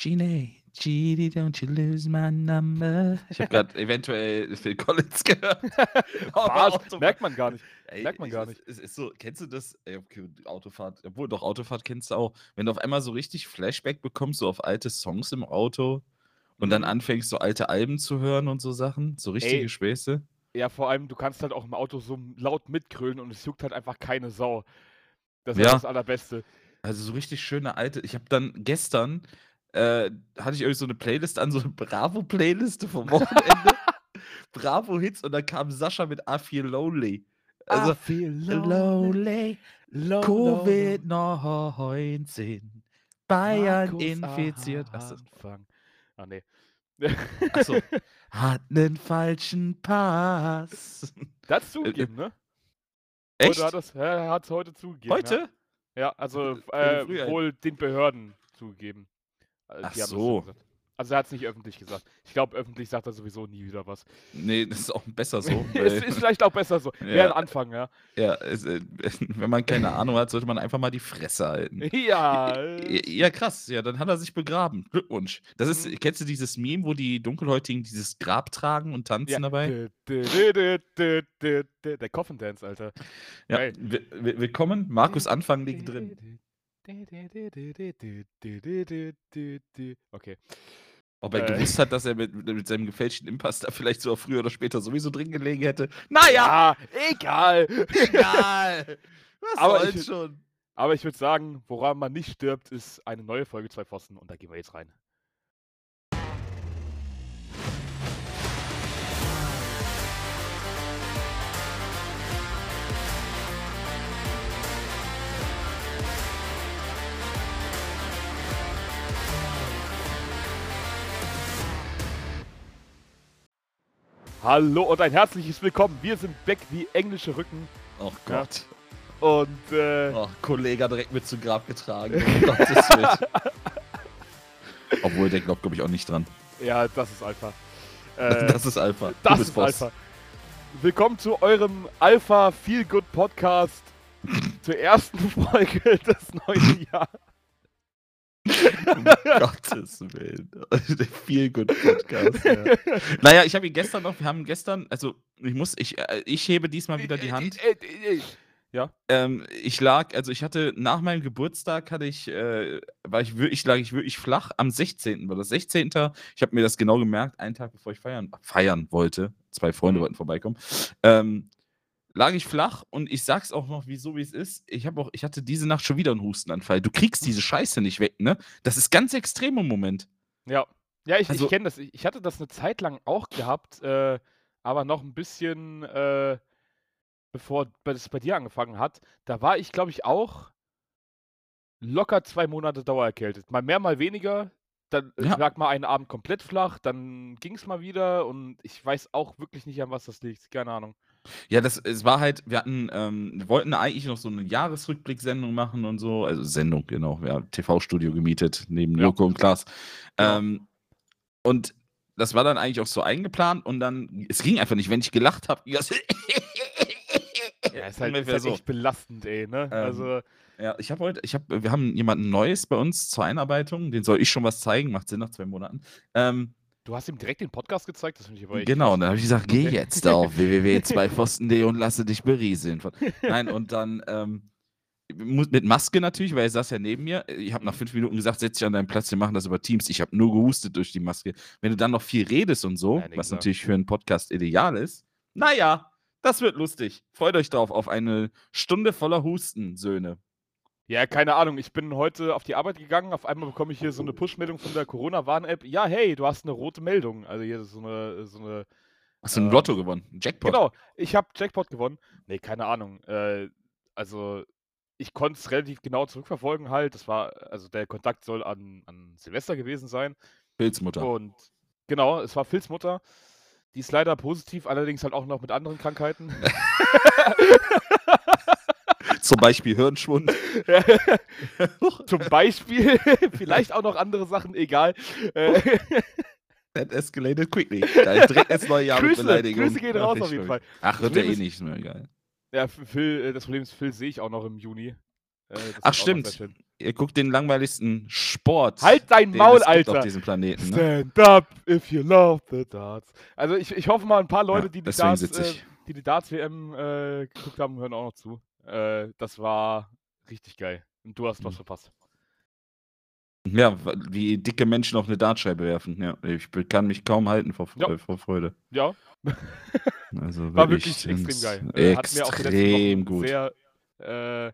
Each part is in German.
Genie, Genie, don't you lose my number. Ich habe gerade eventuell Phil Collins gehört. Was? Merkt man gar nicht. Ey, Merkt man gar nicht. Es ist so, kennst du das? Ey, okay, Autofahrt, obwohl doch Autofahrt kennst du auch. Wenn du auf einmal so richtig Flashback bekommst, so auf alte Songs im Auto und dann Mhm. anfängst, so alte Alben zu hören und so Sachen, so richtige Ey. Späße. Ja, vor allem, du kannst halt auch im Auto so laut mitgrölen und es juckt halt einfach keine Sau. Das ist Ja. das Allerbeste. Also so richtig schöne alte. Ich habe dann gestern äh, hatte ich irgendwie so eine Playlist an, so eine Bravo-Playliste vom Wochenende. Bravo-Hits und dann kam Sascha mit A4 Lonely. Also, feel Lonely, low, Covid-19, Bayern infiziert. Achso, Anfang. Ah, nee. Achso. hat einen falschen Pass. Das hat's zugegeben, ne? Echt? Oder hat es hat's heute zugegeben. Heute? Ja, ja also Äh, äh, wohl den Behörden zugegeben. Äh, Ach so. Also er hat es nicht öffentlich gesagt. Ich glaube, öffentlich sagt er sowieso nie wieder was. Nee, das ist auch besser so. ist, weil- ist vielleicht auch besser so. Wäre Ja. ein Anfang, ja. ja, es, äh, wenn man keine Ahnung hat, sollte man einfach mal die Fresse halten. Ja. Ja, ja, krass. Ja, dann hat er sich begraben. Glückwunsch. Das ist, Mhm. kennst du dieses Meme, wo die Dunkelhäutigen dieses Grab tragen und tanzen ja. dabei? Der Coffin Dance, Alter. Ja. geil. wi- wi- Willkommen, Markus Anfang liegt drin. Okay. Ob er Äh. gewusst hat, dass er mit, mit seinem gefälschten Imposter vielleicht so früher oder später sowieso drin gelegen hätte. Naja, Ja, egal. egal. Was Aber soll's ich- schon? Aber ich würde sagen, woran man nicht stirbt, ist eine neue Folge Zwei Pfosten und da gehen wir jetzt rein. Hallo und ein herzliches Willkommen. Wir sind back wie englische Rücken Oh Ja. Gott. und äh, Oh, Kollege direkt mit zu Grab getragen. Obwohl, der glaubt, glaube ich, auch nicht dran. ja, das ist Alpha. Äh, das ist Alpha. Du Das bist ist Boss. Alpha. Willkommen zu eurem Alpha Feel Good Podcast zur ersten Folge des neuen Jahres. Um Gottes Willen. Der Feel Good Podcast. Ja. Naja, ich habe ihn gestern noch, wir haben gestern, also ich muss, ich, äh, ich hebe diesmal wieder die Hand. Äh, äh, Ja, Ähm, ich lag, also ich hatte nach meinem Geburtstag hatte ich, äh, war ich wirklich, lag ich wirklich flach. Am 16. war das 16. Ich habe mir das genau gemerkt, einen Tag bevor ich feiern, feiern wollte. Zwei Freunde Mhm. wollten vorbeikommen. Ähm, lag ich flach und ich sag's auch noch, wieso wie es ist. Ich habe auch, ich hatte diese Nacht schon wieder einen Hustenanfall. Du kriegst diese Scheiße nicht weg, ne? Das ist ganz extrem im Moment. ja. Ja, ich, Also- ich kenne das. Ich, hatte das eine Zeit lang auch gehabt, äh, aber noch ein bisschen äh, bevor es bei dir angefangen hat. Da war ich, glaube ich, auch locker zwei Monate dauererkältet. Mal mehr, mal weniger. Dann äh, Ja. lag mal einen Abend komplett flach, dann ging es mal wieder und ich weiß auch wirklich nicht, an was das liegt. Keine Ahnung. Ja, das es war halt, wir hatten, ähm, wir wollten eigentlich noch so eine Jahresrückblick-Sendung machen und so, also Sendung, genau, ja, TV-Studio gemietet, neben Ja. Joko und Klaas. Genau. Ähm, und das war dann eigentlich auch so eingeplant und dann, es ging einfach nicht, wenn ich gelacht habe. Ja, Ja, ist halt, ist halt so. echt belastend, ey, ne? Ähm, also, Ja, ich habe heute, ich habe, wir haben jemanden Neues bei uns zur Einarbeitung, den soll ich schon was zeigen, macht Sinn nach zwei Monaten. Ähm, du hast ihm direkt den Podcast gezeigt, das finde ich aber Genau, und dann habe ich gesagt, geh jetzt auf www.zweipfosten.de und lasse dich berieseln. Nein, und dann ähm, mit Maske natürlich, weil er saß ja neben mir. Ich habe nach fünf Minuten gesagt, setz dich an deinen Platz, wir machen das über Teams. Ich habe nur gehustet durch die Maske. Wenn du dann noch viel redest und so, nee, was klar. natürlich für einen Podcast ideal ist, naja, das wird lustig. Freut euch drauf auf eine Stunde voller Husten, Söhne. Ja, keine Ahnung. Ich bin heute auf die Arbeit gegangen. Auf einmal bekomme ich hier so eine Push-Meldung von der Corona-Warn-App. Ja, hey, du hast eine rote Meldung. Also hier ist so eine, so eine. Hast du ein Ähm, Lotto gewonnen? Ein Jackpot? Genau, ich habe Jackpot gewonnen. Nee, keine Ahnung. Äh, also ich konnte es relativ genau zurückverfolgen halt. Das war, also der Kontakt soll an, an Silvester gewesen sein. Pilzmutter. Und genau, es war Phils Mutter. Die ist leider positiv, allerdings halt auch noch mit anderen Krankheiten. Zum Beispiel Hirnschwund. Zum Beispiel, vielleicht auch noch andere Sachen, egal. Äh, That escalated quickly. Da ist direkt das neue Jahr mit Grüße, Beleidigung. Grüße gehen raus auf jeden. Fall. Ach, wird ja eh nicht, ist mir egal. Ja, Phil, äh, das Problem ist, Phil sehe ich auch noch im Juni. Äh, das Ach stimmt. Ihr guckt den langweiligsten Sport. Halt dein Maul, Alter! auf diesem Planeten. Ne? Stand up if you love the darts. Also ich, ich hoffe mal, ein paar Leute, Ja, die, die Darts, äh, die die Darts-WM äh, geguckt haben, hören auch noch zu. Äh, das war richtig geil. Und du hast was Mhm. verpasst. Ja, wie dicke Menschen auf eine Dartscheibe werfen. Ja, ich kann mich kaum halten vor, Ja. äh, vor Freude. Ja, Also war wirklich extrem geil. Äh, hat mir auch die letzten Extrem gut. sehr, äh,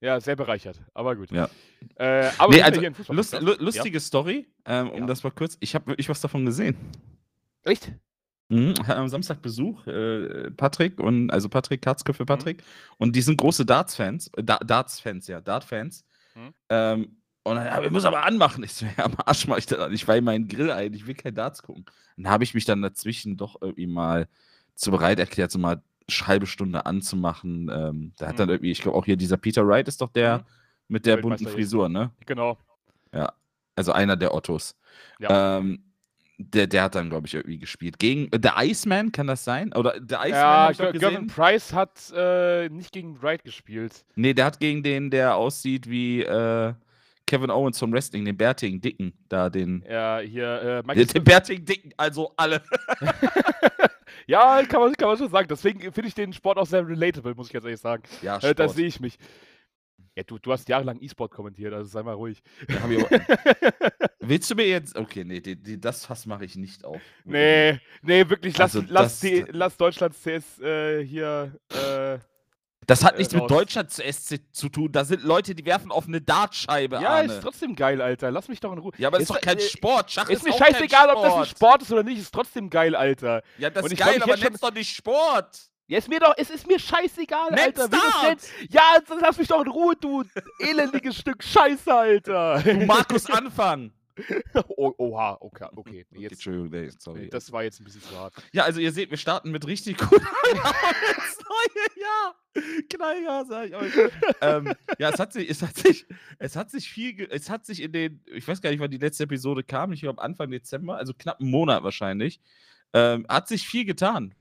ja, sehr bereichert. Aber gut. Ja. Äh, aber Nee, also, Lust, lu lustige Story, ähm, um Ja. das mal kurz. Ich habe wirklich was davon gesehen. Echt? Mhm, hatte am Samstag Besuch, äh, Patrick und also Patrick Katzke Mhm. für Patrick und die sind große Darts-Fans, äh, Da- Darts-Fans, ja, Dart-Fans. Mhm. Ähm, und dann, ja, wir müssen aber anmachen. Ich so, ja, am Arsch mach ich das an. Ich weihe meinen Grill ein, ich will kein Darts gucken. Dann habe ich mich dann dazwischen doch irgendwie mal zu bereit erklärt, so mal eine halbe Stunde anzumachen. Ähm, da hat dann Mhm. irgendwie, ich glaube auch hier dieser Peter Wright ist doch der Mhm. mit der bunten. Frisur, ne? Genau. Also einer der Ottos. Ja. Ähm, der, der hat dann, glaube ich, irgendwie gespielt. Gegen äh, der Iceman, kann das sein? Oder der Iceman Ja, ich Gavin? Price hat äh, nicht gegen Wright gespielt. Nee, der hat gegen den, der aussieht wie äh, Kevin Owens vom Wrestling, den bärtigen Dicken, da den. Ja, hier, äh, Den, Michael den bärtigen Dicken, also alle. Ja, kann man, kann man schon sagen. Deswegen finde ich den Sport auch sehr relatable, muss ich ganz ehrlich sagen. Ja, Äh, da Sport. sehe ich mich. Ja, du, du hast jahrelang E-Sport kommentiert, also sei mal ruhig. Aber- Willst du mir jetzt. Okay, nee, die, die, das Fass mache ich nicht auf. nee, nee, wirklich, lass, Also lass, das- die, lass Deutschlands CS äh, hier. Äh, Das hat Äh, nichts mit raus. Deutschland zu SC zu tun. Da sind Leute, die werfen auf eine Dartscheibe. ja, Arne. ist trotzdem geil, Alter. Lass mich doch in Ruhe. ja, aber das ist doch kein äh, Sport. Schach Ist mir auch kein scheißegal, ob das ein Sport. Ist oder nicht, ist trotzdem geil, Alter. Ja, das Und ist geil, aber nenn's doch nicht Sport. Ja, ist mir doch, es ist mir scheißegal, Nenn's Alter. Wie. Ja, dann lass mich doch in Ruhe, du elendiges Stück Scheiße, Alter. Du Markus Anfang. oh, oha, okay, okay. Nee, jetzt, Entschuldigung, nee, sorry. das war jetzt ein bisschen zu hart. ja, also ihr seht, wir starten mit richtig gut ins neue Jahr. Knalljahr, sag ich euch. ähm, ja, es hat sich, es hat sich, es hat sich viel, es hat sich in den, ich weiß gar nicht, wann die letzte Episode kam, ich glaube Anfang Dezember, also knapp einen Monat wahrscheinlich, ähm, hat sich viel getan.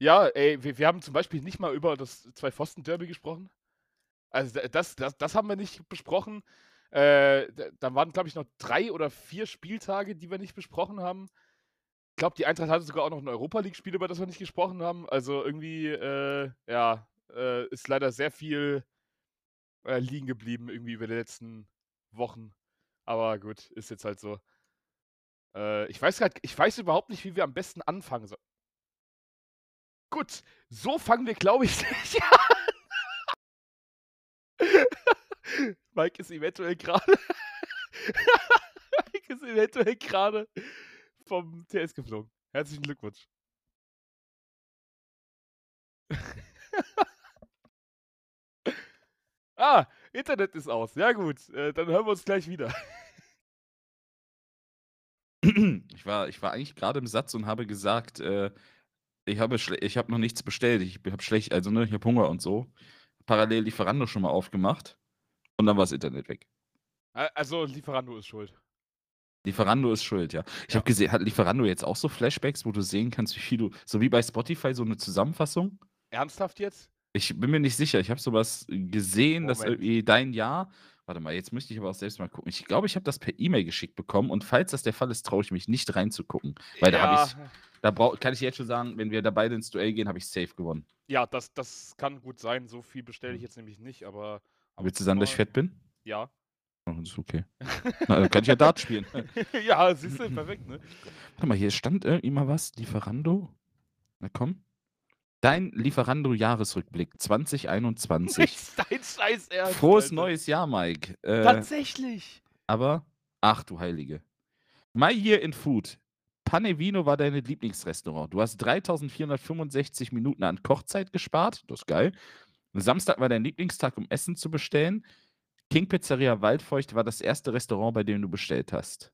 Ja, ey, wir, wir haben zum Beispiel nicht mal über das Zwei-Pfosten-Derby gesprochen. Also da- das, das, das haben wir nicht besprochen. Äh, da, waren, glaube ich, noch drei oder vier Spieltage, die wir nicht besprochen haben. Ich glaube, die Eintracht hatte sogar auch noch ein Europa League-Spiel, über das wir nicht gesprochen haben. Also irgendwie, äh, ja, äh, ist leider sehr viel äh, liegen geblieben, irgendwie über die letzten Wochen. Aber gut, ist jetzt halt so. Äh, ich weiß grad, ich weiß überhaupt nicht, wie wir am besten anfangen sollen. Gut, so fangen wir, glaube ich, nicht an. Mike ist eventuell gerade. Mike ist eventuell gerade vom TS geflogen. Herzlichen Glückwunsch. ah, Internet ist aus. Ja gut, äh, dann hören wir uns gleich wieder. Ich war, ich war eigentlich gerade im Satz und habe gesagt, äh, ich habe, ich habe noch nichts bestellt. Ich habe schlecht, also ne, ich habe Hunger und so. Parallel Lieferando schon mal aufgemacht und dann war das Internet weg. Also Lieferando ist schuld. Lieferando ist schuld, ja. Ich Ja. habe gesehen, hat Lieferando jetzt auch so Flashbacks, wo du sehen kannst, wie viel du, so wie bei Spotify, so eine Zusammenfassung? Ernsthaft jetzt? Ich bin mir nicht sicher. Ich habe sowas gesehen, dass Moment. irgendwie dein Jahr. Warte mal, jetzt müsste ich aber auch selbst mal gucken. Ich glaube, ich habe das per E-Mail geschickt bekommen und falls das der Fall ist, traue ich mich nicht reinzugucken. Weil da habe ich, da brau, kann ich jetzt schon sagen, wenn wir da beide ins Duell gehen, habe ich safe gewonnen. Ja, das, das kann gut sein. So viel bestelle ich jetzt nämlich nicht, aber. aber Willst du sagen, dass ich fett bin? Ja. Oh, das ist okay. Na, dann kann ich ja Dart spielen. ja, siehst du, perfekt, ne? Warte mal, hier stand irgendwie mal was. Lieferando. Na komm. Dein Lieferando-Jahresrückblick 2021. Dein Scheiß Ernst. Frohes Alter. neues Jahr, Mike. Äh, Tatsächlich. aber, ach du Heilige. My Year in Food. Panevino war dein Lieblingsrestaurant. Du hast 3465 Minuten an Kochzeit gespart. Das ist geil. Samstag war dein Lieblingstag, um Essen zu bestellen. King Pizzeria Waldfeucht war das erste Restaurant, bei dem du bestellt hast.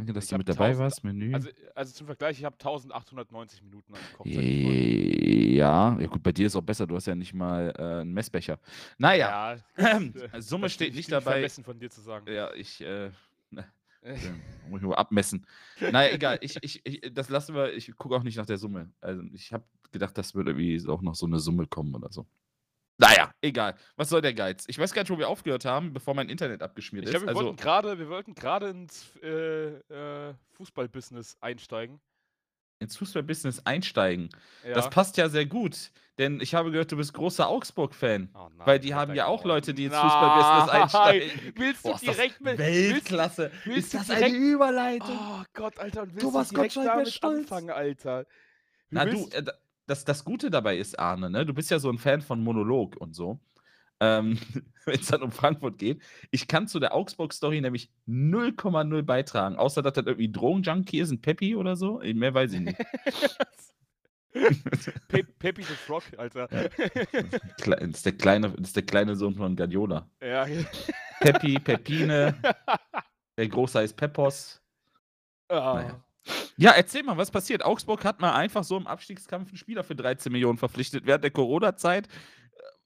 Danke, dass Ich du mit dabei 1000 warst. Menü. Also, also zum Vergleich, ich habe 1890 Minuten an Kochzeit. gespart. ja, ja, gut, bei dir ist auch besser. Du hast ja nicht mal äh, einen Messbecher. Naja, das, äh, Summe das steht nicht dabei. vermessen von dir zu sagen. Ja, ich, äh, Ja, muss ich nur abmessen. Naja, egal. Ich, ich, ich, das lassen wir. Ich gucke auch nicht nach der Summe. Also ich habe gedacht, das würde irgendwie auch noch so eine Summe kommen oder so. Naja, egal. Was soll der Geiz? Ich weiß gar nicht, wo wir aufgehört haben, bevor mein Internet abgeschmiert Ich ist. glaube, wir Also, wollten gerade, wir wollten gerade ins äh, äh, Fußballbusiness einsteigen. ins Fußballbusiness einsteigen. Ja. Das passt ja sehr gut, denn ich habe gehört, du bist großer Augsburg-Fan. Oh Weil die haben hab ja auch. Leute, die ins Fußballbusiness einsteigen. Willst du Boah, ist direkt mit. Weltklasse. willst ist das direkt- eine Überleitung? Oh Gott, Alter, und willst Thomas du Gottschalk wär damit stolz. anfangen, Alter? Du Na du, äh, das, das Gute dabei ist, Arne, ne? du bist ja so ein Fan von Monolog und so. Ähm, Wenn es dann um Frankfurt geht. Ich kann zu der Augsburg-Story nämlich 0,0 beitragen, außer dass das irgendwie Drogenjunkie ist, ein Peppi oder so. Äh, Mehr weiß ich nicht. Pe Peppy the Frog, Alter. Kle- Das ist der kleine, das ist der kleine Sohn von Guardiola. ja. Peppi, Peppine, der Große heißt Peppos. ah. Naja. Ja, erzähl mal, was passiert? Augsburg hat mal einfach so im Abstiegskampf einen Spieler für 13 Millionen verpflichtet während der Corona-Zeit. Äh,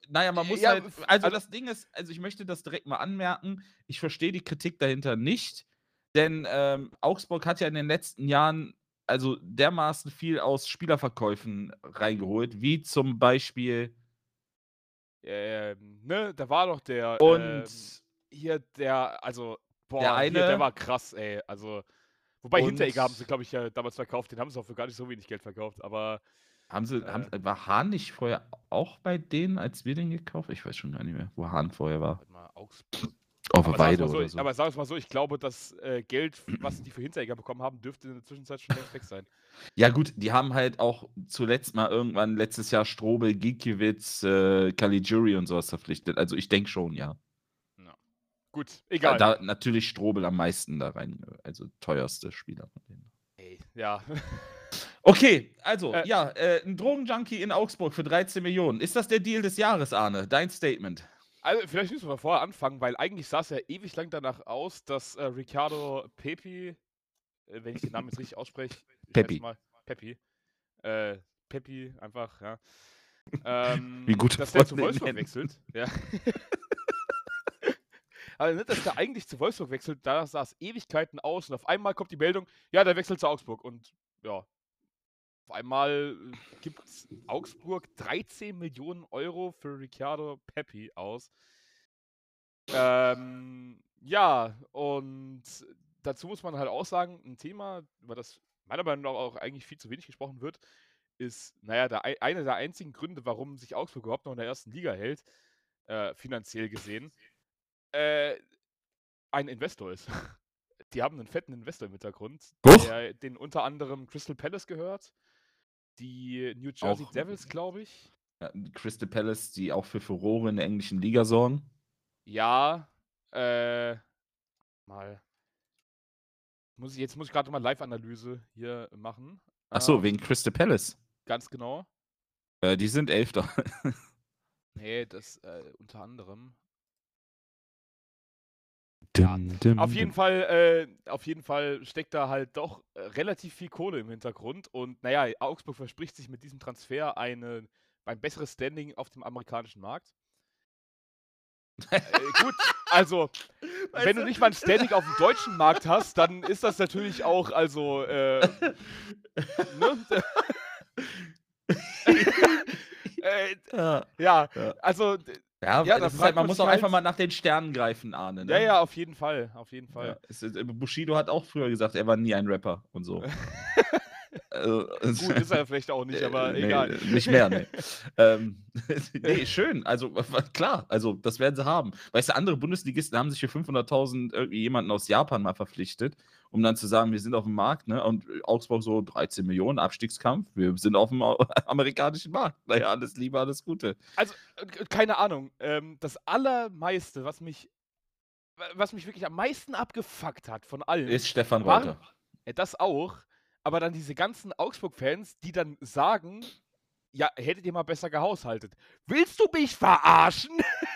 Naja, man muss Ja, halt. Also, also- das Ding ist, also ich möchte das direkt mal anmerken. Ich verstehe die Kritik dahinter nicht, denn ähm, Augsburg hat ja in den letzten Jahren also dermaßen viel aus Spielerverkäufen reingeholt, wie zum Beispiel Ähm, ne, da war doch der. und ähm, hier der, also, boah, Der hier, eine- der war krass, ey. Also, wobei Und- Hinteregger haben sie, glaube ich, ja damals verkauft. Den haben sie auch für gar nicht so wenig Geld verkauft. Aber haben sie, haben, war Hahn nicht vorher auch bei denen, als wir den gekauft? Ich weiß schon gar nicht mehr, wo Hahn vorher war. warte mal, Augsburg. Auf Aber Weide so, oder so. aber sag es mal so, ich glaube, das äh, Geld, was die für Hinteregger bekommen haben, dürfte in der Zwischenzeit schon längst weg sein. Ja, gut, die haben halt auch zuletzt mal irgendwann letztes Jahr Strobel, Gikiewicz, äh, Caligiuri und sowas verpflichtet. Also ich denke schon, ja. Gut, egal. Da natürlich Strobel am meisten da rein, also teuerste Spieler von denen. Ey, ja. Okay, also, Äh. ja, äh, ein Drogenjunkie in Augsburg für 13 Millionen. Ist das der Deal des Jahres, Arne? Dein Statement. Also, vielleicht müssen wir vorher anfangen, weil eigentlich sah es ja ewig lang danach aus, dass äh, Ricardo Pepi, äh, wenn ich den Namen jetzt richtig ausspreche, Pepi. mal, Pepi, äh, Pepi einfach, ja. Ähm, Wie gute dass der zu Wolfsburg wechselt. Ja. Aber nicht, dass der eigentlich zu Wolfsburg wechselt, da sah es Ewigkeiten aus und auf einmal kommt die Meldung, ja, der wechselt zu Augsburg. Und ja, auf einmal gibt Augsburg 13 Millionen Euro für Ricciardo Pepi aus. Ähm, ja, und dazu muss man halt auch sagen, ein Thema, über das meiner Meinung nach auch eigentlich viel zu wenig gesprochen wird, ist, naja, der, ei- einer der einzigen Gründe, warum sich Augsburg überhaupt noch in der ersten Liga hält, äh, finanziell gesehen, äh, ein Investor ist. Die haben einen fetten Investor im Hintergrund, Huch. der den unter anderem Crystal Palace gehört, die New Jersey Auch- Devils, glaube ich. Ja, Crystal Palace, die auch für Furore in der englischen Liga sorgen. Ja, äh, mal. Muss ich, jetzt muss ich gerade mal Live-Analyse hier machen. Ach so, Ähm, wegen Crystal Palace. Ganz genau. Äh, die sind Elfter. Nee, das äh, unter anderem. Dum, dum, Auf jeden. Fall, äh, auf jeden Fall steckt da halt doch äh, relativ viel Kohle im Hintergrund. Und naja, Augsburg verspricht sich mit diesem Transfer eine, ein besseres Standing auf dem amerikanischen Markt. äh, gut, also, wenn du nicht mal ein Standing auf dem deutschen Markt hast, dann ist das natürlich auch, also, äh, ne? äh, Ja, ja, Ja. also, ja, Ja, da das ist halt, man muss auch einfach halt- mal nach den Sternen greifen, Arne. Ne? ja, ja, auf jeden Fall, auf jeden Fall. Ja, äh, Bushido hat auch früher gesagt, er war nie ein Rapper und so. also, Gut, ist er vielleicht auch nicht, aber Äh, nee, egal. Nicht mehr, ne. ähm, nee, schön. Also klar, also das werden sie haben. Weißt du, andere Bundesligisten haben sich für 500.000 irgendwie jemanden aus Japan mal verpflichtet, um dann zu sagen, wir sind auf dem Markt, ne? Und Augsburg so 13 Millionen, Abstiegskampf, wir sind auf dem amerikanischen Markt. Naja, alles Liebe, alles Gute. Also, äh, keine Ahnung. Ähm, das Allermeiste, was mich, wa- was mich wirklich am meisten abgefuckt hat von allen, Ist Stefan war, Reuter. ja, das auch, aber dann diese ganzen Augsburg-Fans, die dann sagen, ja, hättet ihr mal besser gehaushaltet. Willst du mich verarschen?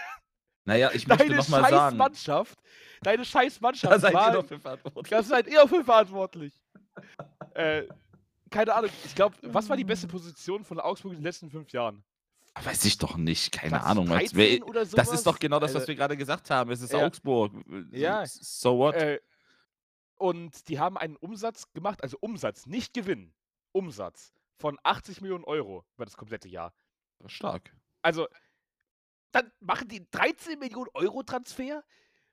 Naja, ich möchte Deine scheiß sagen, Mannschaft, deine scheiß da Mannschaft seid ihr war, doch für verantwortlich. da seid ihr für verantwortlich. äh, keine Ahnung, ich glaube, was war die beste Position von Augsburg in den letzten fünf Jahren? Weiß ich doch nicht, keine Platz Ahnung. was- 13 wer- oder Das ist doch genau das, was Also, wir gerade gesagt haben. Es ist Ja. Augsburg. Ja. So what? Äh, und die haben einen Umsatz gemacht, also Umsatz, nicht Gewinn, Umsatz von 80 Millionen Euro über das komplette Jahr. Stark. Also, dann machen die 13 Millionen Euro Transfer,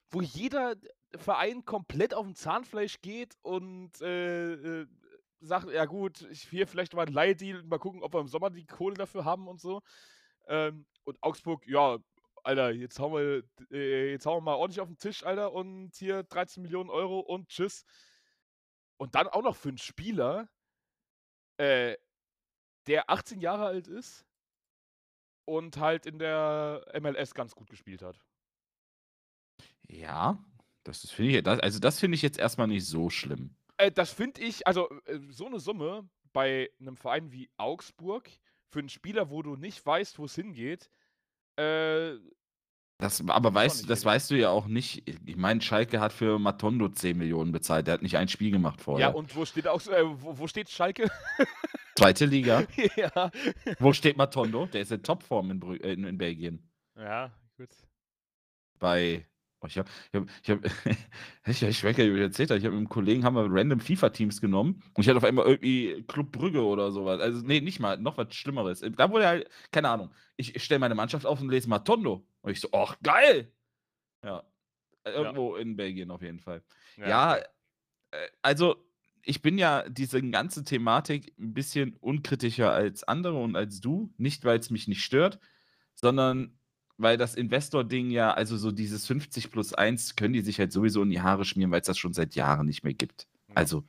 wo jeder Verein komplett auf dem Zahnfleisch geht und äh, äh, sagt, ja gut, ich hier vielleicht mal ein Leihdeal, mal gucken, ob wir im Sommer die Kohle dafür haben und so. Ähm, und Augsburg, ja, Alter, jetzt hauen wir, äh, jetzt hauen wir mal ordentlich auf den Tisch, Alter, und hier 13 Millionen Euro und tschüss. Und dann auch noch für einen Spieler, äh, der 18 Jahre alt ist und halt in der MLS ganz gut gespielt hat. Ja, das finde ich, das, also das finde ich jetzt erstmal nicht so schlimm. Äh, das finde ich, also äh, so eine Summe bei einem Verein wie Augsburg für einen Spieler, wo du nicht weißt, wo es hingeht, äh, das, aber weißt, das weißt du ja auch nicht. Ich meine, Schalke hat für Matondo 10 Millionen bezahlt. Der hat nicht ein Spiel gemacht vorher. Ja, und wo steht auch äh, wo, wo, steht Schalke? Zweite Liga. ja. Wo steht Matondo? Der ist in Topform in, in, in Belgien. Ja, gut. Bei Oh, ich habe, ich habe, ich habe, ich, ich weiß gar nicht, wie ich erzählt habe. Ich habe mit einem Kollegen haben wir random FIFA-Teams genommen und ich hatte auf einmal irgendwie Club Brügge oder sowas. Also, nee, nicht mal, noch was Schlimmeres. Da wurde halt, keine Ahnung, ich, ich stelle meine Mannschaft auf und lese Matondo. Und ich so, ach, geil! Ja. Irgendwo ja. in Belgien auf jeden Fall. Ja, ja äh, also ich bin ja diese ganze Thematik ein bisschen unkritischer als andere und als du. Nicht, weil es mich nicht stört, sondern weil das Investor-Ding ja, also so dieses 50 plus 1 können die sich halt sowieso in die Haare schmieren, weil es das schon seit Jahren nicht mehr gibt. Also,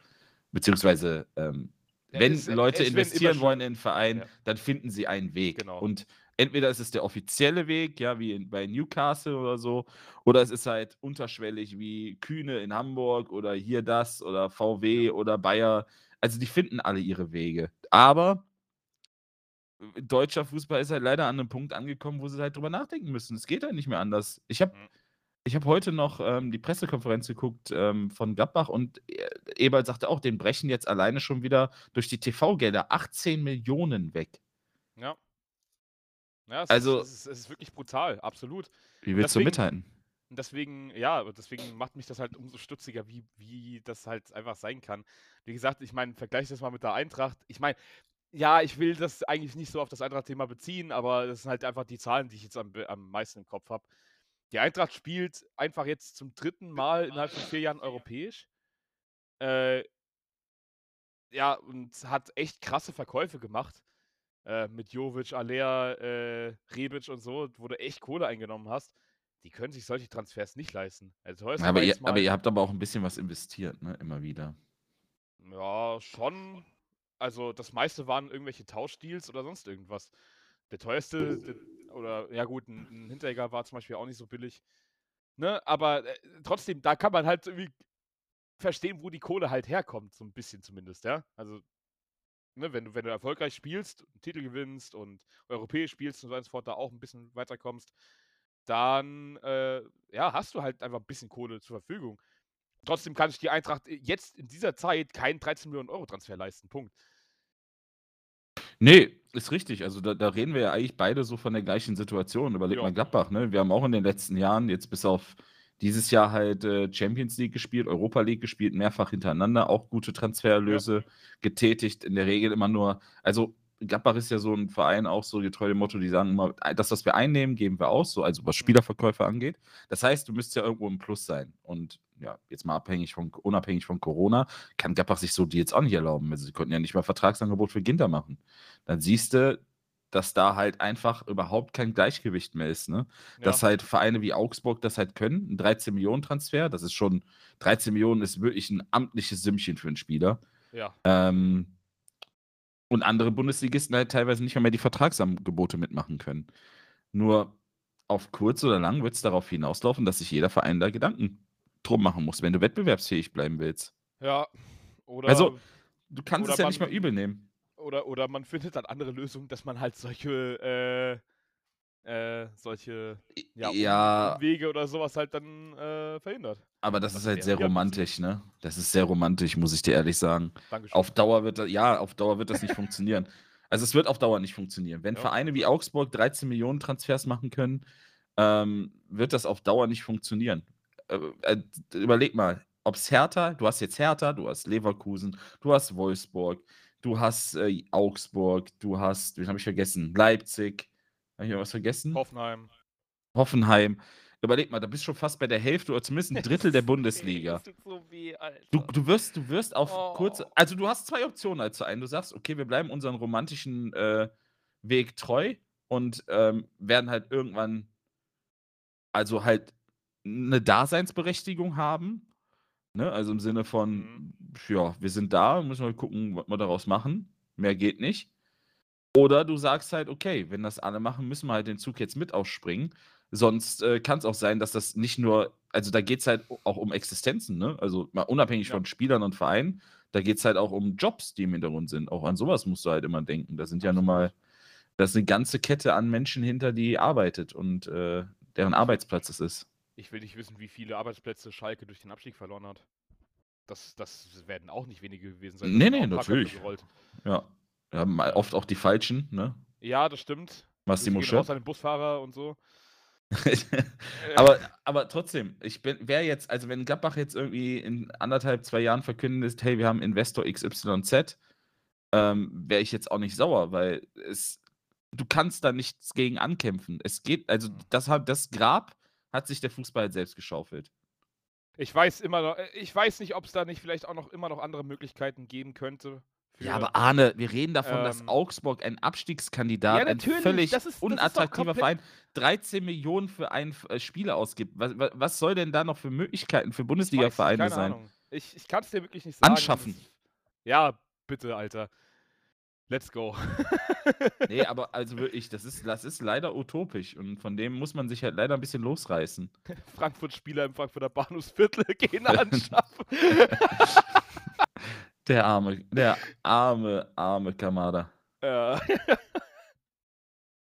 beziehungsweise, ähm, wenn ist, Leute investieren wollen in einen Verein, ja. dann finden sie einen Weg. Genau. Und entweder ist es der offizielle Weg, ja, wie in, bei Newcastle oder so, oder es ist halt unterschwellig wie Kühne in Hamburg oder hier das oder VW oder Bayer. Also die finden alle ihre Wege. Aber deutscher Fußball ist halt leider an einem Punkt angekommen, wo sie halt drüber nachdenken müssen. Es geht halt nicht mehr anders. Ich habe mhm. ich hab heute noch ähm, die Pressekonferenz geguckt ähm, von Gladbach und e Eberl sagte auch, den brechen jetzt alleine schon wieder durch die TV-Gelder 18 Millionen weg. Ja. Ja, es, also, ist, es, ist, es ist wirklich brutal, absolut. Wie willst deswegen, du mithalten? Deswegen, ja, deswegen macht mich das halt umso stutziger, wie, wie das halt einfach sein kann. Wie gesagt, ich meine, vergleiche das mal mit der Eintracht. Ich meine, ja, ich will das eigentlich nicht so auf das Eintracht-Thema beziehen, aber das sind halt einfach die Zahlen, die ich jetzt am, am meisten im Kopf habe. Die Eintracht spielt einfach jetzt zum dritten Mal innerhalb von vier Jahren europäisch. Äh, ja, und hat echt krasse Verkäufe gemacht. Äh, mit Jovic, Alea, äh, Rebic und so, wo du echt Kohle eingenommen hast. Die können sich solche Transfers nicht leisten. Also, aber, ihr, aber ihr habt aber auch ein bisschen was investiert, ne? Immer wieder. Ja, schon. Also das meiste waren irgendwelche Tauschdeals oder sonst irgendwas. Der teuerste, der, oder ja gut, ein, ein Hinteregger war zum Beispiel auch nicht so billig. Ne? Aber äh, trotzdem, da kann man halt irgendwie verstehen, wo die Kohle halt herkommt, so ein bisschen zumindest, ja. Also, ne, wenn du, wenn du erfolgreich spielst, einen Titel gewinnst und europäisch spielst und so fort, da auch ein bisschen weiterkommst, dann äh, ja, hast du halt einfach ein bisschen Kohle zur Verfügung. Trotzdem kann sich die Eintracht äh, jetzt in dieser Zeit keinen 13 Millionen Euro Transfer leisten. Punkt. Nee, ist richtig. Also da, da reden wir ja eigentlich beide so von der gleichen Situation. Überleg ja. mal Gladbach, ne? Wir haben auch in den letzten Jahren, jetzt bis auf dieses Jahr halt äh, Champions League gespielt, Europa League gespielt, mehrfach hintereinander, auch gute Transferlöse ja. getätigt. In der Regel immer nur, also Gladbach ist ja so ein Verein, auch so getreu dem Motto, die sagen immer, das, was wir einnehmen, geben wir aus, so, also was mhm. Spielerverkäufe angeht. Das heißt, du müsstest ja irgendwo im Plus sein. Und ja, jetzt mal abhängig von, unabhängig von Corona, kann Gladbach sich so die jetzt auch nicht erlauben. Also, sie konnten ja nicht mal Vertragsangebot für Ginter machen. Dann siehst du, dass da halt einfach überhaupt kein Gleichgewicht mehr ist. Ne? Ja. Dass halt Vereine wie Augsburg das halt können, ein 13-Millionen-Transfer, das ist schon, 13 Millionen ist wirklich ein amtliches Sümmchen für einen Spieler. Ja. Ähm, und andere Bundesligisten halt teilweise nicht mehr, mehr die Vertragsangebote mitmachen können. Nur auf kurz oder lang wird es darauf hinauslaufen, dass sich jeder Verein da Gedanken drum machen muss, wenn du wettbewerbsfähig bleiben willst. Ja, oder. Also, du kannst es ja man, nicht mal übel nehmen. Oder, oder man findet dann andere Lösungen, dass man halt solche, äh, äh, solche ja, ja, Wege oder sowas halt dann äh, verhindert. Aber das, das ist halt sehr romantisch, ne? Das ist sehr romantisch, muss ich dir ehrlich sagen. Dankeschön. Auf Dauer wird das, ja, auf Dauer wird das nicht funktionieren. Also es wird auf Dauer nicht funktionieren. Wenn ja. Vereine wie Augsburg 13 Millionen Transfers machen können, ähm, wird das auf Dauer nicht funktionieren. Äh, äh, überleg mal, ob es Hertha, du hast jetzt Hertha, du hast Leverkusen, du hast Wolfsburg, du hast äh, Augsburg, du hast, wen habe ich vergessen? Leipzig. Habe ich was vergessen? Hoffenheim. Hoffenheim. Überleg mal, da bist du schon fast bei der Hälfte oder zumindest ein Drittel der Bundesliga. So weh. Du, du, wirst, du wirst auf Oh. kurze. Also, du hast zwei Optionen als Verein. Du sagst, okay, wir bleiben unserem romantischen äh, Weg treu und ähm, werden halt irgendwann, also halt eine Daseinsberechtigung haben. Ne? Also im Sinne von, ja, wir sind da, müssen wir gucken, was wir daraus machen. Mehr geht nicht. Oder du sagst halt, okay, wenn das alle machen, müssen wir halt den Zug jetzt mit aufspringen. Sonst äh, kann es auch sein, dass das nicht nur, also da geht es halt auch um Existenzen, ne? Also mal unabhängig Ja. von Spielern und Vereinen, da geht es halt auch um Jobs, die im Hintergrund sind. Auch an sowas musst du halt immer denken. Da sind ja nun mal, da ist eine ganze Kette an Menschen hinter, die arbeitet und äh, deren Arbeitsplatz es ist. Ich will nicht wissen, wie viele Arbeitsplätze Schalke durch den Abstieg verloren hat. Das, das werden auch nicht wenige gewesen sein. Nee, nee, natürlich. Ja. Mal oft auch die falschen, ne? Ja, das stimmt. Massimo an den Busfahrer und so. aber, aber trotzdem, ich bin, wer jetzt, also wenn Gladbach jetzt irgendwie in anderthalb, zwei Jahren verkündet, hey, wir haben Investor XYZ, ähm, wäre ich jetzt auch nicht sauer, weil es, du kannst da nichts gegen ankämpfen. Es geht, also Mhm. das, das Grab hat sich der Fußball halt selbst geschaufelt. Ich weiß immer noch, äh, ich weiß nicht, ob es da nicht vielleicht auch noch immer noch andere Möglichkeiten geben könnte. Ja, aber Arne, wir reden davon, dass Ähm, Augsburg ein Abstiegskandidat, Ja, ein völlig das ist- das unattraktiver Verein, 13 Millionen für einen äh, Spieler ausgibt. Was, was, soll denn da noch für Möglichkeiten für Bundesliga-Vereine sein? Ahnung. Ich, ich kann es dir wirklich nicht sagen. Anschaffen. Ja, bitte, Alter. Let's go. Nee, aber also wirklich, das ist, das ist leider utopisch und von dem muss man sich halt leider ein bisschen losreißen. Frankfurt-Spieler im Frankfurter Bahnhofsviertel gehen anschaffen. Der arme, der arme, arme Kamada. ja.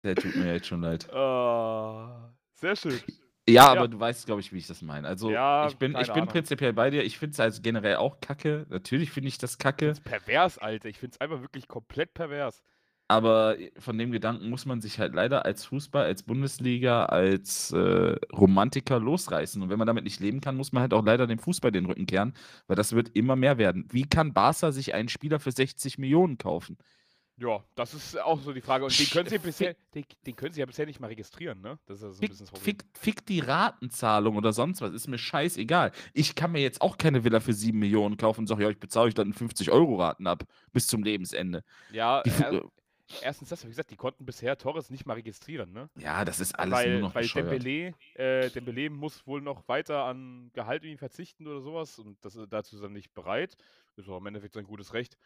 Der tut mir jetzt schon leid. Oh, sehr schön. Ja, aber du weißt, glaube ich, wie ich das meine. Also, Ja, ich bin, keine ich bin Ahnung. prinzipiell bei dir. Ich finde es also generell auch kacke. Natürlich finde ich das kacke. Pervers, Alter. Ich finde es einfach wirklich komplett pervers. Aber von dem Gedanken muss man sich halt leider als Fußball, als Bundesliga, als äh, Romantiker losreißen. Und wenn man damit nicht leben kann, muss man halt auch leider dem Fußball den Rücken kehren, weil das wird immer mehr werden. Wie kann Barca sich einen Spieler für 60 Millionen kaufen? Ja, das ist auch so die Frage. Und den können sie bisher, den, den können sie ja bisher nicht mal registrieren, ne? Das ist ja so ein Fick, bisschen das Problem. fick, fick die Ratenzahlung oder sonst was, ist mir scheißegal. Ich kann mir jetzt auch keine Villa für 7 Millionen kaufen und sage, ja, ich bezahle euch dann 50-Euro-Raten ab bis zum Lebensende. Ja, Die, er, erstens das, wie gesagt, die konnten bisher Torres nicht mal registrieren, ne? ja, das ist alles weil nur noch weil bescheuert. Dembele, äh, Dembele muss wohl noch weiter an Gehalt irgendwie verzichten oder sowas und das, dazu ist er nicht bereit. Ist auch im Endeffekt sein gutes Recht.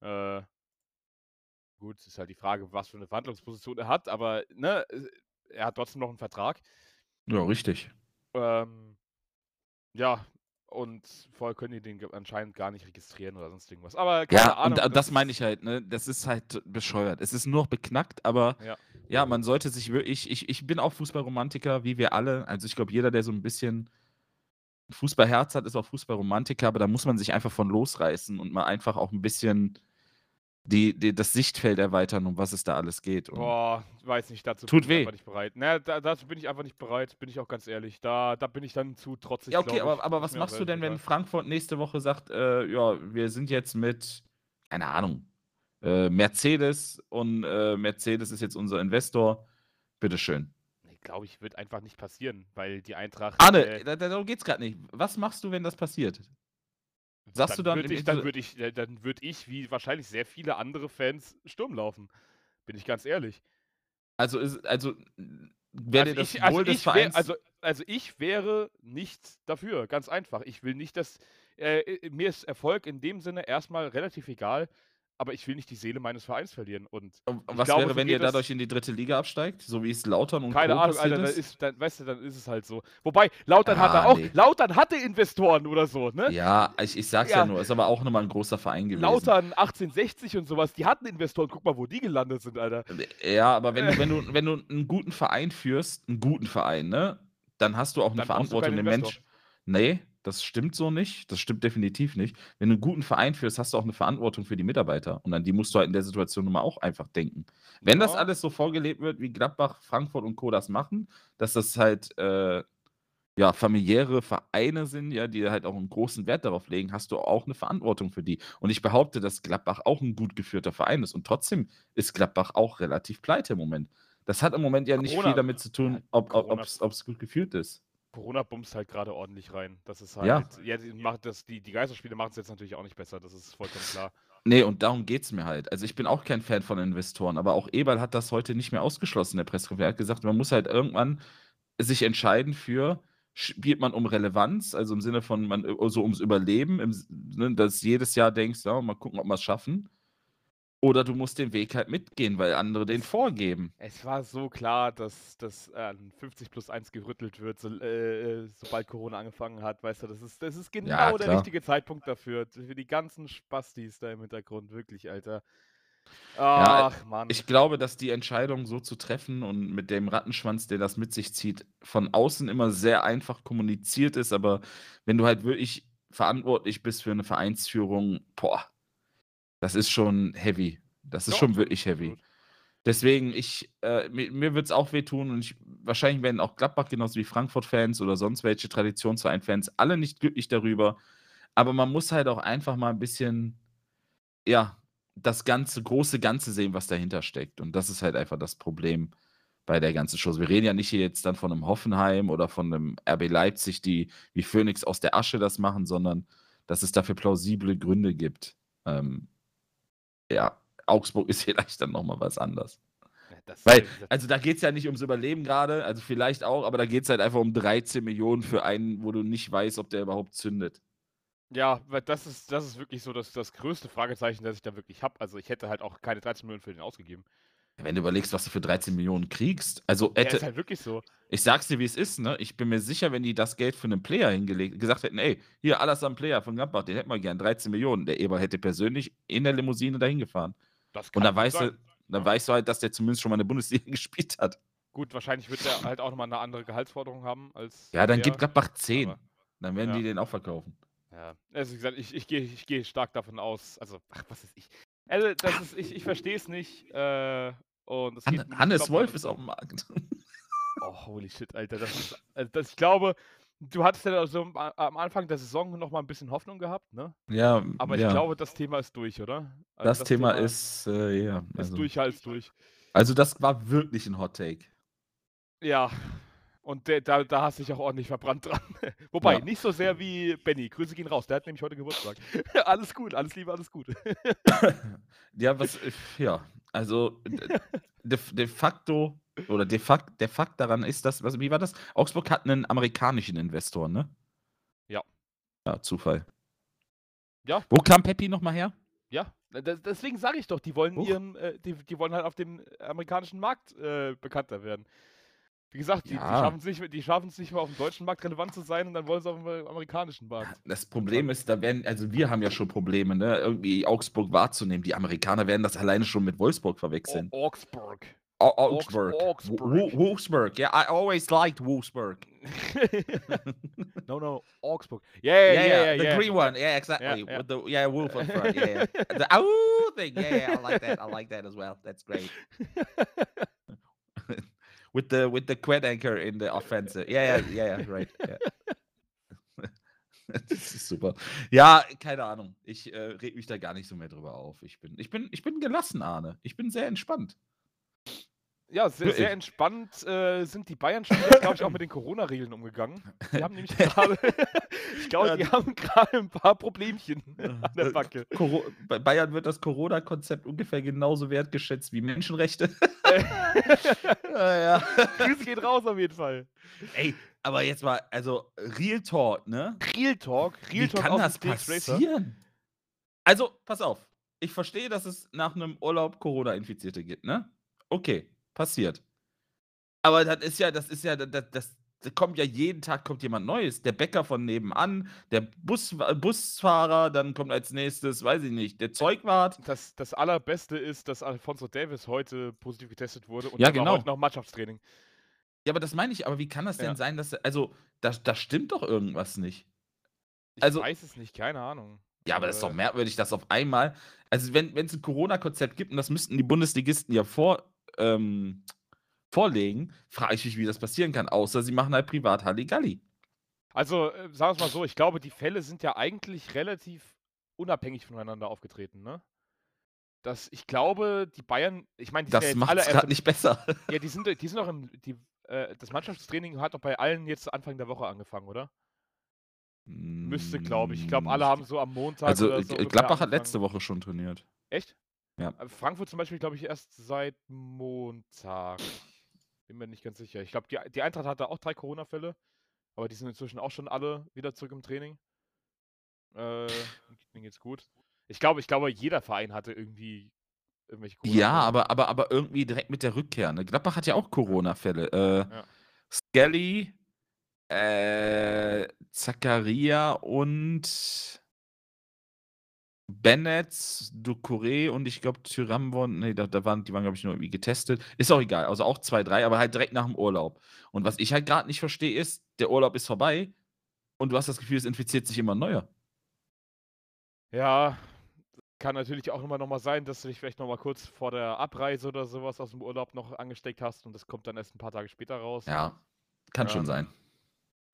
Äh, gut, ist halt die Frage, was für eine Verhandlungsposition er hat, aber ne, äh, er hat trotzdem noch einen Vertrag. Ja, richtig. Ähm, ja, und vorher können die den anscheinend gar nicht registrieren oder sonst irgendwas. Aber keine Ja, Ahnung. und da- das meine ich halt, ne? Das ist halt bescheuert. Es ist nur noch beknackt, aber Ja. ja, man sollte sich wirklich. Ich, ich bin auch Fußballromantiker, wie wir alle. Also ich glaube, jeder, der so ein bisschen Fußballherz hat, ist auch Fußballromantiker, aber da muss man sich einfach von losreißen und mal einfach auch ein bisschen die, die, das Sichtfeld erweitern, um was es da alles geht. Und Boah, ich weiß nicht, dazu Tut bin weh. ich einfach nicht bereit. Na, da, dazu bin ich einfach nicht bereit, bin ich auch ganz ehrlich. Da, da bin ich dann zu trotzig. ja, okay, ich. aber, aber was machst du denn, wenn. Frankfurt nächste Woche sagt, äh, ja, wir sind jetzt mit, keine Ahnung, äh, Mercedes und äh, Mercedes ist jetzt unser Investor. Bitteschön. Nee, glaube ich, wird einfach nicht passieren, weil die Eintracht. Arne, äh, da, da, darum geht's gerade nicht. Was machst du, wenn das passiert? Sagst du dann Würd ich, dann würde ich, äh, dann würd ich, wie wahrscheinlich sehr viele andere Fans, Sturm laufen. Bin ich ganz ehrlich. Also, ist, also wäre Also das ich, also, Wohl des ich wär, Vereins. also, also ich wäre nicht dafür, ganz einfach. Ich will nicht, dass. Äh, äh, mir ist Erfolg in dem Sinne erstmal relativ egal, aber ich will nicht die Seele meines Vereins verlieren. Und Und was glaube, wäre, wenn ihr dadurch in die dritte Liga absteigt? So wie es Lautern und keine Co. Ahnung, Alter, dann ist? dann, weißt du, dann ist es halt so. Wobei, Lautern hat Ah, er auch, nee. Lautern hatte Investoren oder so, ne? Ja, ich, ich sag's ja. Ja. nur, ist aber auch nochmal ein großer Verein gewesen. Lautern 1860 und sowas, die hatten Investoren. Guck mal, wo die gelandet sind, Alter. Ja, aber wenn du, wenn du, wenn du einen guten Verein führst, einen guten Verein, ne, dann hast du auch eine Dann Verantwortung keinen dem Investor. Mensch. Nee, das stimmt so nicht. Das stimmt definitiv nicht. Wenn du einen guten Verein führst, hast du auch eine Verantwortung für die Mitarbeiter. Und an die musst du halt in der Situation nun mal auch einfach denken. Wenn das Ja. alles so vorgelebt wird, wie Gladbach, Frankfurt und Co. das machen, dass das halt äh, ja, familiäre Vereine sind, ja, die halt auch einen großen Wert darauf legen, hast du auch eine Verantwortung für die. Und ich behaupte, dass Gladbach auch ein gut geführter Verein ist. Und trotzdem ist Gladbach auch relativ pleite im Moment. Das hat im Moment ja nicht Corona- viel damit zu tun, ob es gut gefühlt ist. Corona bumst halt gerade ordentlich rein. Das ist halt. Ja. Ja, die, macht das, die, die Geisterspiele machen es jetzt natürlich auch nicht besser, das ist vollkommen klar. Nee, und darum geht es mir halt. Also ich bin auch kein Fan von Investoren, aber auch Eberl hat das heute nicht mehr ausgeschlossen in der Pressekonferenz. Er hat gesagt, man muss halt irgendwann sich entscheiden für, spielt man um Relevanz, also im Sinne von man so ums Überleben, im, ne, dass jedes Jahr denkst, ja, mal gucken, ob wir es schaffen. Oder du musst den Weg halt mitgehen, weil andere den vorgeben. Es war so klar, dass das an 50 plus 1 gerüttelt wird, so, äh, äh, sobald Corona angefangen hat. Weißt du, das ist, das ist genau Ja, der richtige Zeitpunkt dafür. Für die ganzen Spastis da im Hintergrund, wirklich, Alter. Ja, Ach, Mann. Ich glaube, dass die Entscheidung so zu treffen und mit dem Rattenschwanz, der das mit sich zieht, von außen immer sehr einfach kommuniziert ist, aber wenn du halt wirklich verantwortlich bist für eine Vereinsführung, boah, das ist schon heavy. Das ist Ja, schon wirklich heavy. Deswegen, ich, äh, mir, mir wird es auch wehtun und ich, wahrscheinlich werden auch Gladbach genauso wie Frankfurt-Fans oder sonst welche Traditionsverein-Fans alle nicht glücklich darüber. Aber man muss halt auch einfach mal ein bisschen, ja, das ganze, große Ganze sehen, was dahinter steckt. Und das ist halt einfach das Problem bei der ganzen Show. Wir reden ja nicht hier jetzt dann von einem Hoffenheim oder von einem RB Leipzig, die wie Phoenix aus der Asche das machen, sondern dass es dafür plausible Gründe gibt. Ähm, ja, Augsburg ist vielleicht dann nochmal was anderes. Das, Weil, also da geht es ja nicht ums Überleben gerade, also vielleicht auch, aber da geht es halt einfach um 13 Millionen für einen, wo du nicht weißt, ob der überhaupt zündet. ja, weil das ist, das ist wirklich so das, das größte Fragezeichen, das ich da wirklich habe. Also ich hätte halt auch keine 13 Millionen für den ausgegeben. Wenn du überlegst, was du für 13 Millionen kriegst, also Ja, hätte, ist halt wirklich so. ich sag's dir, wie es ist, ne? Ich bin mir sicher, wenn die das Geld für einen Player hingelegt, gesagt hätten, ey, hier alles am Player von Gladbach, den hätten wir gern, 13 Millionen. Der Eber hätte persönlich in der Limousine dahin gefahren. Das Und dann weißt sein. du, dann Ja. weißt du halt, dass der zumindest schon mal eine Bundesliga gespielt hat. Gut, wahrscheinlich wird er halt auch nochmal eine andere Gehaltsforderung haben als. Ja, dann der, gib Gladbach 10. aber- Dann werden ja. die den auch verkaufen. Ja, also wie gesagt, ich, ich gehe ich geh stark davon aus, also, ach, was ist ich? Also, das ist, ich, ich verstehe es nicht. Äh, und nicht Hannes glaub, Wolf ist auf dem Markt. Oh, holy shit, Alter. Das ist, also das, ich glaube, du hattest ja so am, Anfang der Saison noch mal ein bisschen Hoffnung gehabt, ne? ja, Aber ja. ich glaube, das Thema ist durch, oder? Also das, Thema, ist, äh, ja. ist Also, durch als durch. also, das war wirklich ein Hot Take. Ja. Und der, da, da hast du dich auch ordentlich verbrannt dran. Wobei, Ja. nicht so sehr wie Benny. Grüße gehen raus. Der hat nämlich heute Geburtstag. alles gut, alles Liebe, alles gut. ja, was, äh, ja, also de, de facto, oder de facto, der Fakt daran ist, dass, was, wie war das? Augsburg hat einen amerikanischen Investor, ne? Ja. Ja, Zufall. Ja. Wo kam Peppi nochmal her? Ja, deswegen sage ich doch, die wollen Huch. ihren, äh, die, die wollen halt auf dem amerikanischen Markt äh, bekannter werden. Wie gesagt, die, Ja. die schaffen es nicht, die nicht mal auf dem deutschen Markt relevant zu sein und dann wollen sie auf dem äh, amerikanischen Markt. Das Problem ist, da werden, also wir haben ja schon Probleme, ne, irgendwie Augsburg wahrzunehmen. Die Amerikaner werden das alleine schon mit Wolfsburg verwechseln. Au- Augsburg. Au- Augs- Augsburg. Augsburg. Wo- Wo- Wolfsburg. Yeah, I always liked Wolfsburg. no, no, Augsburg. Yeah, yeah, yeah, yeah. the yeah. green one. Yeah, exactly. Yeah, yeah. With the yeah wolf on front. Yeah, yeah. the oh thing. Yeah, yeah. I like that. I like that as well. That's great. with the with the quad anchor in the offensive. Yeah, yeah, yeah, yeah. Right. Yeah. das ist super. Ja, keine Ahnung. Ich äh, reg mich da gar nicht so mehr drüber auf. Ich bin, ich bin, ich bin gelassen, Arne. Ich bin sehr entspannt. Ja, sehr, Wirklich. sehr entspannt äh, sind die Bayern-Spieler, glaube ich, auch mit den Corona-Regeln umgegangen. Die haben nämlich gerade, ich glaube, Ja, die haben gerade ein paar Problemchen an der Äh, Backe. Coro bei Bayern wird das Corona-Konzept ungefähr genauso wertgeschätzt wie Menschenrechte. ja, ja. Grüße geht raus auf jeden Fall. Ey, aber jetzt mal, also Real Talk, ne? Real Talk, Real Wie Talk kann aus das passieren? Also, pass auf. Ich verstehe, dass es nach einem Urlaub Corona-Infizierte gibt, ne? Okay, passiert. Aber das ist ja, das ist ja, das, das, da kommt ja jeden Tag kommt jemand Neues. Der Bäcker von nebenan, der Bus, Busfahrer, dann kommt als nächstes, weiß ich nicht, der Zeugwart. Das, das Allerbeste ist, dass Alfonso Davis heute positiv getestet wurde und Ja, genau. heute noch Mannschaftstraining. Ja, aber das meine ich, aber wie kann das denn Ja. sein, dass, also, da, da stimmt doch irgendwas nicht. Ich Also- weiß es nicht, keine Ahnung. Ja, aber das ist doch Äh, merkwürdig, dass auf einmal, also wenn es ein Corona-Konzept gibt, und das müssten die Bundesligisten ja vor, ähm, vorlegen, frage ich mich, wie das passieren kann, außer sie machen halt privat Halligalli. Also, äh, sagen wir es mal so, ich glaube, die Fälle sind ja eigentlich relativ unabhängig voneinander aufgetreten, ne? dass ich glaube, die Bayern, ich meine, die Das sind ja macht alle gerade nicht besser. ja, die sind, die sind auch im, die, äh, das Mannschaftstraining hat doch bei allen jetzt Anfang der Woche angefangen, oder? Müsste, glaube ich. Ich glaube, alle Mm, haben so am Montag Also oder äh, so Gladbach hat letzte Woche schon trainiert. Echt? Ja. Äh, Frankfurt zum Beispiel, glaube ich, erst seit Montag. Bin mir nicht ganz sicher. Ich glaube, die, die Eintracht hatte auch drei Corona-Fälle, aber die sind inzwischen auch schon alle wieder zurück im Training. Äh, denen geht's gut. Ich glaube, ich glaube, jeder Verein hatte irgendwie irgendwelche Ja, Corona-Fälle. aber, aber, aber irgendwie direkt mit der Rückkehr. Ne? Gladbach hat ja auch Corona-Fälle. Äh, Ja. Skelly, äh, Zakaria und Bennett, Ducouré und ich glaube Tyram waren, nee, da, da waren, die waren, glaube ich, nur irgendwie getestet. Ist auch egal. Also auch zwei, drei, aber halt direkt nach dem Urlaub. Und was ich halt gerade nicht verstehe, ist, der Urlaub ist vorbei und du hast das Gefühl, es infiziert sich immer neuer. Ja, kann natürlich auch immer noch mal sein, dass du dich vielleicht noch mal kurz vor der Abreise oder sowas aus dem Urlaub noch angesteckt hast und das kommt dann erst ein paar Tage später raus. Ja, kann schon Ähm, sein.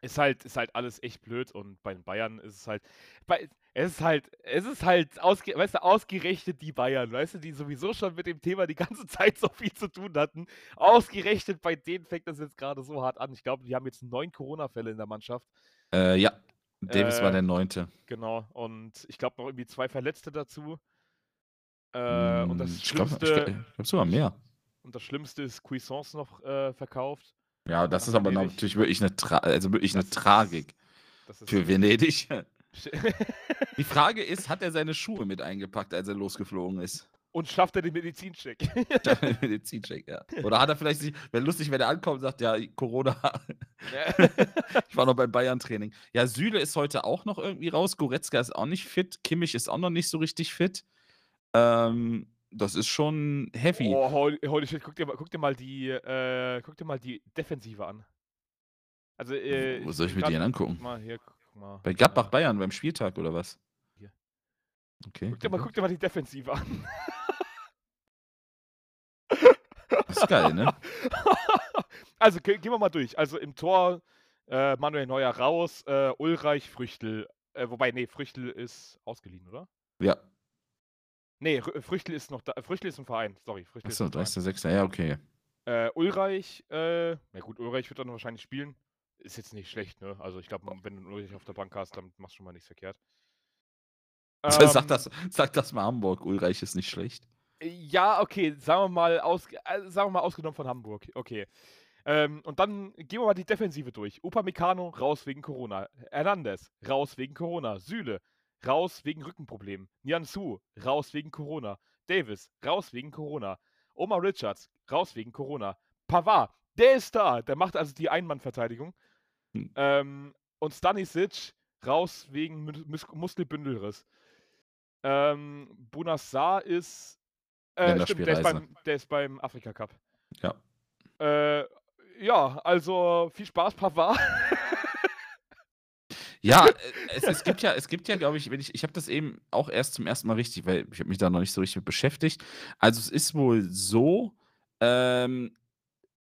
Ist halt, ist halt alles echt blöd und bei den Bayern ist es halt, bei, es ist halt, es ist halt, ausge, weißt du, ausgerechnet die Bayern, weißt du, die sowieso schon mit dem Thema die ganze Zeit so viel zu tun hatten. Ausgerechnet bei denen fängt das jetzt gerade so hart an. Ich glaube, die haben jetzt neun Corona-Fälle in der Mannschaft. Äh, ja, Davis war Äh, der Neunte. Genau. Und ich glaube noch irgendwie zwei Verletzte dazu. Äh, und Mm, das ich glaube Schlimmste, glaub, glaub sogar mehr. und das Schlimmste ist Cuisance noch äh, verkauft. Ja, das ist aber Venedig. natürlich wirklich eine, Tra also wirklich eine Das Tragik ist für Venedig. Die Frage ist, hat er seine Schuhe mit eingepackt, als er losgeflogen ist? und schafft er den Medizincheck? Medizincheck, ja. Oder hat er vielleicht sich, wäre lustig, wenn er ankommt und sagt, ja, Corona, Ja. ich war noch beim Bayern-Training. Ja, Süle ist heute auch noch irgendwie raus, Goretzka ist auch nicht fit, Kimmich ist auch noch nicht so richtig fit. Ähm, das ist schon heavy. Oh, holy, holy shit, guck dir, mal- guck dir mal die, äh, guck dir mal die Defensive an. Also, äh, Wo soll ich mir die angucken? Guck mal, hier, guck mal. Bei Gladbach äh, Bayern beim Spieltag oder was? Hier. Okay. Guck dir, mal, guck dir mal die Defensive an. Das ist geil, ne? also, ge gehen wir mal durch. Also, im Tor äh, Manuel Neuer raus, äh, Ulreich, Früchtel. Äh, wobei, nee, Früchtel ist ausgeliehen, oder? Ja. Nee, Rü- Früchtel ist noch da. Früchtel ist ein Verein, sorry. Früchtel Achso, ist ein Verein. 30.06. Ja, okay. Äh, Ulreich, äh, na gut, Ulreich wird dann wahrscheinlich spielen. Ist jetzt nicht schlecht, ne? Also ich glaube, wenn du Ulreich auf der Bank hast, dann machst du schon mal nichts verkehrt. sag, Ähm, das, sag das mal Hamburg, Ulreich ist nicht schlecht. Ja, okay, sagen wir mal, aus, äh, sagen wir mal ausgenommen von Hamburg. Okay. Ähm, und dann gehen wir mal die Defensive durch. Upamecano raus wegen Corona. Hernandez raus wegen Corona. Süle raus wegen Rückenproblemen. Niansu raus wegen Corona. Davis raus wegen Corona. Omar Richards raus wegen Corona. Pavard, der ist da. Der macht also die Einmannverteidigung. Hm. Ähm, und Stanisic raus wegen Mus Mus Muskelbündelriss. Ähm, Bunassar ist. Äh, stimmt, der ist, beim, der ist beim Afrika Cup. Ja. Äh, ja, also viel Spaß, Pavard. Ja, äh, es, es gibt ja, es gibt ja, glaube ich, wenn ich, ich habe das eben auch erst zum ersten Mal richtig, weil ich habe mich da noch nicht so richtig mit beschäftigt. Also es ist wohl so, ähm,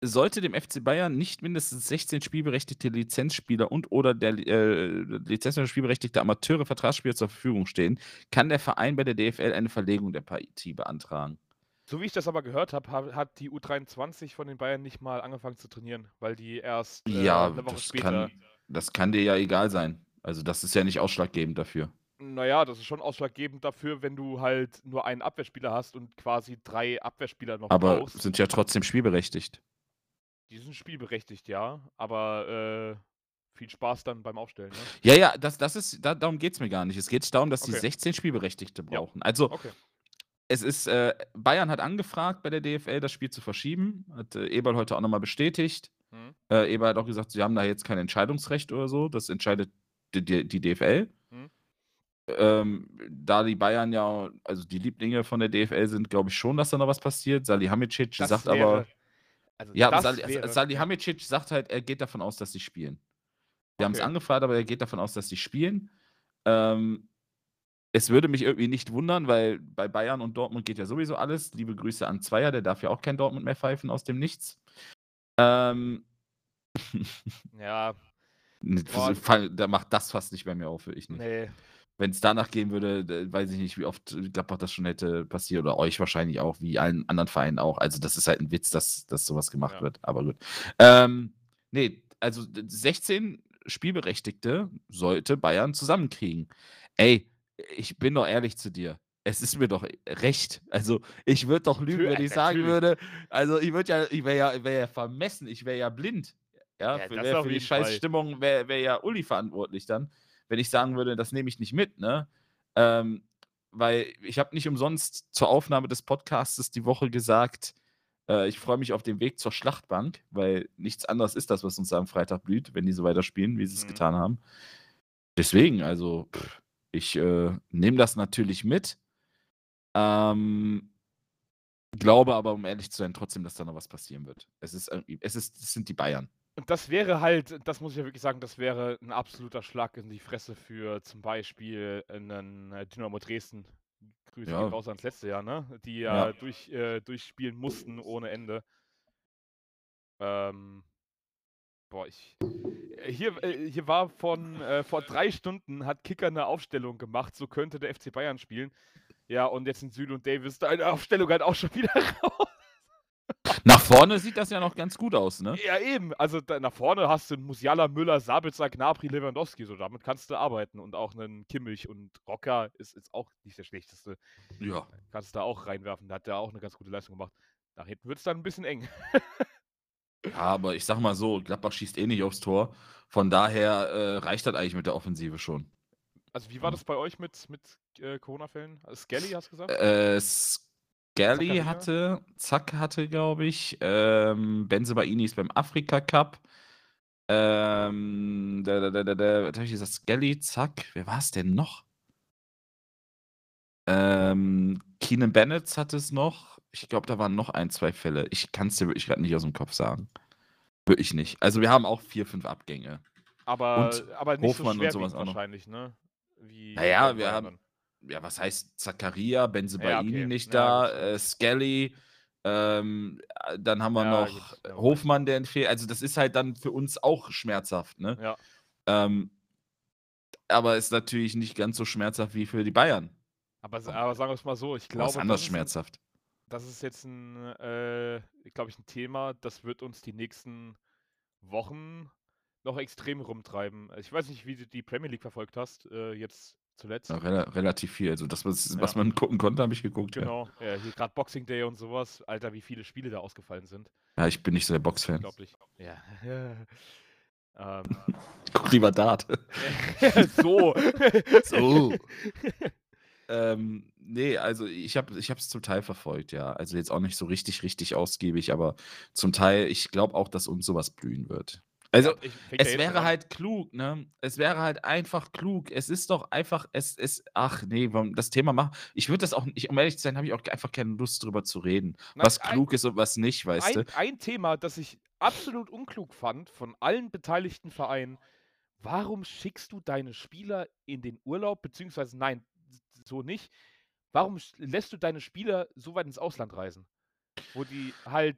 sollte dem FC Bayern nicht mindestens 16 spielberechtigte Lizenzspieler und oder der äh, Lizenz- oder spielberechtigte Amateure Vertragsspieler zur Verfügung stehen, kann der Verein bei der DFL eine Verlegung der Partie beantragen. So wie ich das aber gehört habe, hat die U23 von den Bayern nicht mal angefangen zu trainieren, weil die erst äh, ja, eine Woche das später. kann, das kann dir ja egal sein. Also das ist ja nicht ausschlaggebend dafür. Naja, das ist schon ausschlaggebend dafür, wenn du halt nur einen Abwehrspieler hast und quasi drei Abwehrspieler noch Aber brauchst. sind ja trotzdem spielberechtigt. Die sind spielberechtigt, ja, aber äh, viel Spaß dann beim Aufstellen, ne? Ja, ja, das, das ist, da, darum geht es mir gar nicht. Es geht darum, dass die Okay. 16 Spielberechtigte Ja. brauchen. Also, Okay. es ist, äh, Bayern hat angefragt bei der DFL, das Spiel zu verschieben. Hat äh, Eberl heute auch nochmal bestätigt. Mhm. Äh, Eberl hat auch gesagt, sie haben da jetzt kein Entscheidungsrecht oder so. Das entscheidet die, die, die DFL. Mhm. Ähm, da die Bayern ja, also die Lieblinge von der DFL sind, glaube ich schon, dass da noch was passiert. Salihamidzic Das sagt wäre, aber. Also Ja, Sal wäre, Salihamidzic sagt halt, er geht davon aus, dass sie spielen. Wir haben es Okay. angefragt, aber er geht davon aus, dass sie spielen. Ähm, es würde mich irgendwie nicht wundern, weil bei Bayern und Dortmund geht ja sowieso alles. Liebe Grüße an Zweier, der darf ja auch kein Dortmund mehr pfeifen aus dem Nichts. Ähm, Ja, Boah. Da macht das fast nicht bei mir auf, ich nicht. Nee. Wenn es danach gehen würde, weiß ich nicht, wie oft Gladbach das schon hätte passiert oder euch wahrscheinlich auch, wie allen anderen Vereinen auch. Also das ist halt ein Witz, dass, dass sowas gemacht ja. wird, aber gut. Ähm, nee, also 16 Spielberechtigte sollte Bayern zusammenkriegen. Ey, ich bin doch ehrlich zu dir. Es ist mir doch recht. Also, ich würde doch lügen, wenn ich sagen würde, also ich würde ja, ich wäre ja, wär ja vermessen, ich wäre ja blind. Ja, ja für, für die Scheißstimmung wäre wär ja Uli verantwortlich dann, wenn ich sagen würde, das nehme ich nicht mit, ne? Ähm, weil ich habe nicht umsonst zur Aufnahme des Podcasts die Woche gesagt, äh, ich freue mich auf den Weg zur Schlachtbank, weil nichts anderes ist das, was uns am Freitag blüht, wenn die so weiter spielen, wie sie es mhm. getan haben. Deswegen, also, pff, ich äh, nehme das natürlich mit. Ähm, glaube aber, um ehrlich zu sein, trotzdem, dass da noch was passieren wird. Es ist, es ist, es sind die Bayern. Und das wäre halt, das muss ich ja wirklich sagen, das wäre ein absoluter Schlag in die Fresse für zum Beispiel einen äh, Dynamo Dresden. Grüße ja. raus ans letzte Jahr, ne? Die ja, ja. Durch, äh, durchspielen mussten ohne Ende. Ähm, boah, ich. Äh, hier, äh, hier war von äh, vor drei Stunden hat Kicker eine Aufstellung gemacht, so könnte der FC Bayern spielen. Ja, und jetzt sind Süle und Davis deine Aufstellung halt auch schon wieder raus. Nach vorne sieht das ja noch ganz gut aus, ne? Ja, eben. Also da, nach vorne hast du Musiala, Müller, Sabitzer, Gnabry, Lewandowski. So, damit kannst du arbeiten. Und auch einen Kimmich und Rocker ist, ist auch nicht der schlechteste. Ja. Kannst du da auch reinwerfen. Da hat der auch eine ganz gute Leistung gemacht. Da hinten wird es dann ein bisschen eng. ja, aber ich sag mal so, Gladbach schießt eh nicht aufs Tor. Von daher äh, reicht das eigentlich mit der Offensive schon. Also wie war das bei euch mit, mit äh, Corona-Fällen? Also Skelly, hast du gesagt? Äh, Skelly hatte, Zack hatte, glaube ich, ähm, Benzebaini ist beim Afrika Cup. Ähm, da, da, da, da, was habe ich gesagt? Skelly, Zack, wer war es denn noch? Ähm, Keenan Bennett hatte es noch. Ich glaube, da waren noch ein, zwei Fälle. Ich kann es dir wirklich gerade nicht aus dem Kopf sagen. Wirklich nicht. Also wir haben auch vier, fünf Abgänge. Aber, aber nicht Hofmann so und sowas wahrscheinlich, ne? Wie naja, wir haben, ja, was heißt Zakaria, Benzebaini ja, okay. nicht da, ja, äh, Skelly, ähm, äh, dann haben wir ja, noch gut, Hofmann, der entfehlt. Also, das ist halt dann für uns auch schmerzhaft, ne? Ja. Ähm, aber ist natürlich nicht ganz so schmerzhaft wie für die Bayern. Aber, aber sagen wir es mal so, ich glaube. Das ist anders das schmerzhaft. Ist, das ist jetzt ein, äh, glaube ich, ein Thema, das wird uns die nächsten Wochen noch extrem rumtreiben. Ich weiß nicht, wie du die Premier League verfolgt hast, äh, jetzt zuletzt. Ja, rel relativ viel. Also das, was, ja. was man gucken konnte, habe ich geguckt. Genau, ja, ja hier gerade Boxing Day und sowas. Alter, wie viele Spiele da ausgefallen sind. Ja, ich bin nicht so der Boxfan. Unglaublich. Ja. ähm. Guck lieber Dart. so. so. ähm, nee, also ich habe es zum Teil verfolgt, ja. Also jetzt auch nicht so richtig, richtig ausgiebig, aber zum Teil, ich glaube auch, dass uns sowas blühen wird. Also, ja, es wäre halt klug, ne? Es wäre halt einfach klug. Es ist doch einfach, es ist, ach nee, das Thema machen. Ich würde das auch, ich, um ehrlich zu sein, habe ich auch einfach keine Lust drüber zu reden, Nein, was klug ein, ist und was nicht, weißt ein, du? Ein Thema, das ich absolut unklug fand von allen beteiligten Vereinen. Warum schickst du deine Spieler in den Urlaub, beziehungsweise nein, so nicht. Warum lässt du deine Spieler so weit ins Ausland reisen? Wo die halt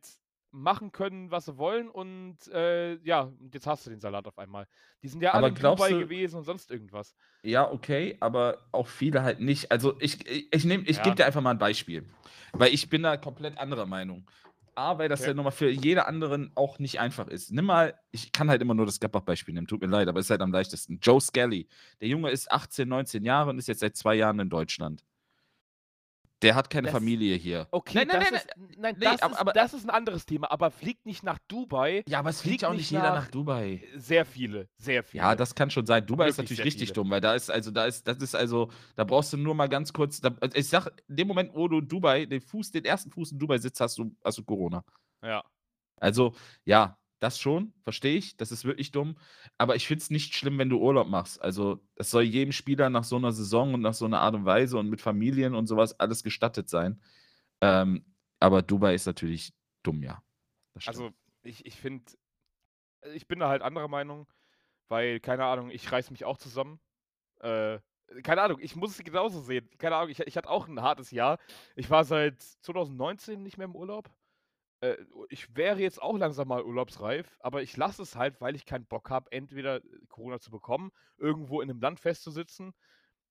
machen können, was sie wollen und äh, ja, jetzt hast du den Salat auf einmal. Die sind ja alle aber Dubai du, gewesen und sonst irgendwas. Ja, okay, aber auch viele halt nicht. Also ich, ich, ich, ich ja. gebe dir einfach mal ein Beispiel, weil ich bin da komplett anderer Meinung. A, weil das okay. ja nochmal für jede anderen auch nicht einfach ist. Nimm mal, ich kann halt immer nur das Gladbach-Beispiel nehmen, tut mir leid, aber es ist halt am leichtesten. Joe Skelly. Der Junge ist 18, 19 Jahre und ist jetzt seit zwei Jahren in Deutschland. Der hat keine das, Familie hier. Okay, nein, nein, nein, ist, nein, nee, das, aber, ist, das ist ein anderes Thema, aber fliegt nicht nach Dubai. Ja, aber es fliegt, auch nicht jeder nach, nach, Dubai. Sehr viele, sehr viele. Ja, das kann schon sein. Dubai Wirklich ist natürlich richtig viele. dumm, weil da ist also da ist das ist also da brauchst du nur mal ganz kurz da, also ich sag, in dem Moment, wo du Dubai den Fuß den ersten Fuß in Dubai sitzt, hast du hast du Corona. Ja. Also, ja, das schon, verstehe ich, das ist wirklich dumm. Aber ich finde es nicht schlimm, wenn du Urlaub machst. Also, es soll jedem Spieler nach so einer Saison und nach so einer Art und Weise und mit Familien und sowas alles gestattet sein. Ähm, aber Dubai ist natürlich dumm, ja. Also, ich, ich finde, ich bin da halt anderer Meinung, weil, keine Ahnung, ich reiß mich auch zusammen. Äh, keine Ahnung, ich muss es genauso sehen. Keine Ahnung, ich, ich hatte auch ein hartes Jahr. Ich war seit 2019 nicht mehr im Urlaub. Äh, ich wäre jetzt auch langsam mal urlaubsreif, aber ich lasse es halt, weil ich keinen Bock habe, entweder Corona zu bekommen, irgendwo in einem Land festzusitzen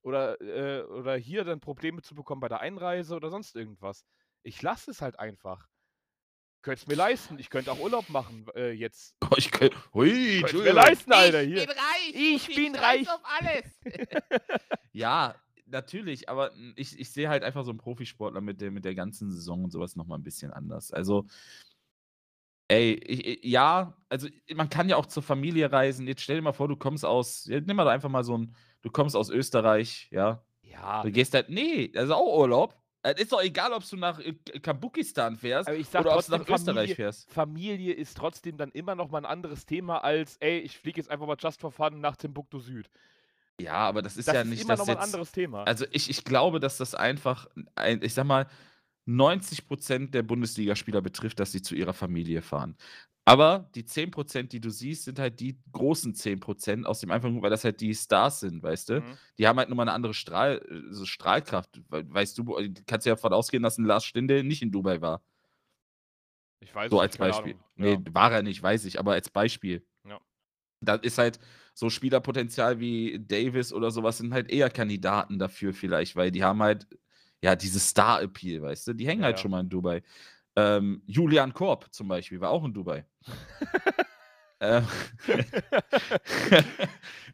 oder, äh, oder hier dann Probleme zu bekommen bei der Einreise oder sonst irgendwas. Ich lasse es halt einfach. Könnte es mir leisten. Ich könnte auch Urlaub machen äh, jetzt. Oh, ich könnte. Mir leisten, Alter, ich hier. bin reich. Ich bin reich. auf alles. Ja, natürlich, aber mm, ich, ich sehe halt einfach so einen Profisportler mit der, mit der ganzen Saison und sowas nochmal ein bisschen anders. Also, ey, ich, ja, also man kann ja auch zur Familie reisen. Jetzt stell dir mal vor, du kommst aus, ja, nimm mal einfach mal so ein, du kommst aus Österreich, ja. Ja, Du gehst halt, nee, das ist auch Urlaub. Es ist doch egal, ob du nach äh, Kabukistan fährst sag oder ob du nach Österreich Familie, fährst. Familie ist trotzdem dann immer noch mal ein anderes Thema als, ey, ich fliege jetzt einfach mal just for fun nach Timbuktu Süd. Ja, aber das ist Das ja ist nicht immer das noch mal ein jetzt. anderes Thema. Also ich, ich glaube, dass das einfach, ein, ich sag mal, 90% der Bundesligaspieler betrifft, dass sie zu ihrer Familie fahren. Aber die 10%, die du siehst, sind halt die großen 10% aus dem einfachen Grund, weil das halt die Stars sind, weißt du? Mhm. Die haben halt nur mal eine andere Strahl, so Strahlkraft. We- Weißt du, kannst ja davon ausgehen, dass ein Lars Stindl nicht in Dubai war. Ich weiß So als nicht, keine Beispiel. Ahnung. Nee, Ja. war er nicht, weiß ich, aber als Beispiel. Ja. Da ist halt so Spielerpotenzial wie Davis oder sowas sind halt eher Kandidaten dafür vielleicht, weil die haben halt, ja, dieses Star-Appeal, weißt du? Die hängen Ja, halt ja. schon mal in Dubai. Ähm, Julian Korb zum Beispiel war auch in Dubai. ähm,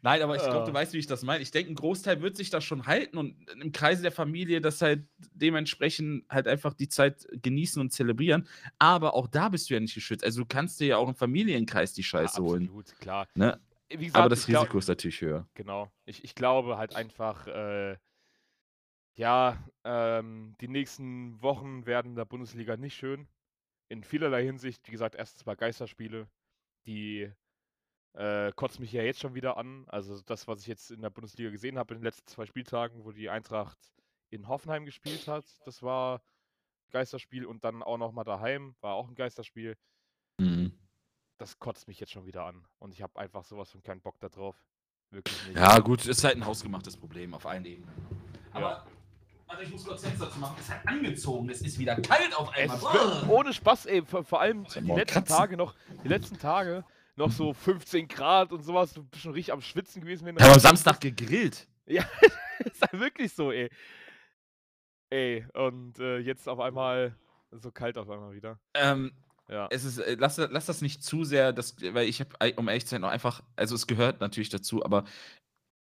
Nein, aber ich glaube, du Ah. weißt, wie ich das meine. Ich denke, ein Großteil wird sich das schon halten und im Kreise der Familie das halt dementsprechend halt einfach die Zeit genießen und zelebrieren. Aber auch da bist du ja nicht geschützt. Also du kannst dir ja auch im Familienkreis die Ja, Scheiße holen. absolut, klar. Ne? Gesagt, Aber das ich glaub- Risiko ist natürlich höher. Genau. Ich, ich glaube halt einfach, äh, ja, ähm, die nächsten Wochen werden in der Bundesliga nicht schön. In vielerlei Hinsicht. Wie gesagt, erst zwei Geisterspiele, die äh, kotzen mich ja jetzt schon wieder an. Also das, was ich jetzt in der Bundesliga gesehen habe in den letzten zwei Spieltagen, wo die Eintracht in Hoffenheim gespielt hat, das war Geisterspiel und dann auch nochmal daheim, war auch ein Geisterspiel. Mhm. Das kotzt mich jetzt schon wieder an. Und ich habe einfach sowas von keinen Bock da drauf. Wirklich nicht. Ja, gut, ist halt ein hausgemachtes Problem auf allen Ebenen. Ja. Aber, warte, ich muss kurz Fenster zu machen. Es hat angezogen, es ist wieder kalt auf einmal. wird, ohne Spaß, ey, vor, vor allem ja die letzten kratzen. Tage noch, die letzten Tage noch so 15 Grad und sowas, du bist schon richtig am Schwitzen gewesen. Wir haben am Samstag gegrillt. bist. ist halt wirklich so, ey. Ey, und äh, jetzt auf einmal so kalt auf einmal wieder. Ähm, Ja. es ist, äh, lass, lass das nicht zu sehr, das, weil ich habe, um ehrlich zu sein, auch einfach, also es gehört natürlich dazu, aber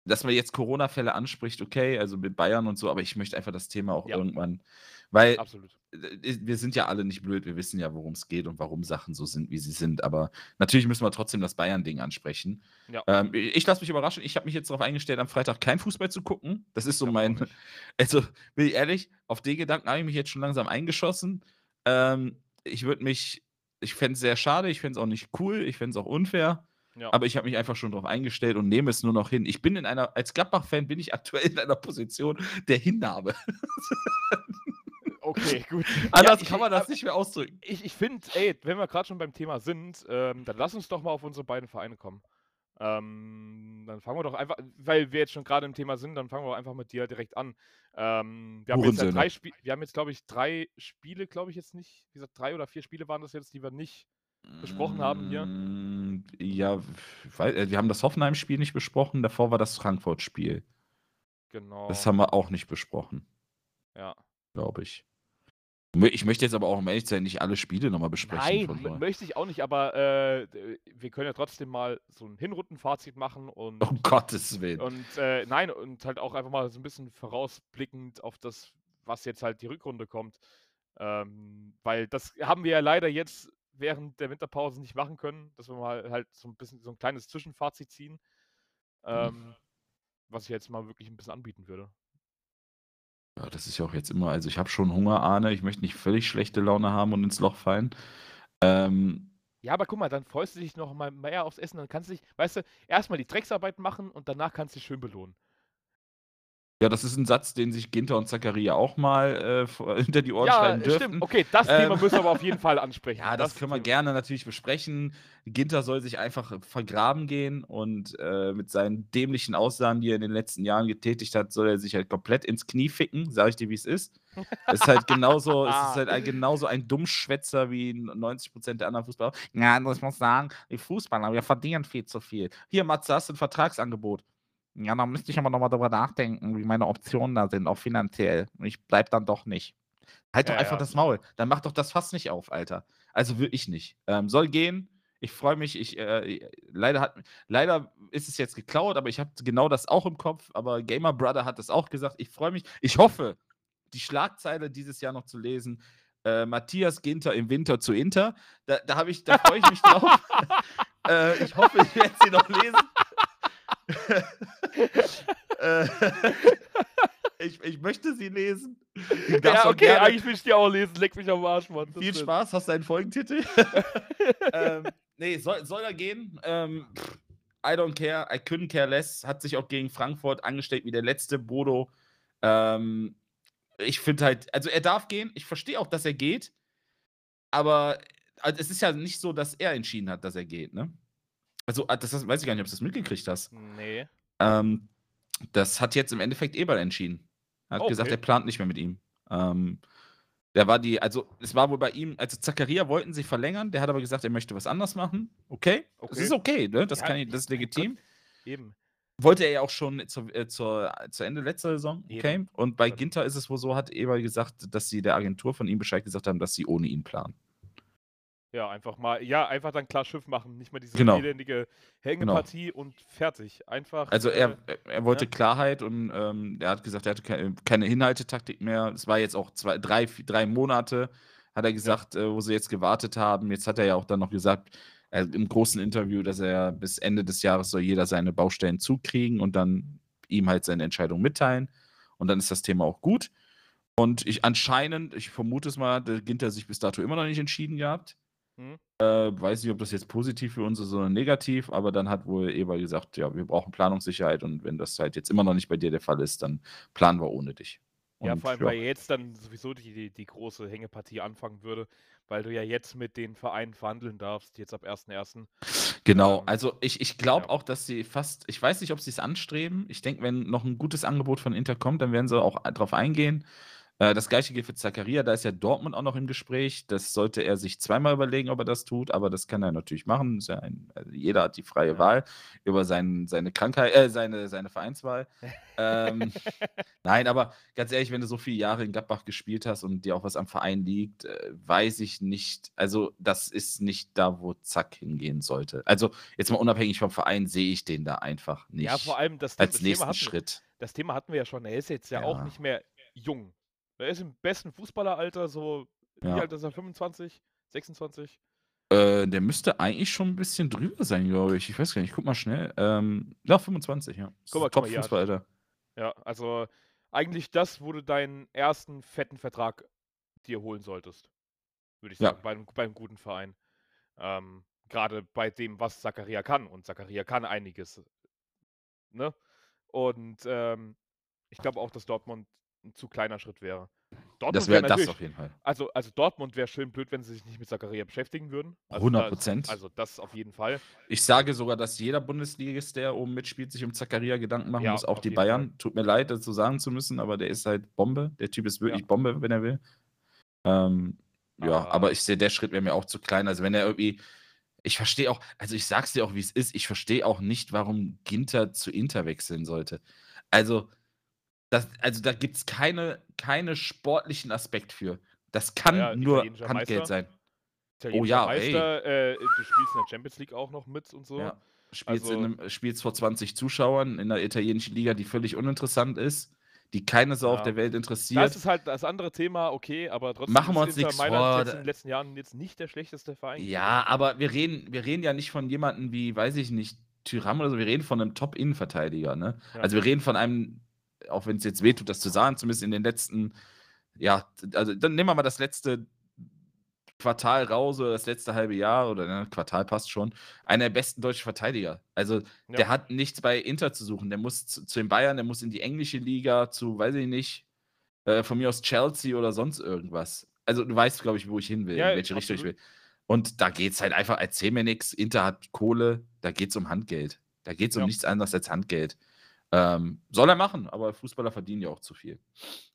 dass man jetzt Corona-Fälle anspricht, okay, also mit Bayern und so, aber ich möchte einfach das Thema auch Ja. irgendwann, weil Absolut. wir sind ja alle nicht blöd, wir wissen ja, worum es geht und warum Sachen so sind, wie sie sind, aber natürlich müssen wir trotzdem das Bayern-Ding ansprechen. Ja. Ähm, ich lasse mich überraschen, ich habe mich jetzt darauf eingestellt, am Freitag kein Fußball zu gucken. Das ist so Ja, mein, also bin ich ehrlich, auf den Gedanken habe ich mich jetzt schon langsam eingeschossen. Ähm, ich würde mich, ich fände es sehr schade, ich fände es auch nicht cool, ich fände es auch unfair. Ja. Aber ich habe mich einfach schon darauf eingestellt und nehme es nur noch hin. Ich bin in einer, als Gladbach-Fan bin ich aktuell in einer Position der Hinnahme. Okay, gut. Anders ich- kann man das nicht mehr ausdrücken. Ich, ich finde, ey, wenn wir gerade schon beim Thema sind, ähm, dann lass uns doch mal auf unsere beiden Vereine kommen. Ähm, dann fangen wir doch einfach, weil wir jetzt schon gerade im Thema sind, dann fangen wir einfach mit dir direkt an. Ähm, wir, haben jetzt ja drei Spie wir haben jetzt, glaube ich, drei Spiele, glaube ich jetzt nicht. Wie gesagt, drei oder vier Spiele waren das jetzt, die wir nicht besprochen haben hier. Mm, Ja, weil, äh, wir haben das Hoffenheim-Spiel nicht besprochen, davor war das Frankfurt-Spiel. Genau. Das haben wir auch nicht besprochen, ja. glaube ich. Ich möchte jetzt aber auch, um ehrlich zu sein, nicht alle Spiele nochmal besprechen. Nein, möchte ich auch nicht, aber äh, wir können ja trotzdem mal so ein Hinrundenfazit machen und Um Gottes Willen. Und äh, nein, und halt auch einfach mal so ein bisschen vorausblickend auf das, was jetzt halt die Rückrunde kommt. Ähm, weil das haben wir ja leider jetzt während der Winterpause nicht machen können, dass wir mal halt so ein bisschen so ein kleines Zwischenfazit ziehen. Ähm, was ich jetzt mal wirklich ein bisschen anbieten würde. Ja, das ist ja auch jetzt immer, also ich habe schon Hunger, Ahne, ich möchte nicht völlig schlechte Laune haben und ins Loch fallen. Ähm, Ja, aber guck mal, dann freust du dich noch mal mehr aufs Essen, dann kannst du dich, weißt du, erstmal die Drecksarbeit machen und danach kannst du dich schön belohnen. Ja, das ist ein Satz, den sich Ginter und Zakaria auch mal äh, hinter die Ohren Ja, schreiben dürften. stimmt. Okay, das Ähm, Thema müssen wir aber auf jeden Fall ansprechen. Ja, das, können wir gerne natürlich besprechen. Ginter soll sich einfach vergraben gehen und äh, mit seinen dämlichen Aussagen, die er in den letzten Jahren getätigt hat, soll er sich halt komplett ins Knie ficken, sag ich dir, wie es ist. Es ist halt genauso, es ist halt ein, genauso ein Dummschwätzer wie 90% der anderen Fußballer. Ja, ich muss sagen, die Fußballer, wir verdienen viel zu viel. Hier, Matze, hast du ein Vertragsangebot? Ja, da müsste ich aber nochmal drüber nachdenken, wie meine Optionen da sind, auch finanziell. Und ich bleib dann doch nicht. Halt doch Ja, einfach ja. das Maul. Dann mach doch das Fass nicht auf, Alter. Also will ich nicht. Ähm, soll gehen. Ich freue mich. Ich, äh, leider, hat, leider ist es jetzt geklaut, aber ich habe genau das auch im Kopf. Aber Gamer Brother hat das auch gesagt. Ich freue mich. Ich hoffe, die Schlagzeile dieses Jahr noch zu lesen. Äh, Matthias Ginter im Winter zu Inter. Da, da, ich, da freue ich mich drauf. äh, ich hoffe, ich werde sie noch lesen. Äh, ich, ich möchte sie lesen. Ja, okay, gerne- eigentlich will ich die auch lesen. Leck mich am Arsch, Mann. Das viel Spaß, hast du einen Folgentitel? ähm, nee, soll, soll er gehen? Ähm, I don't care, I couldn't care less. Hat sich auch gegen Frankfurt angestellt wie der letzte Bodo. Ähm, ich finde halt, also er darf gehen. Ich verstehe auch, dass er geht. Aber also es ist ja nicht so, dass er entschieden hat, dass er geht, ne? Also, ah, das weiß ich gar nicht, ob du das mitgekriegt hast. Nee. Ähm, das hat jetzt im Endeffekt Eberl entschieden. Er hat Okay. gesagt, er plant nicht mehr mit ihm. Ähm, der war die, also es war wohl bei ihm, also Zakaria wollten sie verlängern, der hat aber gesagt, er möchte was anderes machen. Okay. Das Okay. ist okay, ne? Das, Ja, kann ich, das ist legitim. Eben. Wollte er ja auch schon zur, äh, zur, zu Ende letzter Saison. Okay. Eben. Und bei Dann- Ginter ist es wohl so, hat Eberl gesagt, dass sie der Agentur von ihm Bescheid gesagt haben, dass sie ohne ihn planen. Ja, einfach mal, ja, einfach dann klar Schiff machen. Nicht mehr diese Genau. elendige Hängepartie und fertig. Einfach. Also er, äh, er- er wollte ja. Klarheit und ähm, er hat gesagt, er hatte keine, keine Hinhaltetaktik mehr. Es war jetzt auch zwei, drei, vier- drei Monate, hat er gesagt, äh, wo sie jetzt gewartet haben. Jetzt hat er ja auch dann noch gesagt, äh, im großen Interview, dass er bis Ende des Jahres soll jeder seine Baustellen zukriegen und dann ihm halt seine Entscheidung mitteilen. Und dann ist das Thema auch gut. Und ich anscheinend, ich vermute es mal, der Ginter sich bis dato immer noch nicht entschieden gehabt. Hm. Äh, weiß nicht, ob das jetzt positiv für uns ist oder negativ, aber dann hat wohl Eber gesagt, ja, wir brauchen Planungssicherheit und wenn das halt jetzt immer noch nicht bei dir der Fall ist, dann planen wir ohne dich. ja, Und vor allem, weil jetzt dann sowieso die, die, die große Hängepartie anfangen würde, weil du ja jetzt mit den Vereinen verhandeln darfst, jetzt ab 1.1. Genau, Ähm, also ich, ich glaube ja. auch, dass sie fast, ich weiß nicht, ob sie es anstreben. Ich denke, wenn noch ein gutes Angebot von Inter kommt, dann werden sie auch drauf eingehen. Äh, das gleiche gilt für Zakaria, da ist ja Dortmund auch noch im Gespräch. Das sollte er sich zweimal überlegen, ob er das tut, aber das kann er natürlich machen. Ja ein, also jeder hat die freie Ja. Wahl über sein, seine Krankheit, äh, seine, seine Vereinswahl. ähm, nein, aber ganz ehrlich, wenn du so viele Jahre in Gladbach gespielt hast und dir auch was am Verein liegt, äh, weiß ich nicht. Also, das ist nicht da, wo Zack hingehen sollte. Also, jetzt mal unabhängig vom Verein, sehe ich den da einfach nicht. Ja, vor allem das, als das nächsten Thema hatten, Schritt. das Thema hatten wir ja schon. Er ist jetzt ja, auch Ja. nicht mehr jung. Er ist im besten Fußballeralter, so, Ja. wie alt ist er? 25, 26? Äh, der müsste eigentlich schon ein bisschen drüber sein, glaube ich. Ich weiß gar nicht, guck mal schnell. Ähm, ja, 25, ja. Guck mal, guck Top mal, hier. Fußball, Alter. Ja, also eigentlich das, wo du deinen ersten fetten Vertrag dir holen solltest. Würde ich Ja. sagen, beim, beim guten Verein. Ähm, Gerade bei dem, was Zakaria kann. Und Zakaria kann einiges. Ne? Und ähm, ich glaube auch, dass Dortmund ein zu kleiner Schritt wäre. Dortmund Das wär wäre das natürlich- auf jeden Fall. Also, also Dortmund wäre schön blöd, wenn sie sich nicht mit Zakaria beschäftigen würden. Also 100%. Das, also das auf jeden Fall. Ich sage sogar, dass jeder Bundesligist, der oben mitspielt, sich um Zakaria Gedanken machen Ja, muss. Auch die Bayern. Tut mir leid, das so sagen zu müssen, aber der ist halt Bombe. Der Typ ist wirklich Ja. Bombe, wenn er will. Ähm, ja, Aber- aber ich sehe, der Schritt wäre mir auch zu klein. Also, wenn er irgendwie. Ich verstehe auch, also ich sag's dir auch, wie es ist. Ich verstehe auch nicht, warum Ginter zu Inter wechseln sollte. Also, das, also da gibt es keine, keine sportlichen Aspekt für. Das kann Ja, nur Handgeld Meister. sein. Oh ja, Meister, äh, du spielst in der Champions League auch noch mit und so. Ja. Spielst, Also- in einem, spielst vor 20 Zuschauern in einer italienischen Liga, die völlig uninteressant ist, die keine Sau auf Ja. der Welt Das interessiert. ist halt das andere Thema, okay, aber trotzdem Machen wir ist uns Inter nichts Mailand vor, jetzt in den letzten Jahren jetzt nicht der schlechteste Verein. Ja, aber wir reden, wir reden ja nicht von jemandem wie, weiß ich nicht, Tyram oder so, wir reden von einem Top-Innenverteidiger, ne? Ja. Also wir reden von einem, auch wenn es jetzt wehtut, das zu sagen, zumindest in den letzten, ja, also dann nehmen wir mal das letzte Quartal raus oder das letzte halbe Jahr oder ne, Quartal passt schon, einer der besten deutschen Verteidiger. Also ja. der hat nichts bei Inter zu suchen. Der muss zu, zu, den Bayern, der muss in die englische Liga, zu, weiß ich nicht, äh, von mir aus Chelsea oder sonst irgendwas. Also du weißt, glaube ich, wo ich hin will, ja, in welche Richtung ich will. Und da geht es halt einfach, erzähl mir nichts, Inter hat Kohle, da geht es um Handgeld. Da geht es um ja. nichts anderes als Handgeld. Ähm, soll er machen, aber Fußballer verdienen ja auch zu viel.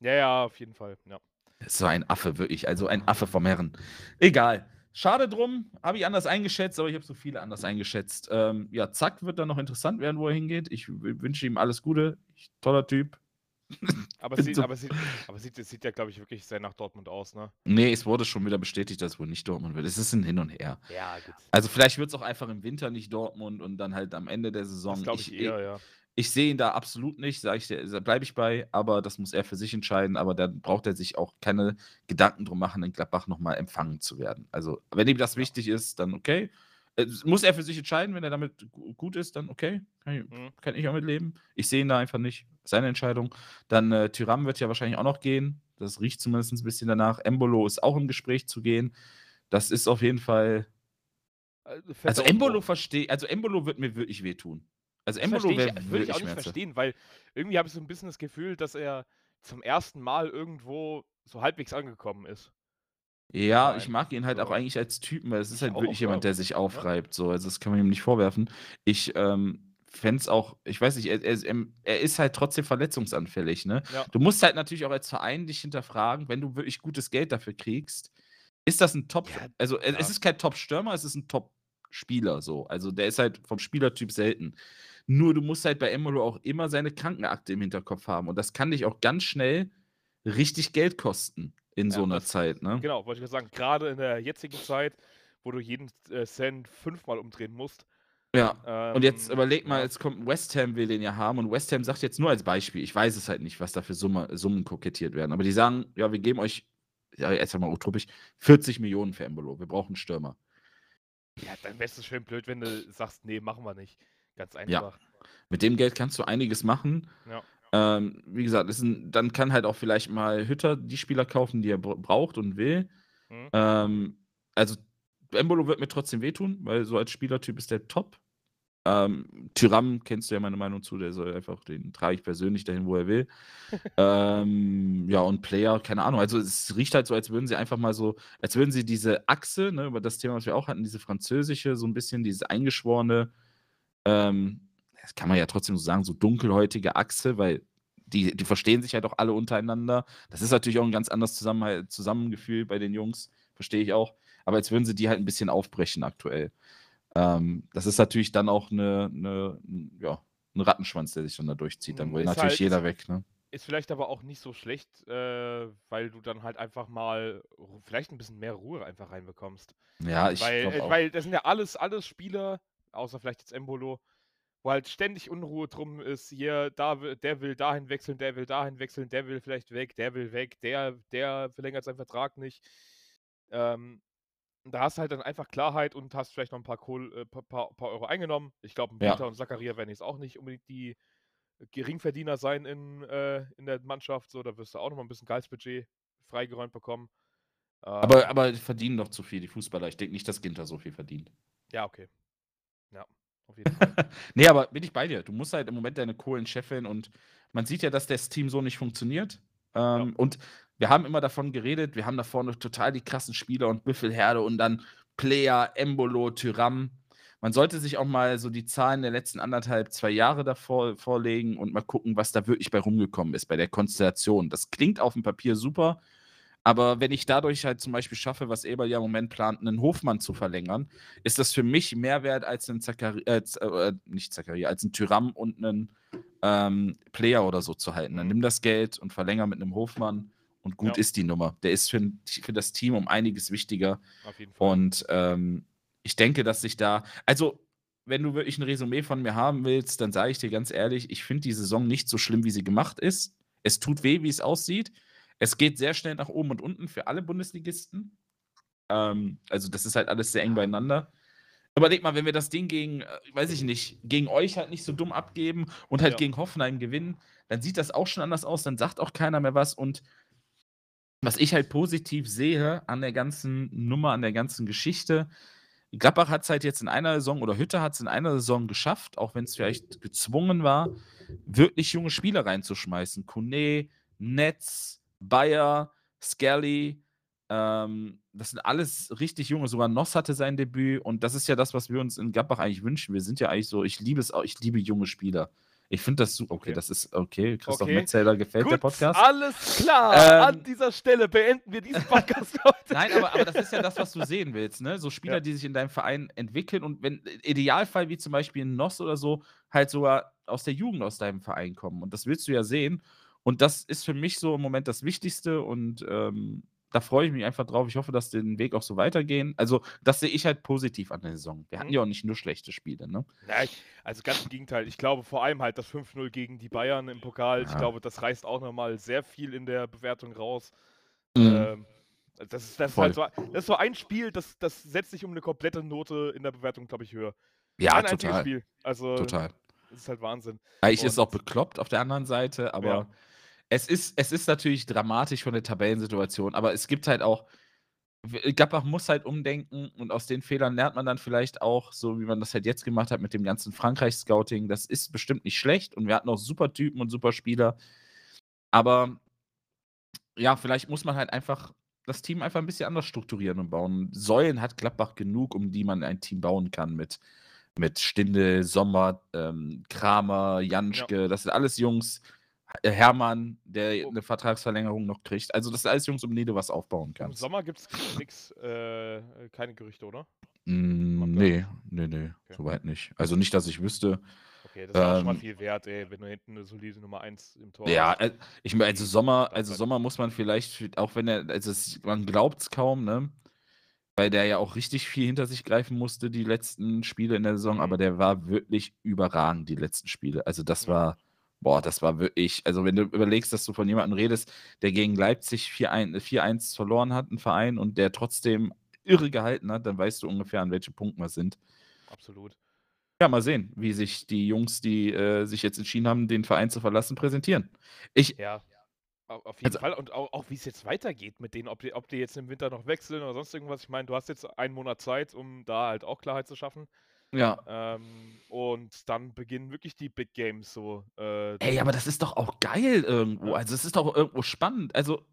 Ja, ja, auf jeden Fall, ja. So ein Affe, wirklich. Also ein Affe vom Herren. Egal. Schade drum, habe ich anders eingeschätzt, aber ich habe so viele anders eingeschätzt. Ähm, ja, Zack wird dann noch interessant werden, wo er hingeht. Ich wünsche ihm alles Gute. Ich, toller Typ. aber, sieht, so aber, sieht, aber sieht, sieht ja, glaube ich, wirklich sehr nach Dortmund aus, ne? Nee, es wurde schon wieder bestätigt, dass es wohl nicht Dortmund wird. Es ist ein Hin und Her. Ja, gut. Also vielleicht wird es auch einfach im Winter nicht Dortmund und dann halt am Ende der Saison. Das glaube ich, ich eher, ja. Ich sehe ihn da absolut nicht, sage ich, bleibe ich bei, aber das muss er für sich entscheiden. Aber dann braucht er sich auch keine Gedanken drum machen, in Gladbach nochmal empfangen zu werden. Also, wenn ihm das wichtig ist, dann okay. Muss er für sich entscheiden, wenn er damit gut ist, dann okay. Kann ich, mhm. kann ich auch mit leben. Ich sehe ihn da einfach nicht. Seine Entscheidung. Dann äh, Tyram wird ja wahrscheinlich auch noch gehen. Das riecht zumindest ein bisschen danach. Embolo ist auch im Gespräch zu gehen. Das ist auf jeden Fall. Äh, also Embolo verstehe, also Embolo wird mir wirklich wehtun. Also Embolo wäre würde ich auch nicht verstehen, weil irgendwie habe ich so ein bisschen das Gefühl, dass er zum ersten Mal irgendwo so halbwegs angekommen ist. Ja, Nein. ich mag ihn halt so. auch eigentlich als Typen, weil es ist halt auch, wirklich jemand, der sich aufreibt. So. Also das kann man ihm nicht vorwerfen. Ich ähm, fände es auch, ich weiß nicht, er, er, er, ist halt trotzdem verletzungsanfällig. Ne? Ja. Du musst halt natürlich auch als Verein dich hinterfragen, wenn du wirklich gutes Geld dafür kriegst, ist das ein Top, ja, also ja. es ist kein Top-Stürmer, es ist ein Top-Spieler so. Also der ist halt vom Spielertyp selten. Nur du musst halt bei Embolo auch immer seine Krankenakte im Hinterkopf haben. Und das kann dich auch ganz schnell richtig Geld kosten in ja, so einer das, Zeit. Ne? Genau, wollte ich sagen. Gerade in der jetzigen Zeit, wo du jeden äh, Cent fünfmal umdrehen musst. Ja, ähm, und jetzt ähm, überleg mal, jetzt kommt West Ham, will den ja haben. Und West Ham sagt jetzt nur als Beispiel, ich weiß es halt nicht, was da für Summe, Summen kokettiert werden. Aber die sagen, ja, wir geben euch, ja, jetzt mal utopisch, 40 Millionen für Embolo. Wir brauchen Stürmer. Ja, dann wäre es schön blöd, wenn du sagst, nee, machen wir nicht. Ganz einfach. Ja. Mit dem Geld kannst du einiges machen. Ja. Ähm, wie gesagt, ein, dann kann halt auch vielleicht mal Hütter die Spieler kaufen, die er braucht und will. Mhm. Ähm, also Embolo wird mir trotzdem wehtun, weil so als Spielertyp ist der top. Ähm, Tyram kennst du ja meine Meinung zu, der soll einfach, den trage ich persönlich dahin, wo er will. ähm, ja, und Player, keine Ahnung. Also es riecht halt so, als würden sie einfach mal so, als würden sie diese Achse, ne, über das Thema, was wir auch hatten, diese französische, so ein bisschen, dieses eingeschworene, ähm, das kann man ja trotzdem so sagen, so dunkelhäutige Achse, weil die, die verstehen sich halt auch alle untereinander. Das ist natürlich auch ein ganz anderes Zusammen Zusammengefühl bei den Jungs, verstehe ich auch. Aber jetzt würden sie die halt ein bisschen aufbrechen aktuell. Ähm, das ist natürlich dann auch eine, eine, ja, ein Rattenschwanz, der sich dann da durchzieht. Dann will ist natürlich halt, jeder weg. Ne? Ist vielleicht aber auch nicht so schlecht, äh, weil du dann halt einfach mal vielleicht ein bisschen mehr Ruhe einfach reinbekommst. Ja, ich weil, äh, weil das sind ja alles, alles Spieler, außer vielleicht jetzt Embolo, wo halt ständig Unruhe drum ist, hier, da, der will dahin wechseln, der will dahin wechseln, der will vielleicht weg, der will weg, der, der verlängert seinen Vertrag nicht. Ähm, da hast du halt dann einfach Klarheit und hast vielleicht noch ein paar, Kohl, äh, paar, paar, paar, Euro eingenommen. Ich glaube, Peter ja. und Zakaria werden jetzt auch nicht unbedingt die Geringverdiener sein in, äh, in der Mannschaft. So, da wirst du auch noch mal ein bisschen Gehaltsbudget freigeräumt bekommen. Ähm, aber, aber die verdienen doch zu viel, die Fußballer. Ich denke nicht, dass Ginter so viel verdient. Ja, okay. Ja. Auf jeden Fall. nee, aber bin ich bei dir. Du musst halt im Moment deine Kohlen scheffeln und man sieht ja, dass das Team so nicht funktioniert. Ähm, ja. Und wir haben immer davon geredet, wir haben da vorne total die krassen Spieler und Büffelherde und dann Player, Embolo, Tyram. Man sollte sich auch mal so die Zahlen der letzten anderthalb, zwei Jahre davor vorlegen und mal gucken, was da wirklich bei rumgekommen ist, bei der Konstellation. Das klingt auf dem Papier super, aber wenn ich dadurch halt zum Beispiel schaffe, was Eber ja im Moment plant, einen Hofmann zu verlängern, ist das für mich mehr wert als ein Zachari äh, äh, nicht Zachariah, als ein Tyram und einen ähm, Player oder so zu halten. Dann nimm das Geld und verlänger mit einem Hofmann und gut ja. ist die Nummer. Der ist für, für das Team um einiges wichtiger. Und ähm, ich denke, dass sich da, also wenn du wirklich ein Resümee von mir haben willst, dann sage ich dir ganz ehrlich, ich finde die Saison nicht so schlimm, wie sie gemacht ist. Es tut weh, wie es aussieht. Es geht sehr schnell nach oben und unten für alle Bundesligisten. Ähm, also, das ist halt alles sehr eng beieinander. Überleg mal, wenn wir das Ding gegen, äh, weiß ich nicht, gegen euch halt nicht so dumm abgeben und halt ja. gegen Hoffenheim gewinnen, dann sieht das auch schon anders aus, dann sagt auch keiner mehr was und was ich halt positiv sehe an der ganzen Nummer, an der ganzen Geschichte, Gladbach hat es halt jetzt in einer Saison oder Hütte hat es in einer Saison geschafft, auch wenn es vielleicht gezwungen war, wirklich junge Spieler reinzuschmeißen. Kone, Netz, Bayer, Skelly, ähm, das sind alles richtig junge. Sogar Noss hatte sein Debüt und das ist ja das, was wir uns in Gladbach eigentlich wünschen. Wir sind ja eigentlich so, ich liebe es auch, ich liebe junge Spieler. Ich finde das super. Okay, okay, das ist okay. Christoph okay. Metzelder gefällt Gut, der Podcast. Alles klar. Ähm, An dieser Stelle beenden wir diesen Podcast heute. Nein, aber, aber das ist ja das, was du sehen willst. Ne? So Spieler, ja. die sich in deinem Verein entwickeln und wenn Idealfall wie zum Beispiel ein Noss oder so halt sogar aus der Jugend aus deinem Verein kommen. Und das willst du ja sehen. Und das ist für mich so im Moment das Wichtigste. Und ähm, da freue ich mich einfach drauf. Ich hoffe, dass den Weg auch so weitergehen. Also, das sehe ich halt positiv an der Saison. Wir hatten mhm. ja auch nicht nur schlechte Spiele, ne? Ja, ich, also ganz im Gegenteil. Ich glaube vor allem halt das 5-0 gegen die Bayern im Pokal. Ja. Ich glaube, das reißt auch nochmal sehr viel in der Bewertung raus. Mhm. Ähm, das, ist, das, ist halt so, das ist so ein Spiel, das, das setzt sich um eine komplette Note in der Bewertung, glaube ich, höher. Ja, ein total. Spiel. Also, total. Das ist halt Wahnsinn. Eigentlich ist es auch bekloppt auf der anderen Seite, aber ja. Es ist, es ist natürlich dramatisch von der Tabellensituation, aber es gibt halt auch. Gladbach muss halt umdenken und aus den Fehlern lernt man dann vielleicht auch, so wie man das halt jetzt gemacht hat mit dem ganzen Frankreich-Scouting. Das ist bestimmt nicht schlecht und wir hatten auch super Typen und super Spieler. Aber ja, vielleicht muss man halt einfach das Team einfach ein bisschen anders strukturieren und bauen. Säulen hat Gladbach genug, um die man ein Team bauen kann mit, mit Stinde, Sommer, ähm, Kramer, Janschke. Ja. Das sind alles Jungs, Hermann, der oh. eine Vertragsverlängerung noch kriegt. Also das sind alles Jungs, um du was aufbauen kannst. Im Sommer gibt es nichts, äh, keine Gerüchte, oder? Mm, nee, nee, nee, okay. soweit nicht. Also nicht, dass ich wüsste. Okay, das ist ähm, schon mal ähm, viel wert, ey, wenn du hinten eine solide Nummer 1 im Tor ja, hast. Ja, äh, ich meine, also Sommer, also Sommer muss man vielleicht, auch wenn er, also es, man glaubt es kaum, ne? Weil der ja auch richtig viel hinter sich greifen musste, die letzten Spiele in der Saison, mhm. aber der war wirklich überragend, die letzten Spiele. Also das ja. war Boah, das war wirklich, also wenn du überlegst, dass du von jemandem redest, der gegen Leipzig 4-1 verloren hat, ein Verein, und der trotzdem irre gehalten hat, dann weißt du ungefähr, an welchem Punkt wir sind. Absolut. Ja, mal sehen, wie sich die Jungs, die äh, sich jetzt entschieden haben, den Verein zu verlassen, präsentieren. Ich, ja, auf jeden also, Fall. Und auch, auch wie es jetzt weitergeht mit denen, ob die, ob die jetzt im Winter noch wechseln oder sonst irgendwas. Ich meine, du hast jetzt einen Monat Zeit, um da halt auch Klarheit zu schaffen. Ja. Ähm, und dann beginnen wirklich die Big Games so. Äh, Ey, aber das ist doch auch geil irgendwo. Ja. Also es ist doch irgendwo spannend. Also,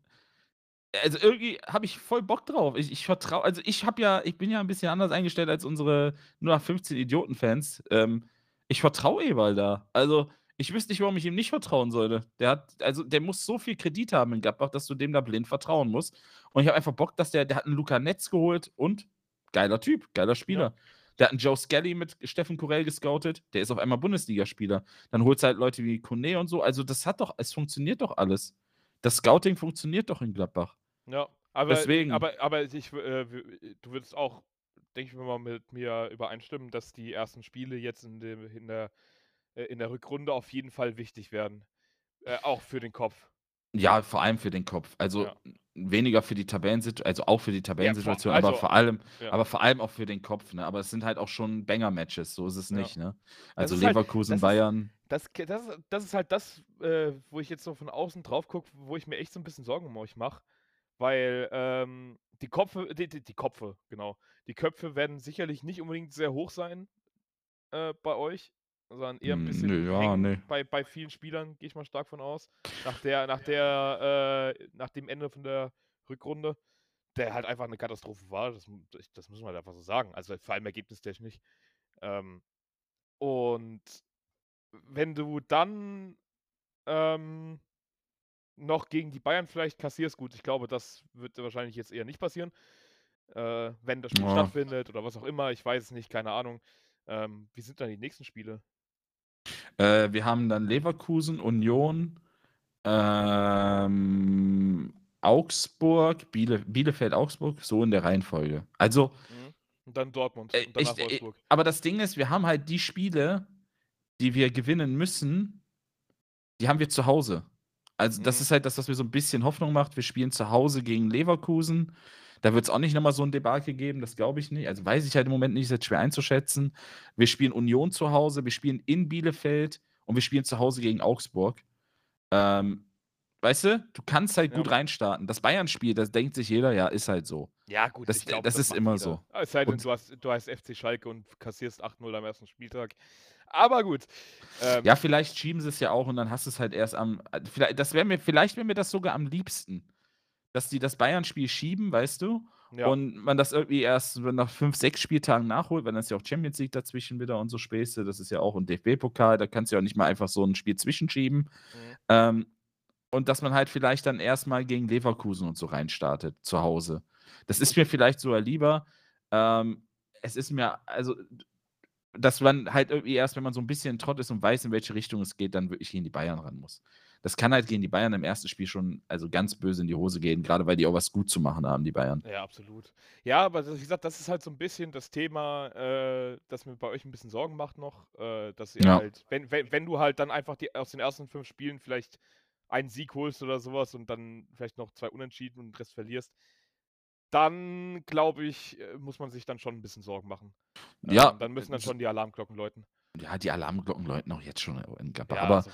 also irgendwie habe ich voll Bock drauf. Ich, ich vertraue, also ich habe ja, ich bin ja ein bisschen anders eingestellt als unsere nur nach 15 Idioten-Fans. Ähm, ich vertraue Ewald da. Also, ich wüsste nicht, warum ich ihm nicht vertrauen sollte. Der hat, also der muss so viel Kredit haben in Gladbach, dass du dem da blind vertrauen musst. Und ich habe einfach Bock, dass der, der hat einen Luca Netz geholt und geiler Typ, geiler Spieler. Ja. Der hat einen Joe Skelly mit Steffen Kurell gescoutet, der ist auf einmal Bundesligaspieler. Dann holt es halt Leute wie Kone und so. Also, das hat doch, es funktioniert doch alles. Das Scouting funktioniert doch in Gladbach. Ja, aber, Deswegen. aber, aber ich, äh, du würdest auch, denke ich mal, mit mir übereinstimmen, dass die ersten Spiele jetzt in, dem, in, der, äh, in der Rückrunde auf jeden Fall wichtig werden. Äh, auch für den Kopf. Ja, vor allem für den Kopf. Also ja. weniger für die Tabellensituation, also auch für die Tabellensituation, ja, also, aber vor allem, ja. aber vor allem auch für den Kopf, ne? Aber es sind halt auch schon Banger-Matches, so ist es nicht, ne? Also halt Leverkusen, halt, Bayern. Das, das, das, ist halt das, äh, wo ich jetzt so von außen drauf gucke, wo ich mir echt so ein bisschen Sorgen um euch mache. Weil ähm, die Kopfe, die, die, die Kopfe, genau. Die Köpfe werden sicherlich nicht unbedingt sehr hoch sein äh, bei euch sondern eher ein bisschen ja, nee. bei, bei vielen Spielern, gehe ich mal stark von aus. Nach, der, nach, der, äh, nach dem Ende von der Rückrunde, der halt einfach eine Katastrophe war. Das, das muss man halt einfach so sagen. Also vor allem ergebnistechnisch. Ähm, und wenn du dann ähm, noch gegen die Bayern vielleicht kassierst, gut, ich glaube, das wird wahrscheinlich jetzt eher nicht passieren. Äh, wenn das Spiel ja. stattfindet oder was auch immer, ich weiß es nicht, keine Ahnung. Ähm, wie sind dann die nächsten Spiele? Äh, wir haben dann Leverkusen, Union, ähm, Augsburg, Biele, Bielefeld, Augsburg, so in der Reihenfolge. Also. Mhm. Und dann Dortmund äh, und ich, Wolfsburg. aber das Ding ist, wir haben halt die Spiele, die wir gewinnen müssen, die haben wir zu Hause. Also, mhm. das ist halt das, was mir so ein bisschen Hoffnung macht. Wir spielen zu Hause gegen Leverkusen. Da wird es auch nicht nochmal so ein Debakel geben, das glaube ich nicht. Also weiß ich halt im Moment nicht, ist jetzt schwer einzuschätzen. Wir spielen Union zu Hause, wir spielen in Bielefeld und wir spielen zu Hause gegen Augsburg. Ähm, weißt du, du kannst halt gut Ja. reinstarten. Das Bayern-Spiel, das denkt sich jeder, ja, ist halt so. Ja, gut, Das ich glaube, das ist immer jeder. so. Es sei denn, du hast du heißt FC Schalke und kassierst 8:0 am ersten Spieltag. Aber gut. Ähm, ja, vielleicht schieben sie es ja auch und dann hast du es halt erst am äh, viellei das wäre mir vielleicht wäre mir das sogar am liebsten, dass die das Bayern-Spiel schieben, weißt du? ja. Und man das irgendwie erst nach 5, 6 Spieltagen nachholt, weil dann ist ja auch Champions League dazwischen wieder und so Späße. Das ist ja auch 'n DFB-Pokal, da kannst du ja auch nicht mal einfach so 'n Spiel zwischenschieben. Mhm. Ähm, und dass man halt vielleicht dann erst mal gegen Leverkusen und so reinstartet zu Hause. Das ist mir vielleicht sogar lieber. Ähm, es ist mir also, dass man halt irgendwie erst, wenn man so 'n bisschen Trott ist und weiß, in welche Richtung es geht, dann wirklich gegen die Bayern ran muss. Das kann halt gegen die Bayern im ersten Spiel schon, also, ganz böse in die Hose gehen, grade weil die auch was gut zu machen haben, die Bayern. Ja, absolut. Ja, aber wie gesagt, das ist halt so 'n bisschen das Thema, äh, das mir bei euch 'n bisschen Sorgen macht noch, äh, dass ihr Ja. halt wenn wenn wenn du halt dann einfach die aus den ersten 5 Spielen vielleicht einen Sieg holst oder so was und dann vielleicht noch 2 Unentschieden und den Rest verlierst dann glaube ich, äh, muss man sich dann schon 'n bisschen Sorgen machen. Ja, Ähm, dann müssen dann schon die Alarmglocken läuten. Ja, die Alarmglocken läuten auch jetzt schon in Gladbach. Ja, Aber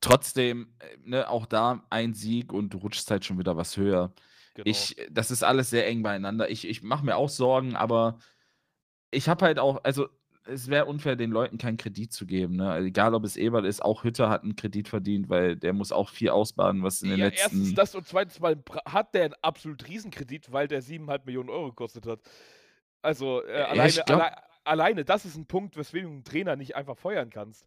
trotzdem, äh, ne, auch da ein Sieg und du rutschst halt schon wieder was höher. Genau. Ich das ist alles sehr eng beieinander. Ich ich mache mir auch Sorgen, aber ich habe halt auch also, es wäre unfair, den Leuten keinen Kredit zu geben, ne? Egal, ob es Eberl ist, auch Hütter hat 'n Kredit verdient, weil der muss auch viel ausbaden, was in den Ja, erstens letzten das und zweitens mal hat der 'n absolut Riesenkredit, weil der 7.500.000 € gekostet hat. Also, äh, Ja, ich alleine glaube allei alleine das ist 'n Punkt, weswegen du 'n Trainer nicht einfach feuern kannst.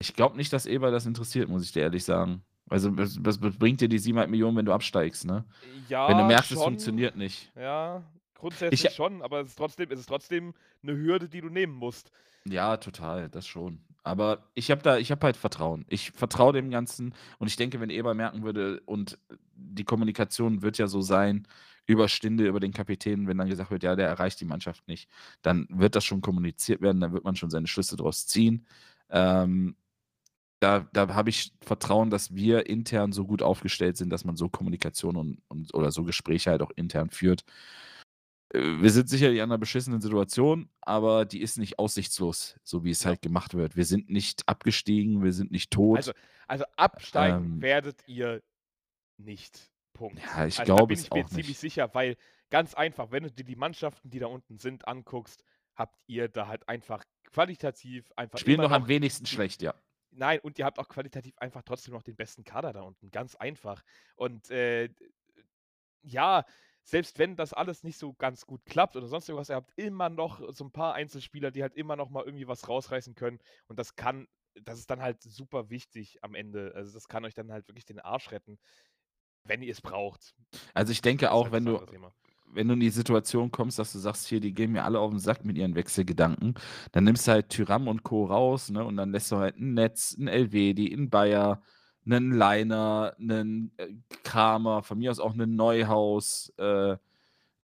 Ich glaube nicht, dass Eberl das interessiert, muss ich dir ehrlich sagen. Also, was bringt dir die 7.500.000, wenn du absteigst, ne? Wenn du Ja, merkst, es schon. funktioniert nicht. Ja, Ich grundsätzlich ha schon, aber es ist trotzdem es ist trotzdem 'ne Hürde, die du nehmen musst. Ja, total, das schon. Aber ich habe da ich habe halt Vertrauen. Ich vertraue dem Ganzen und ich denke, wenn Eberl merken würde und die Kommunikation wird ja so sein über Stindl, über den Kapitän, wenn dann gesagt wird: „Ja, der erreicht die Mannschaft nicht“, dann wird das schon kommuniziert werden, dann wird man schon seine Schlüsse draus ziehen. Ähm, da da habe ich Vertrauen, dass wir intern so gut aufgestellt sind, dass man so Kommunikation und und oder so Gespräche halt auch intern führt. Äh, wir sind sicherlich an 'ner beschissenen Situation, aber die ist nicht aussichtslos, so wie es Ja. halt gemacht wird. Wir sind nicht abgestiegen, wir sind nicht tot. Also also, absteigen Ähm werdet ihr nicht. Punkt. Ja, ich Also, da glaube bin es ich mir auch ziemlich nicht. sicher, weil ganz einfach, wenn du dir die Mannschaften, die da unten sind, anguckst, habt ihr da halt einfach qualitativ einfach Spielen immer doch am noch wenigsten schlecht, ja. Nein, und ihr habt auch qualitativ einfach trotzdem noch den besten Kader da unten, ganz einfach. Und, äh, ja, selbst wenn das alles nicht so ganz gut klappt oder sonst irgendwas, ihr habt immer noch so 'n paar Einzelspieler, die halt immer noch mal irgendwie was rausreißen können. Und das kann das ist dann halt super wichtig am Ende. Also, das kann euch dann halt wirklich den Arsch retten, wenn ihr es braucht. Also, ich denke auch, halt wenn du Thema. wenn du in die Situation kommst, dass du sagst: „Hier, die gehen mir alle auf'n Sack mit ihren Wechselgedanken“, dann nimmst du halt Thuram und Co. raus, ne, und dann lässt du halt 'n Netz, 'n Elvedi, 'n Bayer, 'nen Lainer, 'nen, äh, Kramer, von mir aus auch 'nen Neuhaus. Äh,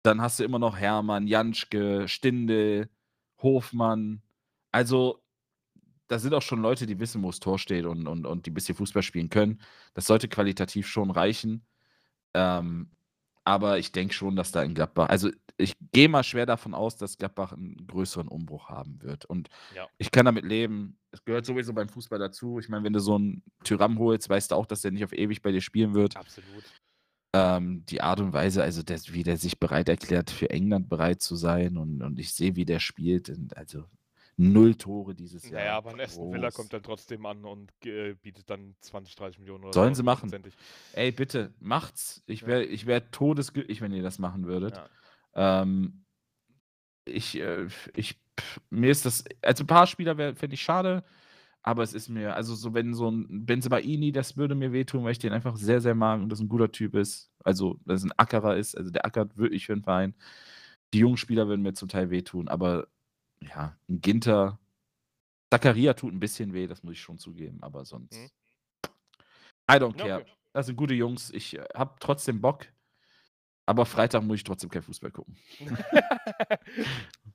dann hast du immer noch Herrmann, Janschke, Stindl, Hofmann. Also, da sind auch schon Leute, die wissen, wo's Tor steht und und und die bisschen Fußball spielen können. Das sollte qualitativ schon reichen. Ähm, aber ich denke schon, dass da in Gladbach also, ich gehe mal schwer davon aus, dass Gladbach 'n größeren Umbruch haben wird. Und Ja. ich kann damit leben. Es gehört sowieso beim Fußball dazu. Ich meine, wenn du so 'n Thuram holst, weißt du auch, dass der nicht auf ewig bei dir spielen wird. Absolut. Ähm, die Art und Weise, also, der wie der sich bereit erklärt, für England bereit zu sein und und ich sehe, wie der spielt und also 0 Tore dieses Na ja, Jahr. aber 'n Aston Villa kommt dann trotzdem an und äh, bietet dann 20, 30.000.000 oder so Sollen sie machen. Ey, bitte, macht's. Ich Ja. wäre ich wäre todesglücklich, wenn ihr das machen würdet. Ja. Ähm ich, äh ich mir ist das also, 'n paar Spieler wäre fände ich schade, aber es ist mir also, so wenn so 'n Bensebaini, das würde mir wehtun, weil ich den einfach sehr, sehr mag und das 'n guter Typ ist. Also, dass es 'n Ackerer ist. Also, der ackert wirklich für 'n Verein. Die jungen Spieler würden mir zum Teil wehtun, aber ja, 'n Ginter Zakaria tut 'n bisschen weh, das muss ich schon zugeben, aber Mhm. sonst I don't care. okay. Das sind gute Jungs. Ich, äh, habe trotzdem Bock, aber Freitag muss ich trotzdem kein Fußball gucken.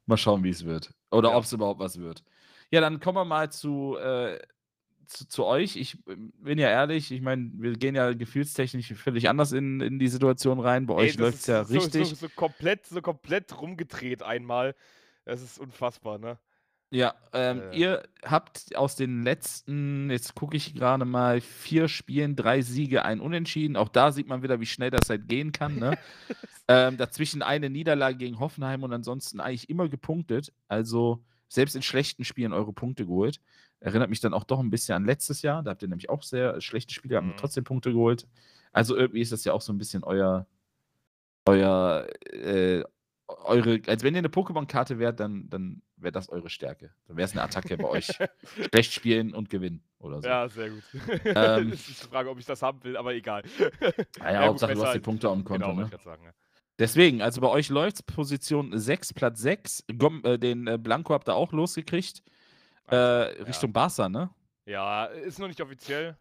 Mal schauen, wie's wird oder Ja. ob's überhaupt was wird. Ja, dann kommen wir mal zu äh, zu zu euch. Ich, ähm, bin ja ehrlich, ich meine, wir gehen ja gefühlstechnisch völlig anders in in die Situation rein. Bei Ey, euch das läuft's ist ja so richtig. so so komplett so komplett rumgedreht einmal. Das ist unfassbar, ne? Ja, ähm, Äh. ihr habt aus den letzten, jetzt gucke ich gerade mal, 4 Spielen 3 Siege, 1 Unentschieden. Auch da sieht man wieder, wie schnell das halt gehen kann, ne? ähm, dazwischen eine Niederlage gegen Hoffenheim und ansonsten eigentlich immer gepunktet. Also selbst in schlechten Spielen eure Punkte geholt. Erinnert mich dann auch doch ein bisschen an letztes Jahr. Da habt ihr nämlich auch sehr schlechte Spiele, habt Mhm. trotzdem Punkte geholt. Also irgendwie ist das ja auch so ein bisschen euer, euer, äh, eure, als wenn ihr eine Pokémon-Karte wärt, dann, dann wäre das eure Stärke. Dann wäre es eine Attacke bei euch. Schlecht spielen und gewinnen oder so. Ja, sehr gut. Ähm. es ist die Frage, ob ich das haben will, aber egal. Naja, gut, Hauptsache du hast die Punkte auf dem Konto. genau, ne? sagen. Ja. Deswegen, also bei euch läuft Position 6, Platz 6. Gom, äh, den äh, Blanco habt ihr auch losgekriegt. Äh, Richtung Barca, ne? ja. ja, ist noch nicht offiziell,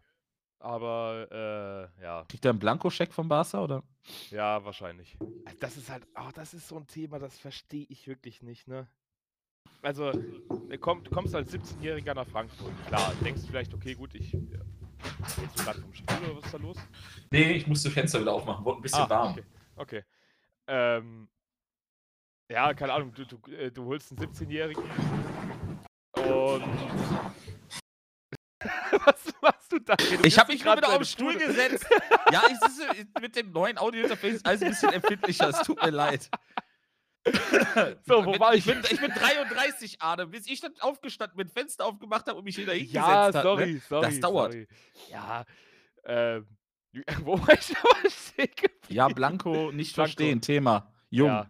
aber äh, ja, Kriegt ihr einen Blanko-Scheck von Barca oder? ja, wahrscheinlich. Also Das ist halt, oh, das ist so ein Thema, das verstehe ich wirklich nicht, ne? Also, äh, komm, du kommst als 17-Jähriger nach Frankfurt. Klar, denkst du vielleicht, okay, gut, ich. Äh, jetzt du gerade vom Spiel oder was ist da los? Nee, ich musste Fenster wieder aufmachen, wurde ein Ah, Okay. okay. Ähm, ja, keine Ahnung, du, du, äh, du holst einen 17-Jährigen und. was machst du da? Ich habe mich wieder auf den Stuhl gesetzt. ja, ich sitze mit dem neuen Audio-Interface ist alles ein bisschen empfindlicher. Es tut mir leid. So, wo war ich? ich? Bin, ich bin 33, Arne, bis ich dann aufgestanden bin, Fenster aufgemacht habe und mich wieder hingesetzt Ja, habe. sorry, Ne? sorry. Das dauert. Sorry. Ja, ähm, wo war ich geblieben? Ja, Blanco nicht Blanco. verstehen, Thema. Jung. Ja.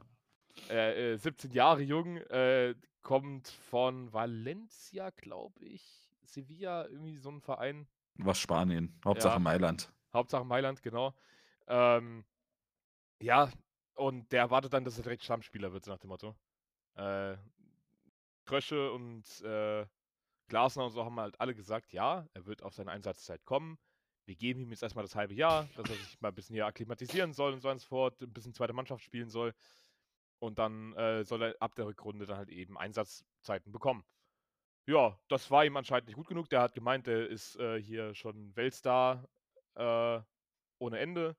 Äh, äh, 17 Jahre jung, äh, kommt von Valencia, glaube ich. Sevilla, irgendwie so ein Verein. Was Spanien. Hauptsache Ja. Mailand. Hauptsache Mailand, genau. Ähm, ja, und der erwartet dann, dass er direkt Stammspieler wird, nach dem Motto. Äh, Krösche und äh, Glasner und so haben halt alle gesagt, ja, er wird auf seine Einsatzzeit kommen. Wir geben ihm jetzt erstmal das halbe Jahr, dass er sich mal ein bisschen hier akklimatisieren soll und so und so fort, ein bisschen zweite Mannschaft spielen soll. Und dann äh, soll er ab der Rückrunde dann halt eben Einsatzzeiten bekommen. Ja, das war ihm anscheinend nicht gut genug. Der hat gemeint, der ist äh, hier schon Weltstar äh, ohne Ende.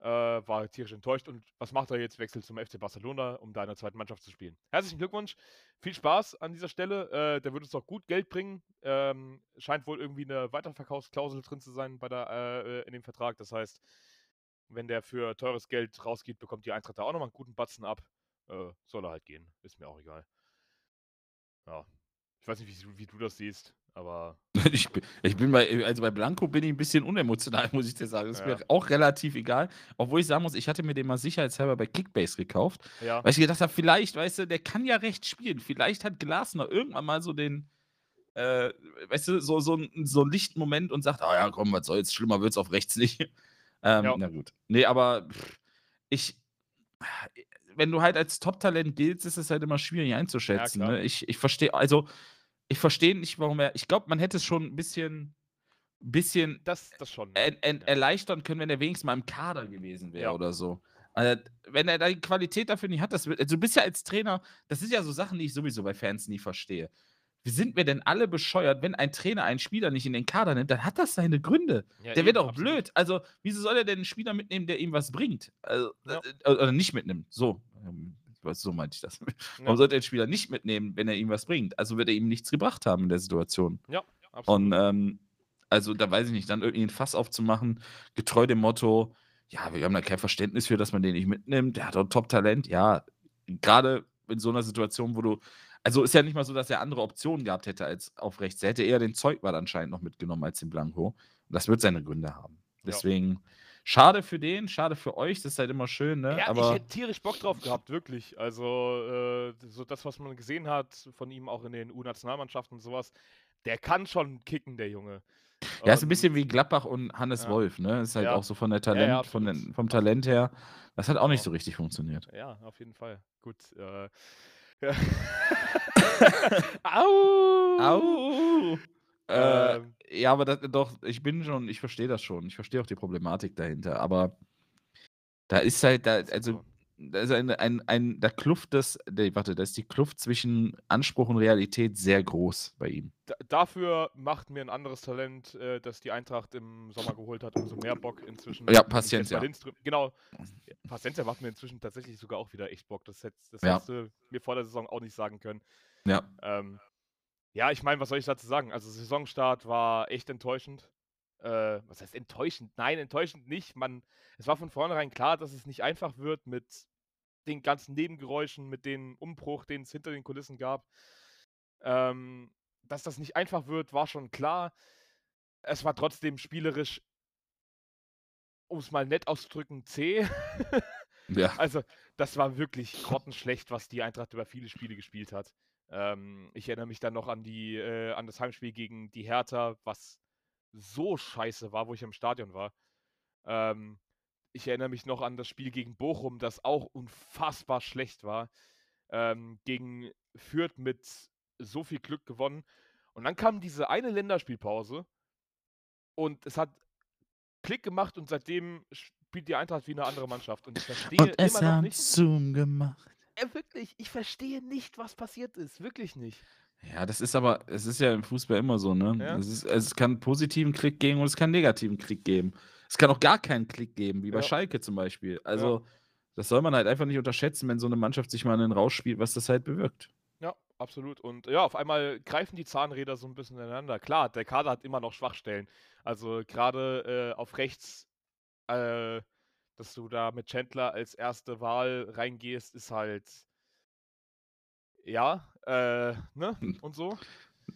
Äh, war tierisch enttäuscht. Und was macht er jetzt? Wechselt zum FC Barcelona, um da in der zweiten Mannschaft zu spielen. Herzlichen Glückwunsch. Viel Spaß an dieser Stelle. Äh, der wird uns auch gut Geld bringen. Ähm, scheint wohl irgendwie eine Weiterverkaufsklausel drin zu sein bei der, äh, in dem Vertrag. Das heißt, wenn der für teures Geld rausgeht, bekommt die Eintracht da auch nochmal einen guten Batzen ab. Äh, soll er halt gehen. Ist mir auch egal. Ja. Ich weiß nicht, wie, du- wie du das siehst, aber Ich bin, ich bin bei, also bei Blanco bin ich ein bisschen unemotional, muss ich dir sagen. Das ist Ja. mir auch relativ egal. Obwohl ich sagen muss, ich hatte mir den mal sicherheitshalber bei Kickbase gekauft, ja. weil ich gedacht habe, vielleicht, weißt du, der kann ja recht spielen. Vielleicht hat Glasner irgendwann mal so den, äh, weißt du, so, so, so einen lichten Moment und sagt, ah ja, komm, was soll's, schlimmer wird's auf rechts nicht. Ähm, Ja. Na gut. Nee, aber ich, wenn du halt als Top-Talent giltst, ist es halt immer schwierig einzuschätzen. klar. ne? Ich, ich verstehe, also ich verstehe nicht, warum er. Ich glaube, man hätte es schon ein bisschen, bisschen Das, das schon. en, Ja. erleichtern können, wenn er wenigstens mal im Kader gewesen wäre Ja. oder so. Also, wenn er da die Qualität dafür nicht hat, das wird, also du bist ja als Trainer, das sind ja so Sachen, die ich sowieso bei Fans nie verstehe. Wie sind wir denn alle bescheuert, wenn ein Trainer einen Spieler nicht in den Kader nimmt, dann hat das seine Gründe. Ja, Der wird doch absolut. blöd. Also, wieso soll er denn einen Spieler mitnehmen, der ihm was bringt? Also, Ja. äh, oder nicht mitnimmt. So. Ähm, So meinte ich das. Ja. Warum sollte er den Spieler nicht mitnehmen, wenn er ihm was bringt? Also wird er ihm nichts gebracht haben in der Situation. Ja, absolut. Und ähm, also da weiß ich nicht, dann irgendwie ein Fass aufzumachen, getreu dem Motto, ja, wir haben da kein Verständnis für, dass man den nicht mitnimmt. Der hat doch Top-Talent. Ja, gerade in so einer Situation, wo du. Also ist ja nicht mal so, dass er andere Optionen gehabt hätte als auf rechts. Er hätte eher den Zeugwart anscheinend noch mitgenommen als den Blanco. Und das wird seine Gründe haben. Deswegen, schade für den, schade für euch, das ist halt immer schön, ne? Ja, ich Aber hätte tierisch Bock drauf gehabt, wirklich. Also, äh, so das, was man gesehen hat von ihm auch in den U-Nationalmannschaften und sowas, der kann schon kicken, der Junge. Ja, ist ein Und- bisschen wie Gladbach und Hannes Ja. Wolf, ne? Ist halt Ja. auch so von der ja, Talent, von absolut. den, vom Talent her. Das hat auch nicht Genau. so richtig funktioniert. Ja, auf jeden Fall. Gut. Äh, ja. Au! Au! Äh, Ähm, ja, aber das, doch, ich bin schon, ich verstehe das schon. Ich verstehe auch die Problematik dahinter. Aber da ist halt, da, also, da ist ein, ein, ein, da Kluft das, nee, warte, da ist die Kluft zwischen Anspruch und Realität sehr groß bei ihm. da, dafür macht mir ein anderes Talent, äh, das die Eintracht im Sommer geholt hat, umso mehr Bock inzwischen. Ja, Paciencia. Genau. Paciencia macht mir inzwischen tatsächlich sogar auch wieder echt Bock. Das, hättest, das Ja. hättest du mir vor der Saison auch nicht sagen können. Ja. Ähm, ja, ich meine, was soll ich dazu sagen? Also Saisonstart war echt enttäuschend. Äh, was heißt enttäuschend? Nein, enttäuschend nicht. Man, es war von vornherein klar, dass es nicht einfach wird mit den ganzen Nebengeräuschen, mit dem Umbruch, den es hinter den Kulissen gab. Ähm, dass das nicht einfach wird, war schon klar. Es war trotzdem spielerisch, um es mal nett auszudrücken, zäh. Ja. Also, das war wirklich grottenschlecht, was die Eintracht über viele Spiele gespielt hat. Ähm, ich erinnere mich dann noch an, die, äh, an das Heimspiel gegen die Hertha, was so scheiße war, wo ich im Stadion war. Ähm, ich erinnere mich noch an das Spiel gegen Bochum, das auch unfassbar schlecht war. Ähm, gegen Fürth mit so viel Glück gewonnen. Und dann kam diese eine Länderspielpause und es hat Klick gemacht und seitdem spielt die Eintracht wie eine andere Mannschaft. Und ich verstehe Und es immer noch hat nicht. Zoom gemacht. Äh, wirklich, ich verstehe nicht, was passiert ist. Wirklich nicht. Ja, das ist aber, es ist ja im Fußball immer so, ne? Ja. Es, ist, es kann positiven Klick geben und es kann negativen Klick geben. Es kann auch gar keinen Klick geben, wie bei Ja. Schalke zum Beispiel. Also, das soll man halt einfach nicht unterschätzen, wenn so eine Mannschaft sich mal in den rausspielt, was das halt bewirkt. Ja, absolut. Und ja, auf einmal greifen die Zahnräder so ein bisschen ineinander. Klar, der Kader hat immer noch Schwachstellen. Also gerade äh, auf rechts, äh, dass du da mit Chandler als erste Wahl reingehst, ist halt ja, äh, ne? Hm. Und so.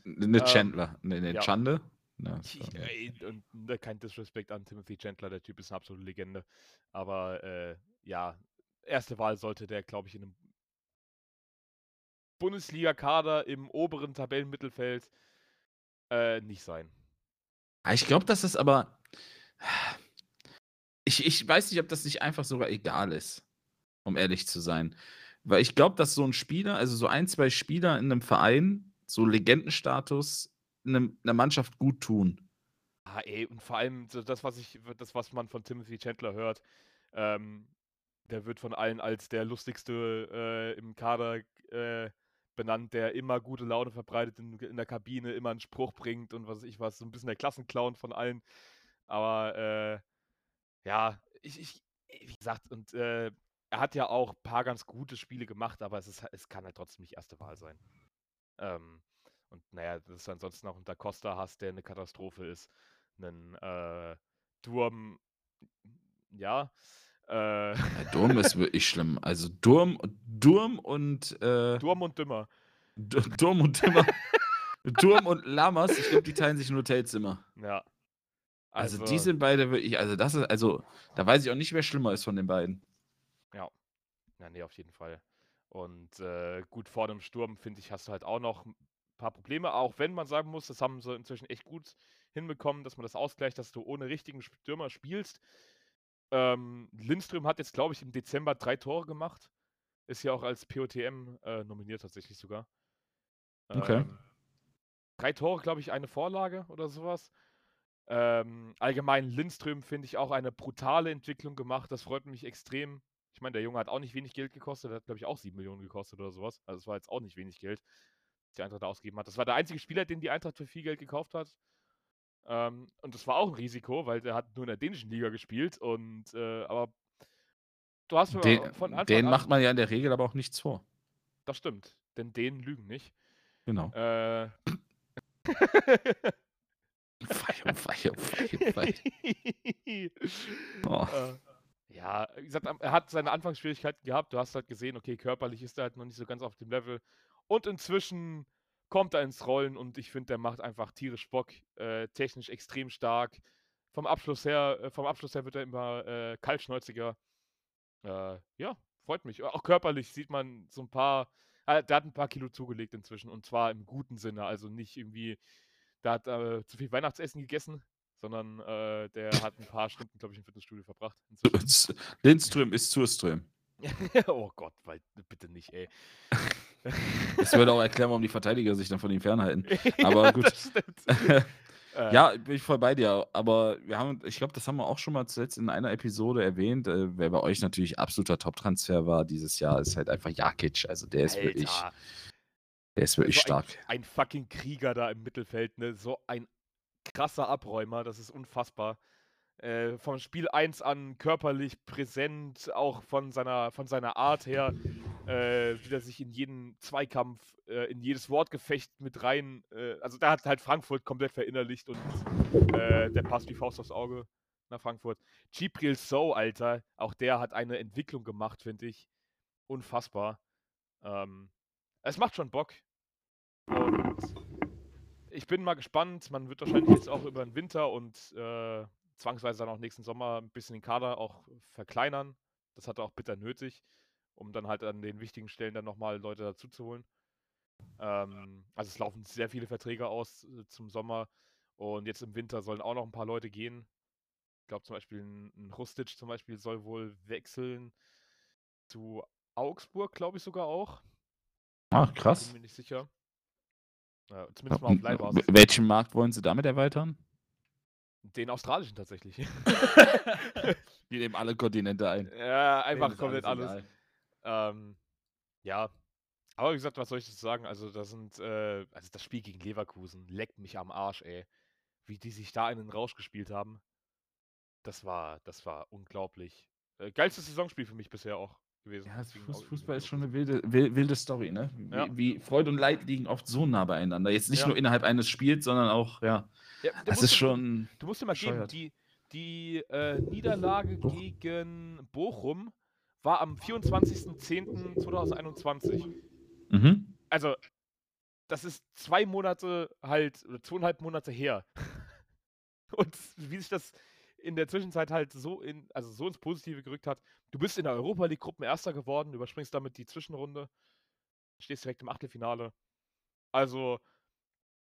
Eine Ähm, Chandler, eine, eine ja. Chande. Ja, Ich, so. ey, und ne, kein Disrespect an Timothy Chandler, der Typ ist eine absolute Legende. Aber äh, ja, erste Wahl sollte der, glaube ich, in einem Bundesliga-Kader im oberen Tabellenmittelfeld äh, nicht sein. Ah, Ich glaube, dass es aber. Ich, ich weiß nicht, ob das nicht einfach sogar egal ist, um ehrlich zu sein. Weil ich glaube, dass so ein Spieler, also so ein, zwei Spieler in einem Verein, so Legendenstatus, einem, einer Mannschaft gut tun. Ah, ey, und vor allem so das, was ich, das, was man von Timothy Chandler hört, ähm, der wird von allen als der lustigste äh, im Kader äh, benannt, der immer gute Laune verbreitet in, in der Kabine, immer einen Spruch bringt und was ich was, so ein bisschen der Klassenclown von allen. Aber äh, ja, ich, ich, wie gesagt, und äh, er hat ja auch ein paar ganz gute Spiele gemacht, aber es, ist, es kann halt trotzdem nicht erste Wahl sein. Ähm, und naja, dass du ansonsten auch unter Costa hast, der eine Katastrophe ist. Einen äh, Durm, ja. Äh, Ja, Durm ist wirklich schlimm. Also Durm, Durm und äh, Durm und Dümmer. Du- Durm und Timmer. Durm und Lammers, ich glaube, die teilen sich ein Hotelzimmer. Ja. Also, die sind beide wirklich, also das ist, also da weiß ich auch nicht, wer schlimmer ist von den beiden. Ja, nee, auf jeden Fall. Und äh, gut, vor dem Sturm, finde ich, hast du halt auch noch paar Probleme. Auch wenn man sagen muss, das haben sie inzwischen echt gut hinbekommen, dass man das ausgleicht, dass du ohne richtigen Stürmer spielst. Ähm, Lindström hat jetzt, glaube ich, im Dezember drei Tore gemacht. Ist ja auch als POTM äh, nominiert tatsächlich sogar. Okay. Ähm, drei Tore, glaube ich, eine Vorlage oder sowas. Ähm, allgemein Lindström finde ich auch eine brutale Entwicklung gemacht. Das freut mich extrem. Ich meine, der Junge hat auch nicht wenig Geld gekostet. Der hat, glaube ich, auch 7 Millionen gekostet oder sowas. Also es war jetzt auch nicht wenig Geld, die Eintracht ausgegeben hat. Das war der einzige Spieler, den die Eintracht für viel Geld gekauft hat. Ähm, und das war auch ein Risiko, weil der hat nur in der dänischen Liga gespielt. Und äh, aber du hast Den, von Anfang den an, macht man ja in der Regel aber auch nichts vor. Das stimmt, denn denen lügen nicht. Genau. Äh, Feier, feier, feier, feier. Oh. Äh, ja, wie gesagt, er hat seine Anfangsschwierigkeiten gehabt. Du hast halt gesehen, okay, körperlich ist er halt noch nicht so ganz auf dem Level. Und inzwischen kommt er ins Rollen und ich finde, der macht einfach tierisch Bock. Äh, technisch extrem stark. Vom Abschluss her, äh, vom Abschluss her wird er immer äh, kaltschnäuziger. Äh, ja, freut mich. Auch körperlich sieht man so ein paar. Äh, der hat ein paar Kilo zugelegt inzwischen und zwar im guten Sinne. Also nicht irgendwie, der hat äh, zu viel Weihnachtsessen gegessen, sondern äh, der hat ein paar Stunden, glaube ich, im Fitnessstudio verbracht. Inzwischen. Lindström ist Zurström. oh Gott, bitte nicht, ey. Das würde auch erklären, warum die Verteidiger sich dann von ihm fernhalten. Aber gut. Das stimmt. Äh, Ja, bin ich voll bei dir. Aber wir haben, ich glaube, das haben wir auch schon mal zuletzt in einer Episode erwähnt. Äh, wer bei euch natürlich absoluter Top-Transfer war dieses Jahr, ist halt einfach Jakic. Also der ist wirklich, Alter, der ist wirklich so stark. Ein, ein fucking Krieger da im Mittelfeld, ne? So ein krasser Abräumer, das ist unfassbar. Äh, vom Spiel 1 an körperlich präsent, auch von seiner, von seiner Art her. äh, wieder sich in jeden Zweikampf, äh, in jedes Wortgefecht mit rein. Äh, also da hat halt Frankfurt komplett verinnerlicht und äh, der passt wie Faust aufs Auge nach Frankfurt. Gibril So, Alter, auch der hat eine Entwicklung gemacht, finde ich. Unfassbar. Ähm, es macht schon Bock. Und ich bin mal gespannt. Man wird wahrscheinlich jetzt auch über den Winter und äh, zwangsweise dann auch nächsten Sommer ein bisschen den Kader auch verkleinern. Das hat er auch bitter nötig, um dann halt an den wichtigen Stellen dann nochmal Leute dazu zu holen. Ähm, also es laufen sehr viele Verträge aus äh, zum Sommer und jetzt im Winter sollen auch noch ein paar Leute gehen. Ich glaube zum Beispiel ein, ein Rustic zum Beispiel soll wohl wechseln zu Augsburg, glaube ich sogar auch. Ach, krass. Bin mir nicht sicher. Ja, zumindest mal auf Leihbasis. Welchen Markt wollen Sie damit erweitern? Den australischen tatsächlich. Die nehmen alle Kontinente ein. ja, einfach komplett alles. Ähm, ja. Aber wie gesagt, was soll ich dazu sagen? Also, das sind, äh, also das Spiel gegen Leverkusen leckt mich am Arsch, ey. Wie die sich da in den Rausch gespielt haben. Das war, das war unglaublich. Äh, geilstes Saisonspiel für mich bisher auch gewesen. Ja, Fußball ist schon eine wilde, wil- wilde Story, ne? Wie, Ja. wie Freude und Leid liegen oft so nah beieinander. Jetzt nicht Ja. nur innerhalb eines Spiels, sondern auch, ja. Ja, du Das ist dir- schon. Du musst dir mal geben, bescheuert. die, die äh, Niederlage Doch. gegen Bochum war am 24.10.2021. Mhm. Also, das ist zwei Monate halt, oder zweieinhalb Monate her. Und wie sich das in der Zwischenzeit halt so in, also so ins Positive gerückt hat. Du bist in der Europa League Gruppen Erster geworden, überspringst damit die Zwischenrunde, stehst direkt im Achtelfinale. Also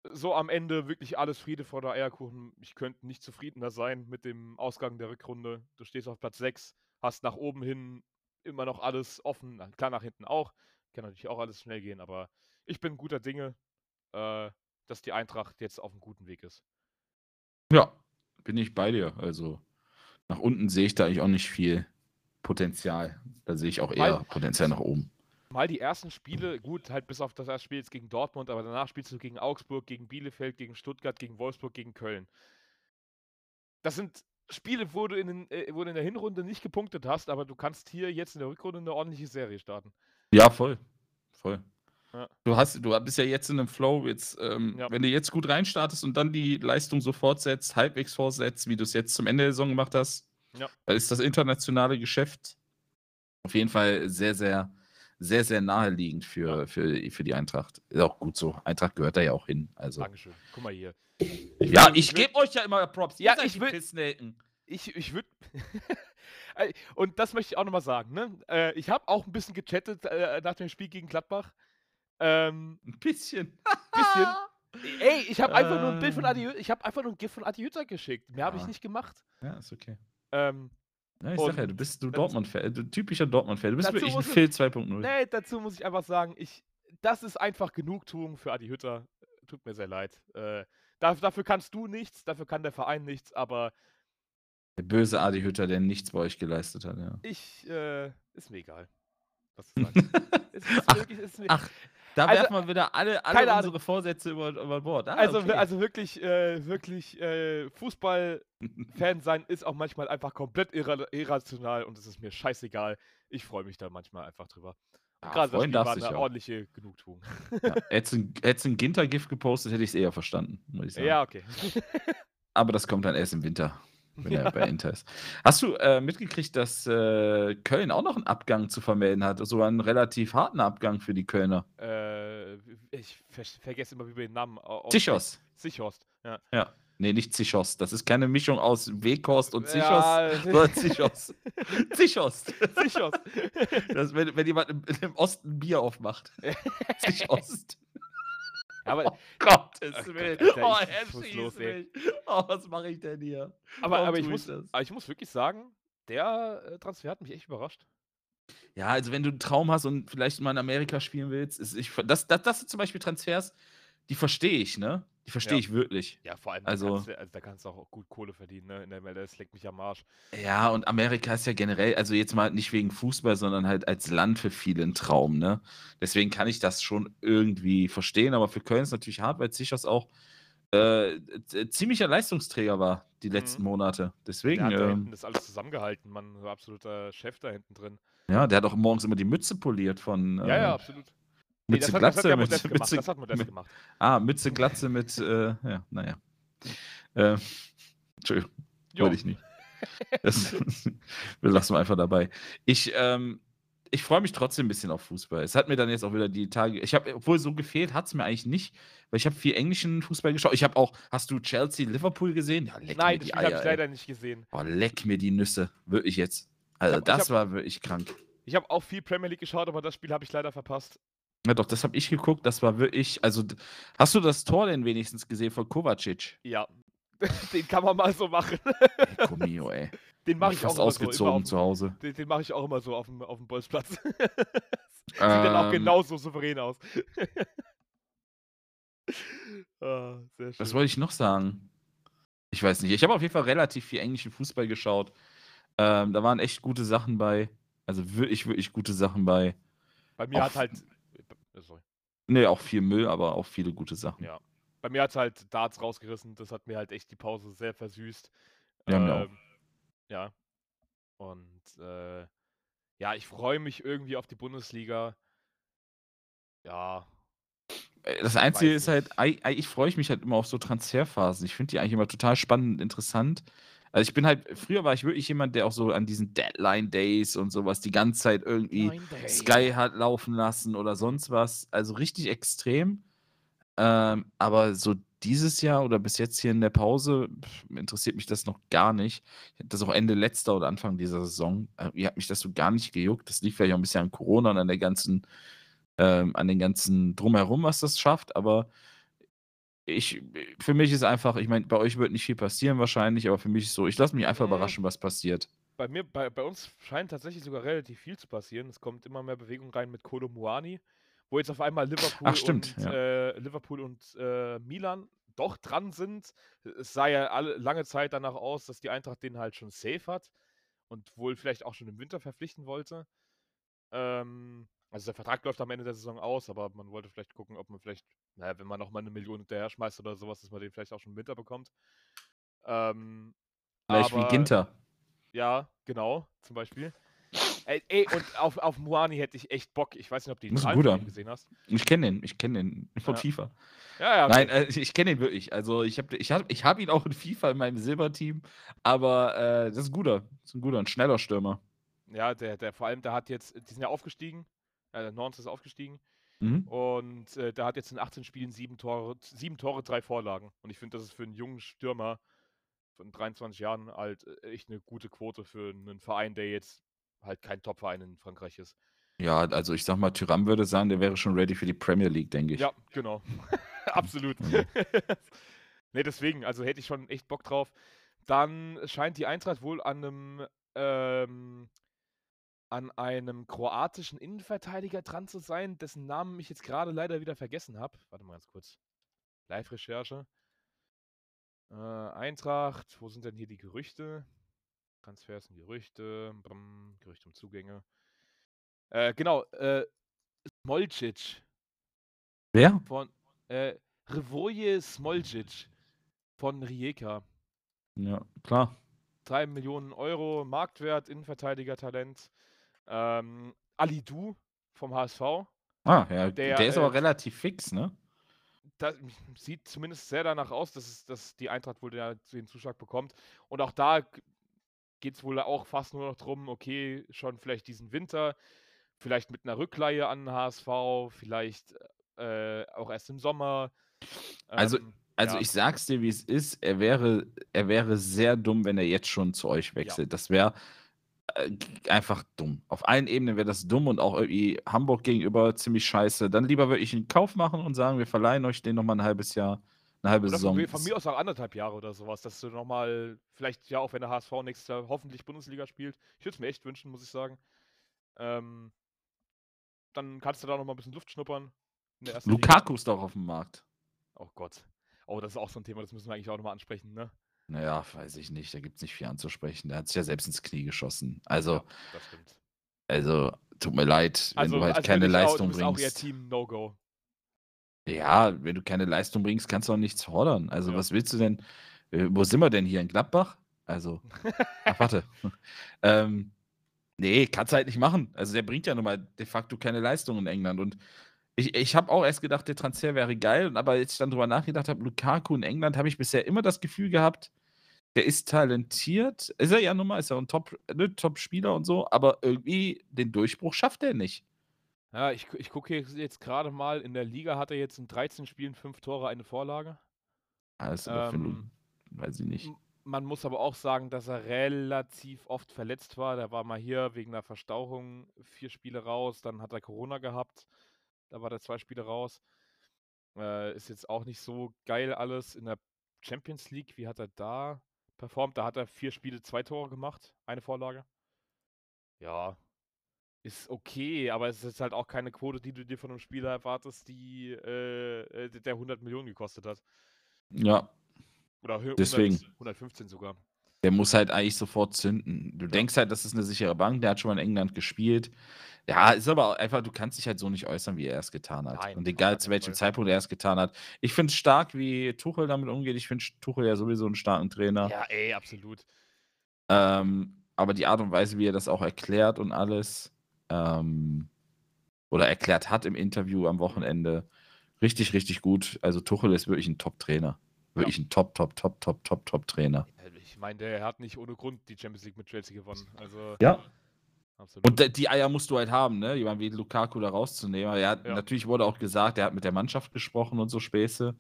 so am Ende wirklich alles Friede vor der Eierkuchen. Ich könnte nicht zufriedener sein mit dem Ausgang der Rückrunde. Du stehst auf Platz 6, hast nach oben hin immer noch alles offen, klar nach hinten auch. Kann natürlich auch alles schnell gehen, aber ich bin guter Dinge, äh, dass die Eintracht jetzt auf einem guten Weg ist. Ja, bin ich bei dir. Also nach unten sehe ich da eigentlich auch nicht viel Potenzial. Da sehe ich auch eher Weil- Potenzial nach oben. Mal die ersten Spiele, gut, halt bis auf das erste Spiel jetzt gegen Dortmund, aber danach spielst du gegen Augsburg, gegen Bielefeld, gegen Stuttgart, gegen Wolfsburg, gegen Köln. Das sind Spiele, wo du in, den, äh, wo du in der Hinrunde nicht gepunktet hast, aber du kannst hier jetzt in der Rückrunde eine ordentliche Serie starten. Ja, voll. Voll. Ja. Du, hast, du bist ja jetzt in einem Flow. Jetzt, ähm, Ja. Wenn du jetzt gut reinstartest und dann die Leistung so fortsetzt, halbwegs fortsetzt, wie du es jetzt zum Ende der Saison gemacht hast, Ja. dann ist das internationale Geschäft auf jeden Fall sehr, sehr, sehr, sehr naheliegend für, Ja. für, für die Eintracht. Ist auch gut so. Eintracht gehört da ja auch hin. Also. Dankeschön. Guck mal hier. Ja, will- ich gebe euch ja immer Props. Ja, ich will-. Ich, ich würde. Und das möchte ich auch nochmal sagen, ne? Äh, ich habe auch ein bisschen gechattet äh, nach dem Spiel gegen Gladbach. Ähm, Ein bisschen. bisschen. Ey, ich habe einfach nur ein Bild von Ah. Adi, ich habe einfach nur ein GIF von Adi Hütter geschickt. Mehr habe ich Ja. nicht gemacht. Ja, ist okay. Ähm, Ja, ich sag ja, du bist du Dortmund-Fan, du typischer Dortmund-Fan. Du bist wirklich ein Phil 2.0. nee, dazu muss ich einfach sagen, ich, das ist einfach Genugtuung für Adi Hütter. Tut mir sehr leid. Äh, da, dafür kannst du nichts, dafür kann der Verein nichts, aber Der böse Adi Hütter, der nichts bei euch geleistet hat, ja. ich, äh, ist mir egal. Was du sagst. es ist Ach, wirklich, ist mir, Ach, da Also, werfen wir wieder alle, alle unsere Vorsätze über, über Bord. Ah, Also, okay. also wirklich, äh, wirklich, äh, Fußball-Fan sein ist auch manchmal einfach komplett irra irrational und es ist mir scheißegal. Ich freue mich da manchmal einfach drüber. Ja, gerade das Spiel war eine auch. ordentliche Genugtuung. ja, hättest du ein- ein Ginter-Gift gepostet, hätte ich es eher verstanden, muss ich sagen. Ja, okay. Aber das kommt dann erst im Winter, wenn er bei Inter ist. Hast du äh, mitgekriegt, dass äh, Köln auch noch einen Abgang zu vermelden hat? So einen relativ harten Abgang für die Kölner. äh, ich ver vergesse immer, wie wir den Namen au- aussprechen. Zichos. Sichhorst, ja. Ja. Nee, nicht Zichos. Das ist keine Mischung aus Weghorst und Zichos, Ja, sondern Zichos. Zichos. Sichhorst. Das, wenn, wenn jemand im, im Osten ein Bier aufmacht. Zichost. Aber, Oh Gott, Willen. Alter, oh, ich- ich muss. Schieße Oh, was mache ich denn hier? aber, Warum aber, ich muss, das? aber ich muss wirklich sagen, der äh, Transfer hat mich echt überrascht. Ja, also wenn du einen Traum hast und vielleicht mal in Amerika spielen willst, ist ich, das, das, das sind zum Beispiel Transfers, die verstehe ich, ne? Die verstehe Ja. ich wirklich. Ja, vor allem, Also- da, kannst du, also, da kannst du auch gut Kohle verdienen, ne? In der MLS leckt mich am Arsch. Ja, und Amerika ist ja generell, also jetzt mal nicht wegen Fußball, sondern halt als Land für viele ein Traum, ne? Deswegen kann ich das schon irgendwie verstehen, aber für Köln ist natürlich hart, weil Zichos auch äh, z- ziemlicher Leistungsträger war die letzten Mhm. Monate. Der Deswegen, hat da hinten ähm, das alles zusammengehalten, Mann. So absoluter Chef da hinten drin. ja, der hat auch morgens immer die Mütze poliert von Ja, äh, ja, absolut. Nee, Mütze hat Glatze mit, Modest gemacht. Das hat Modest mit, gemacht. ah, Mütze Glatze mit, äh, ja, naja. Äh, Entschuldigung, wollte ich nicht. Das, wir lassen einfach dabei. Ich, ähm, ich freue mich trotzdem ein bisschen auf Fußball. Es hat mir dann jetzt auch wieder die Tage, ich habe, obwohl so gefehlt hat es mir eigentlich nicht, weil ich habe viel englischen Fußball geschaut. Ich habe auch, hast du Chelsea Liverpool gesehen? Ja, leck Nein, mir die habe ich leider nicht gesehen. Oh, leck mir die Nüsse. Wirklich jetzt. Also, hab- das hab- war wirklich krank. Ich habe auch viel Premier League geschaut, aber das Spiel habe ich leider verpasst. Ja, doch, das habe ich geguckt. Das war wirklich, also, hast du das Tor denn wenigstens gesehen von Kovacic? Ja. Den kann man mal so machen. Ey, komm hier, ey. Den mache Mich ich auch so. Ausgezogen auf, zu Hause. den den mache ich auch immer so auf dem, auf dem Bolzplatz. Sieht dann auch Ähm, genauso souverän aus. sehr schön. Was wollte ich noch sagen? Ich weiß nicht. Ich habe auf jeden Fall relativ viel englischen Fußball geschaut. Ähm, da waren echt gute Sachen bei. Also wirklich, wirklich gute Sachen bei. Bei mir hat auch- halt. Äh, Sorry. Ne, auch viel Müll, aber auch viele gute Sachen. Ja. Bei mir hat halt Darts rausgerissen. Das hat mir halt echt die Pause sehr versüßt. Ja, mir auch. Ähm, Ja. Und äh, ja, ich freue mich irgendwie auf die Bundesliga. Ja. Äh, Das Einzige ist halt, ei- ich freue mich halt immer auf so Transferphasen. Ich finde die eigentlich immer total spannend und interessant. Also ich bin halt, früher war ich wirklich jemand, der auch so an diesen Deadline-Days und sowas die ganze Zeit irgendwie Sky hat laufen lassen oder sonst was. Also richtig extrem. Ähm, aber so dieses Jahr oder bis jetzt hier in der Pause pff, interessiert mich das noch gar nicht. Das auch Ende letzter oder Anfang dieser Saison. Äh, hat mich das so gar nicht gejuckt. Das liegt vielleicht auch ein bisschen an Corona und an der ganzen, ähm, an den ganzen Drumherum, was das schafft. Aber ich, für mich ist einfach, ich meine, bei euch wird nicht viel passieren wahrscheinlich, aber für mich ist so, ich lasse mich einfach Mhm. überraschen, was passiert. Bei mir, bei, bei uns scheint tatsächlich sogar relativ viel zu passieren. Es kommt immer mehr Bewegung rein mit Kolo Muani, wo jetzt auf einmal Liverpool stimmt, und ja. äh, Liverpool und äh, Milan doch dran sind. Es sah ja alle, lange Zeit danach aus, dass die Eintracht den halt schon safe hat und wohl vielleicht auch schon im Winter verpflichten wollte. Ähm, also der Vertrag läuft am Ende der Saison aus, aber man wollte vielleicht gucken, ob man vielleicht, naja, wenn man noch mal eine Million hinterher schmeißt oder sowas, dass man den vielleicht auch schon im Winter bekommt. Ähm, Vielleicht wie aber- Ginter. ja, genau, zum Beispiel. Ey, ey und auf, auf Muani hätte ich echt Bock. Ich weiß nicht, ob du ihm gesehen hast. Ich kenne den, ich kenne den von Ja. FIFA. Ja, ja. Nein, äh, ich, kenne ihn wirklich. Also ich habe ich hab, ich hab ihn auch in FIFA in meinem Silberteam, aber äh, das ist ein guter. Das ist ein guter, ein schneller Stürmer. Ja, der, der vor allem, der hat jetzt, die sind ja aufgestiegen. Äh, der Norns ist aufgestiegen. Mhm. Und äh, der hat jetzt in 18 Spielen sieben Tore, sieben Tore, drei Vorlagen. Und ich finde, das ist für einen jungen Stürmer von 23 Jahren halt äh, echt eine gute Quote für einen Verein, der jetzt halt kein Top-Verein in Frankreich ist. Ja, also ich sag mal, Tyram würde sagen, der wäre schon ready für die Premier League, denke ich. Ja, genau. Absolut. Ja. ne, deswegen, also hätte ich schon echt Bock drauf. Dann scheint die Eintracht wohl an einem ähm, an einem kroatischen Innenverteidiger dran zu sein, dessen Namen ich jetzt gerade leider wieder vergessen habe. Warte mal ganz kurz. Live-Recherche. Äh, Eintracht, wo sind denn hier die Gerüchte? Transfers und Gerüchte, brm, Gerüchte um Zugänge. Äh, genau, äh, Smolcic Wer? von äh, Revoje Smolcic von Rijeka. Ja, klar. 3 Millionen Euro Marktwert, Innenverteidiger-Talent. Ähm, Ali Du vom HSV. Ah, ja, Der, der, ist äh, aber relativ fix, ne? Das sieht zumindest sehr danach aus, dass, es, dass die Eintracht wohl den Zuschlag bekommt. Und auch da geht es wohl auch fast nur noch drum, okay, schon vielleicht diesen Winter, vielleicht mit einer Rückleihe an den HSV, vielleicht äh, auch erst im Sommer. Also- Ähm, Also ja. ich sag's dir, wie es ist. Er wäre, er wäre sehr dumm, wenn er jetzt schon zu euch wechselt. Das wäre einfach dumm. Auf allen Ebenen wäre das dumm und auch irgendwie Hamburg gegenüber ziemlich scheiße. Dann lieber wirklich einen Kauf machen und sagen, wir verleihen euch den nochmal ein halbes Jahr, eine halbe Oder Saison. von, mir, von mir aus auch anderthalb Jahre oder sowas, dass du nochmal, vielleicht ja auch wenn der HSV nächstes Jahr hoffentlich Bundesliga spielt. Ich würde es mir echt wünschen, muss ich sagen. Ähm, dann kannst du da nochmal ein bisschen Luft schnuppern. ersten Liga. Lukaku ist doch auf dem Markt. Oh Gott. Oh, das ist auch so ein Thema, das müssen wir eigentlich auch nochmal ansprechen, ne? Naja, weiß ich nicht. Da gibt es nicht viel anzusprechen. Der hat sich ja selbst ins Knie geschossen. Also, Ja, das stimmt. also tut mir leid, wenn Also, du halt also keine ich auch, Leistung du bist auch bringst. Team No-Go. Ja, wenn du keine Leistung bringst, kannst du auch nichts fordern. Also, Ja. was willst du denn? Äh, wo sind wir denn hier? In Gladbach? Also, ach, warte. ähm, nee, kannst halt nicht machen. Also, der bringt ja nun mal de facto keine Leistung in England. Und ich, ich habe auch erst gedacht, der Transfer wäre geil. Aber als ich dann drüber nachgedacht habe, Lukaku in England, habe ich bisher immer das Gefühl gehabt, der ist talentiert. Ist er ja nun mal, ist er ein Top, ne, Top-Spieler und so. Aber irgendwie den Durchbruch schafft er nicht. Ja, ich, ich gucke jetzt, jetzt gerade mal, in der Liga hat er jetzt in 13 Spielen 5 Tore, eine Vorlage. Also, ähm, weiß ich nicht. Man muss aber auch sagen, dass er relativ oft verletzt war. Der war mal hier wegen einer Verstauchung vier Spiele raus, dann hat er Corona gehabt. Da war der zwei Spiele raus. Äh, ist jetzt auch nicht so geil alles. In der Champions League, wie hat er da performt? Da hat er vier Spiele, zwei Tore gemacht, eine Vorlage. Ja, ist okay, aber es ist halt auch keine Quote, die du dir von einem Spieler erwartest, die äh, äh der 100 Millionen gekostet hat. Ja. Oder 100, Deswegen. 115 sogar. Der muss halt eigentlich sofort zünden. Du denkst halt, das ist eine sichere Bank, der hat schon mal in England gespielt. Ja, ist aber einfach, du kannst dich halt so nicht äußern, wie er es getan hat. Nein, Und egal zu welchem Zeitpunkt er es getan hat. Ich finde es stark, wie Tuchel damit umgeht. Ich finde Tuchel ja sowieso einen starken Trainer. Ja, ey, absolut. Ähm, aber die Art und Weise, wie er das auch erklärt und alles, ähm, oder erklärt hat im Interview am Wochenende, richtig, richtig gut. Also Tuchel ist wirklich ein Top-Trainer. Wirklich ja. ein Top, Top, Top, Top, Top, Top-Trainer. Ich meine, der hat nicht ohne Grund die Champions League mit Chelsea gewonnen. Also, ja. Absolut. Und die Eier musst du halt haben, ne? Jemand wie Lukaku da rauszunehmen. Er hat, ja. Natürlich wurde auch gesagt, er hat mit der Mannschaft gesprochen und so Späße.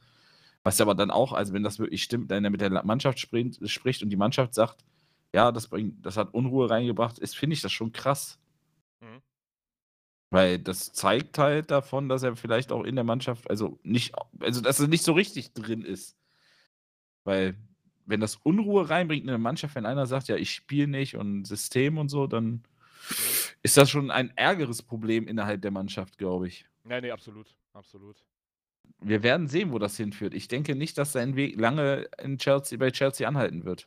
Was aber dann auch, also wenn das wirklich stimmt, wenn er mit der Mannschaft spricht und die Mannschaft sagt, ja, das, bringt, das hat Unruhe reingebracht, ist, finde ich das schon krass. Mhm. Weil das zeigt halt davon, dass er vielleicht auch in der Mannschaft, also nicht, also dass er nicht so richtig drin ist. Weil, wenn das Unruhe reinbringt in eine Mannschaft, wenn einer sagt, ja, ich spiele nicht und System und so, dann ist das schon ein ärgeres Problem innerhalb der Mannschaft, glaube ich. Nee, nee, absolut. Absolut. Wir werden sehen, wo das hinführt. Ich denke nicht, dass sein Weg lange in Chelsea, bei Chelsea anhalten wird.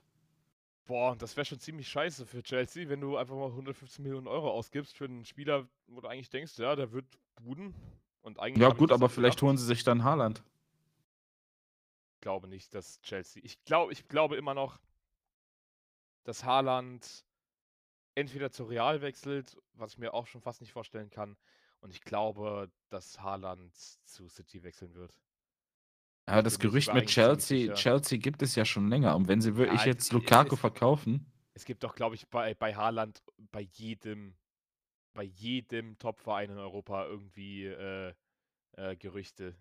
Boah, das wäre schon ziemlich scheiße für Chelsea, wenn du einfach mal 115 Millionen Euro ausgibst für einen Spieler, wo du eigentlich denkst, ja, der wird buden. Und eigentlich ja, gut, aber vielleicht holen sie sich dann Haaland. Glaube nicht, dass Chelsea. Ich, glaub, ich glaube immer noch, dass Haaland entweder zu Real wechselt, was ich mir auch schon fast nicht vorstellen kann. Und ich glaube, dass Haaland zu City wechseln wird. Aber das Gerücht mit Chelsea, Chelsea gibt es ja schon länger. Und wenn sie wirklich ja, jetzt Lukaku es, verkaufen. Es gibt doch, glaube ich, bei, bei Haaland bei jedem, bei jedem Top-Verein in Europa irgendwie äh, äh, Gerüchte.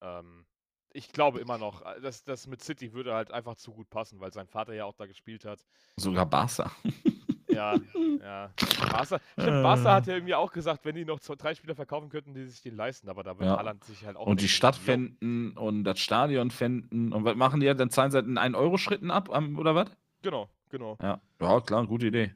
Ähm, ich glaube immer noch, äh, dass das mit City würde halt einfach zu gut passen, weil sein Vater ja auch da gespielt hat. Sogar Barca. Ja, ja. Barca, stimmt, Barca hat ja irgendwie auch gesagt, wenn die noch zwei, drei Spieler verkaufen könnten, die sich den leisten, aber da wird ja. Haaland sich halt auch. Und die Stadt fänden und das Stadion fänden. Und was machen die ja? Dann zahlen sie halt in 1-Euro-Schritten ab, oder was? Genau, genau. Ja. ja, klar, gute Idee.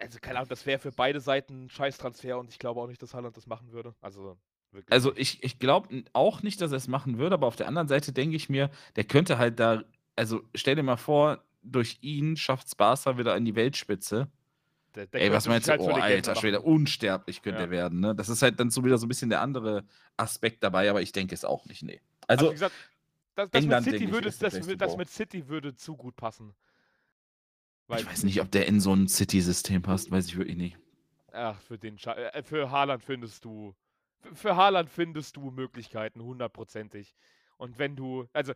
Also keine Ahnung, das wäre für beide Seiten ein Scheiß-Transfer und ich glaube auch nicht, dass Haaland das machen würde. Also Wirklich. Also ich, ich glaube auch nicht, dass er es machen würde, aber auf der anderen Seite denke ich mir, der könnte halt da, also stell dir mal vor, durch ihn schafft es Barca wieder in die Weltspitze. Der, der Ey, was meinst du? Halt oh, alter Schwede, unsterblich könnte ja. er werden. Ne? Das ist halt dann so wieder so ein bisschen der andere Aspekt dabei, aber ich denke es auch nicht, nee. Also, also wie gesagt, das, das, England, mit City würde, das, das mit City würde zu gut passen. Weil ich weiß nicht, ob der in so ein City-System passt, weiß ich wirklich nicht. Ach, für den Scha äh, für Haaland findest du für Haaland findest du Möglichkeiten, hundertprozentig. Und wenn du, also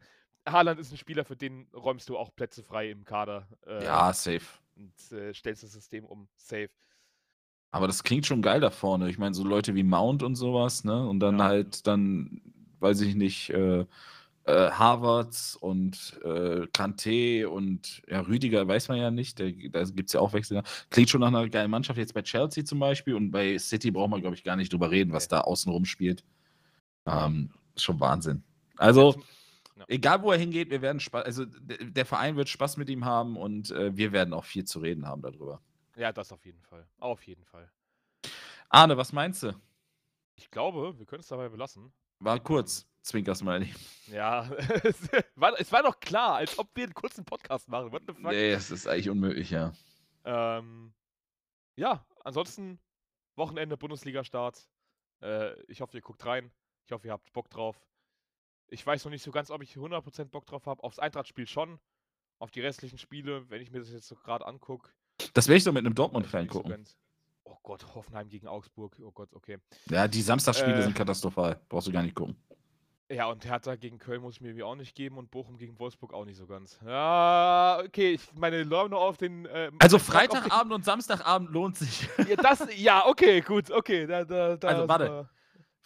Haaland ist ein Spieler, für den räumst du auch Plätze frei im Kader. Äh, ja, safe. Und äh, stellst das System um. Safe. Aber das klingt schon geil da vorne. Ich meine, so Leute wie Mount und sowas, ne? Und dann ja. halt dann, weiß ich nicht, äh, äh, Harvards und äh, Kanté und ja, Rüdiger weiß man ja nicht, der, da gibt es ja auch Wechsel. Klingt schon nach einer geilen Mannschaft, jetzt bei Chelsea zum Beispiel und bei City braucht man, glaube ich, gar nicht drüber reden, was da außenrum spielt. Ähm, schon Wahnsinn. Also, egal wo er hingeht, wir werden Spaß, also der Verein wird Spaß mit ihm haben und äh, wir werden auch viel zu reden haben darüber. Ja, das auf jeden Fall. Auf jeden Fall. Arne, was meinst du? Ich glaube, wir können es dabei belassen. War kurz. Nicht. Ja, es war, es war doch klar, als ob wir einen kurzen Podcast machen. What the fuck? Nee, es ist eigentlich unmöglich, ja. Ähm, ja, ansonsten Wochenende Bundesliga-Start. Äh, ich hoffe, ihr guckt rein. Ich hoffe, ihr habt Bock drauf. Ich weiß noch nicht so ganz, ob ich 100% Bock drauf habe. Aufs Eintracht-Spiel schon. Auf die restlichen Spiele, wenn ich mir das jetzt so gerade angucke. Das werde ich doch mit einem Dortmund-Fan gucken. oh Gott, Hoffenheim gegen Augsburg. Oh Gott, okay. Ja, die Samstagsspiele Äh. sind katastrophal. Brauchst du gar nicht gucken. Ja, und Hertha gegen Köln muss ich mir irgendwie auch nicht geben und Bochum gegen Wolfsburg auch nicht so ganz. Ja, okay, ich meine Laune auf den. Äh, Also auf den- Freitagabend und Samstagabend lohnt sich. Ja, das, ja, okay, gut, okay. Da, da, da Also, warte. mal-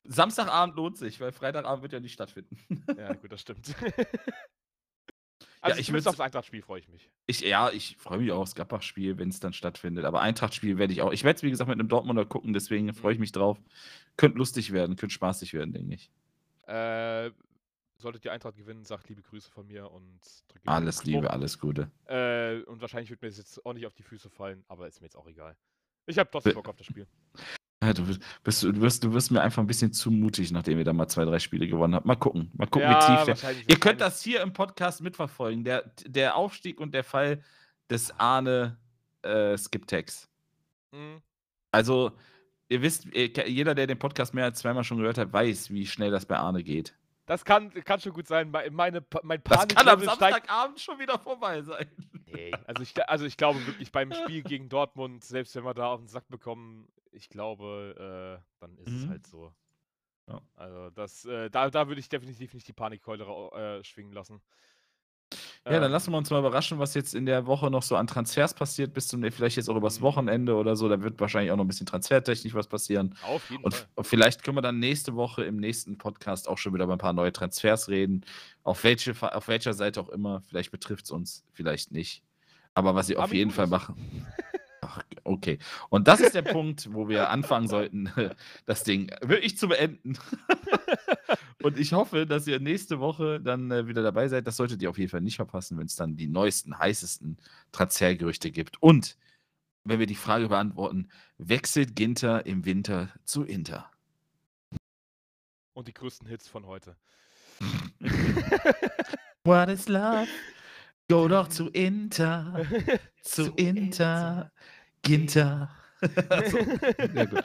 Samstagabend lohnt sich, weil Freitagabend wird ja nicht stattfinden. Ja, gut, das stimmt. also, ich ich würd's- aufs Eintracht-Spiel freue ich mich. Ich, ja, ich freue mich auch aufs Gladbach-Spiel, wenn es dann stattfindet. Aber Eintracht-Spiel werde ich auch. Ich werde es, wie gesagt, mit einem Dortmunder gucken, deswegen freue ich mich drauf. Könnte lustig werden, könnte spaßig werden, denke ich. Äh, solltet ihr Eintracht gewinnen, sagt liebe Grüße von mir und drückt Alles Liebe, alles Gute. Äh, und wahrscheinlich wird mir das jetzt auch nicht auf die Füße fallen, aber ist mir jetzt auch egal. Ich habe trotzdem Bock auf das Spiel. Ja, du, bist- du, wirst, du wirst mir einfach ein bisschen zu mutig, nachdem ihr da mal zwei, drei Spiele gewonnen habt. Mal gucken. Mal gucken, wie tief der. Ihr könnt das hier im Podcast mitverfolgen. Der, der Aufstieg und der Fall des Arne äh, Skiptex. Mhm. Also, ihr wisst, ihr, jeder, der den Podcast mehr als zweimal schon gehört hat, weiß, wie schnell das bei Arne geht. Das kann, kann schon gut sein. Meine, mein Das kann am. Samstagabend schon wieder vorbei sein. Nee, also ich, also ich glaube wirklich beim Spiel gegen Dortmund, selbst wenn wir da auf den Sack bekommen, ich glaube, äh, dann ist es Mhm. halt so. Ja. Also das, äh, da, da würde ich definitiv nicht die Panikkeule äh, schwingen lassen. Ja, dann Ähm, lassen wir uns mal überraschen, was jetzt in der Woche noch so an Transfers passiert, bis zum, vielleicht jetzt auch übers Mhm. Wochenende oder so. Da wird wahrscheinlich auch noch ein bisschen transfertechnisch was passieren. Auf jeden Und Fall. f- vielleicht können wir dann nächste Woche im nächsten Podcast auch schon wieder über ein paar neue Transfers reden. Auf, welche, auf welcher Seite auch immer. Vielleicht betrifft es uns, vielleicht nicht. Aber was sie auf Aber jeden Fall machen. Ach, okay. Und das ist der Punkt, wo wir anfangen sollten, das Ding wirklich zu beenden. Und ich hoffe, dass ihr nächste Woche dann äh, wieder dabei seid. Das solltet ihr auf jeden Fall nicht verpassen, wenn es dann die neuesten, heißesten Transfergerüchte gibt. Und wenn wir die Frage beantworten, wechselt Ginter im Winter zu Inter? Und die größten Hits von heute. What is love? Go doch zu Inter, zu, Zu Inter, Ginter. so, ja, gut.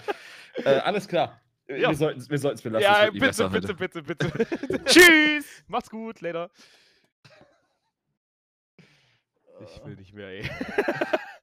Äh, alles klar. Ja. Wir sollten es wir sollten's belassen. ja, bitte, bitte, heute. bitte, bitte, Tschüss! Macht's gut, later. Ich will nicht mehr, ey.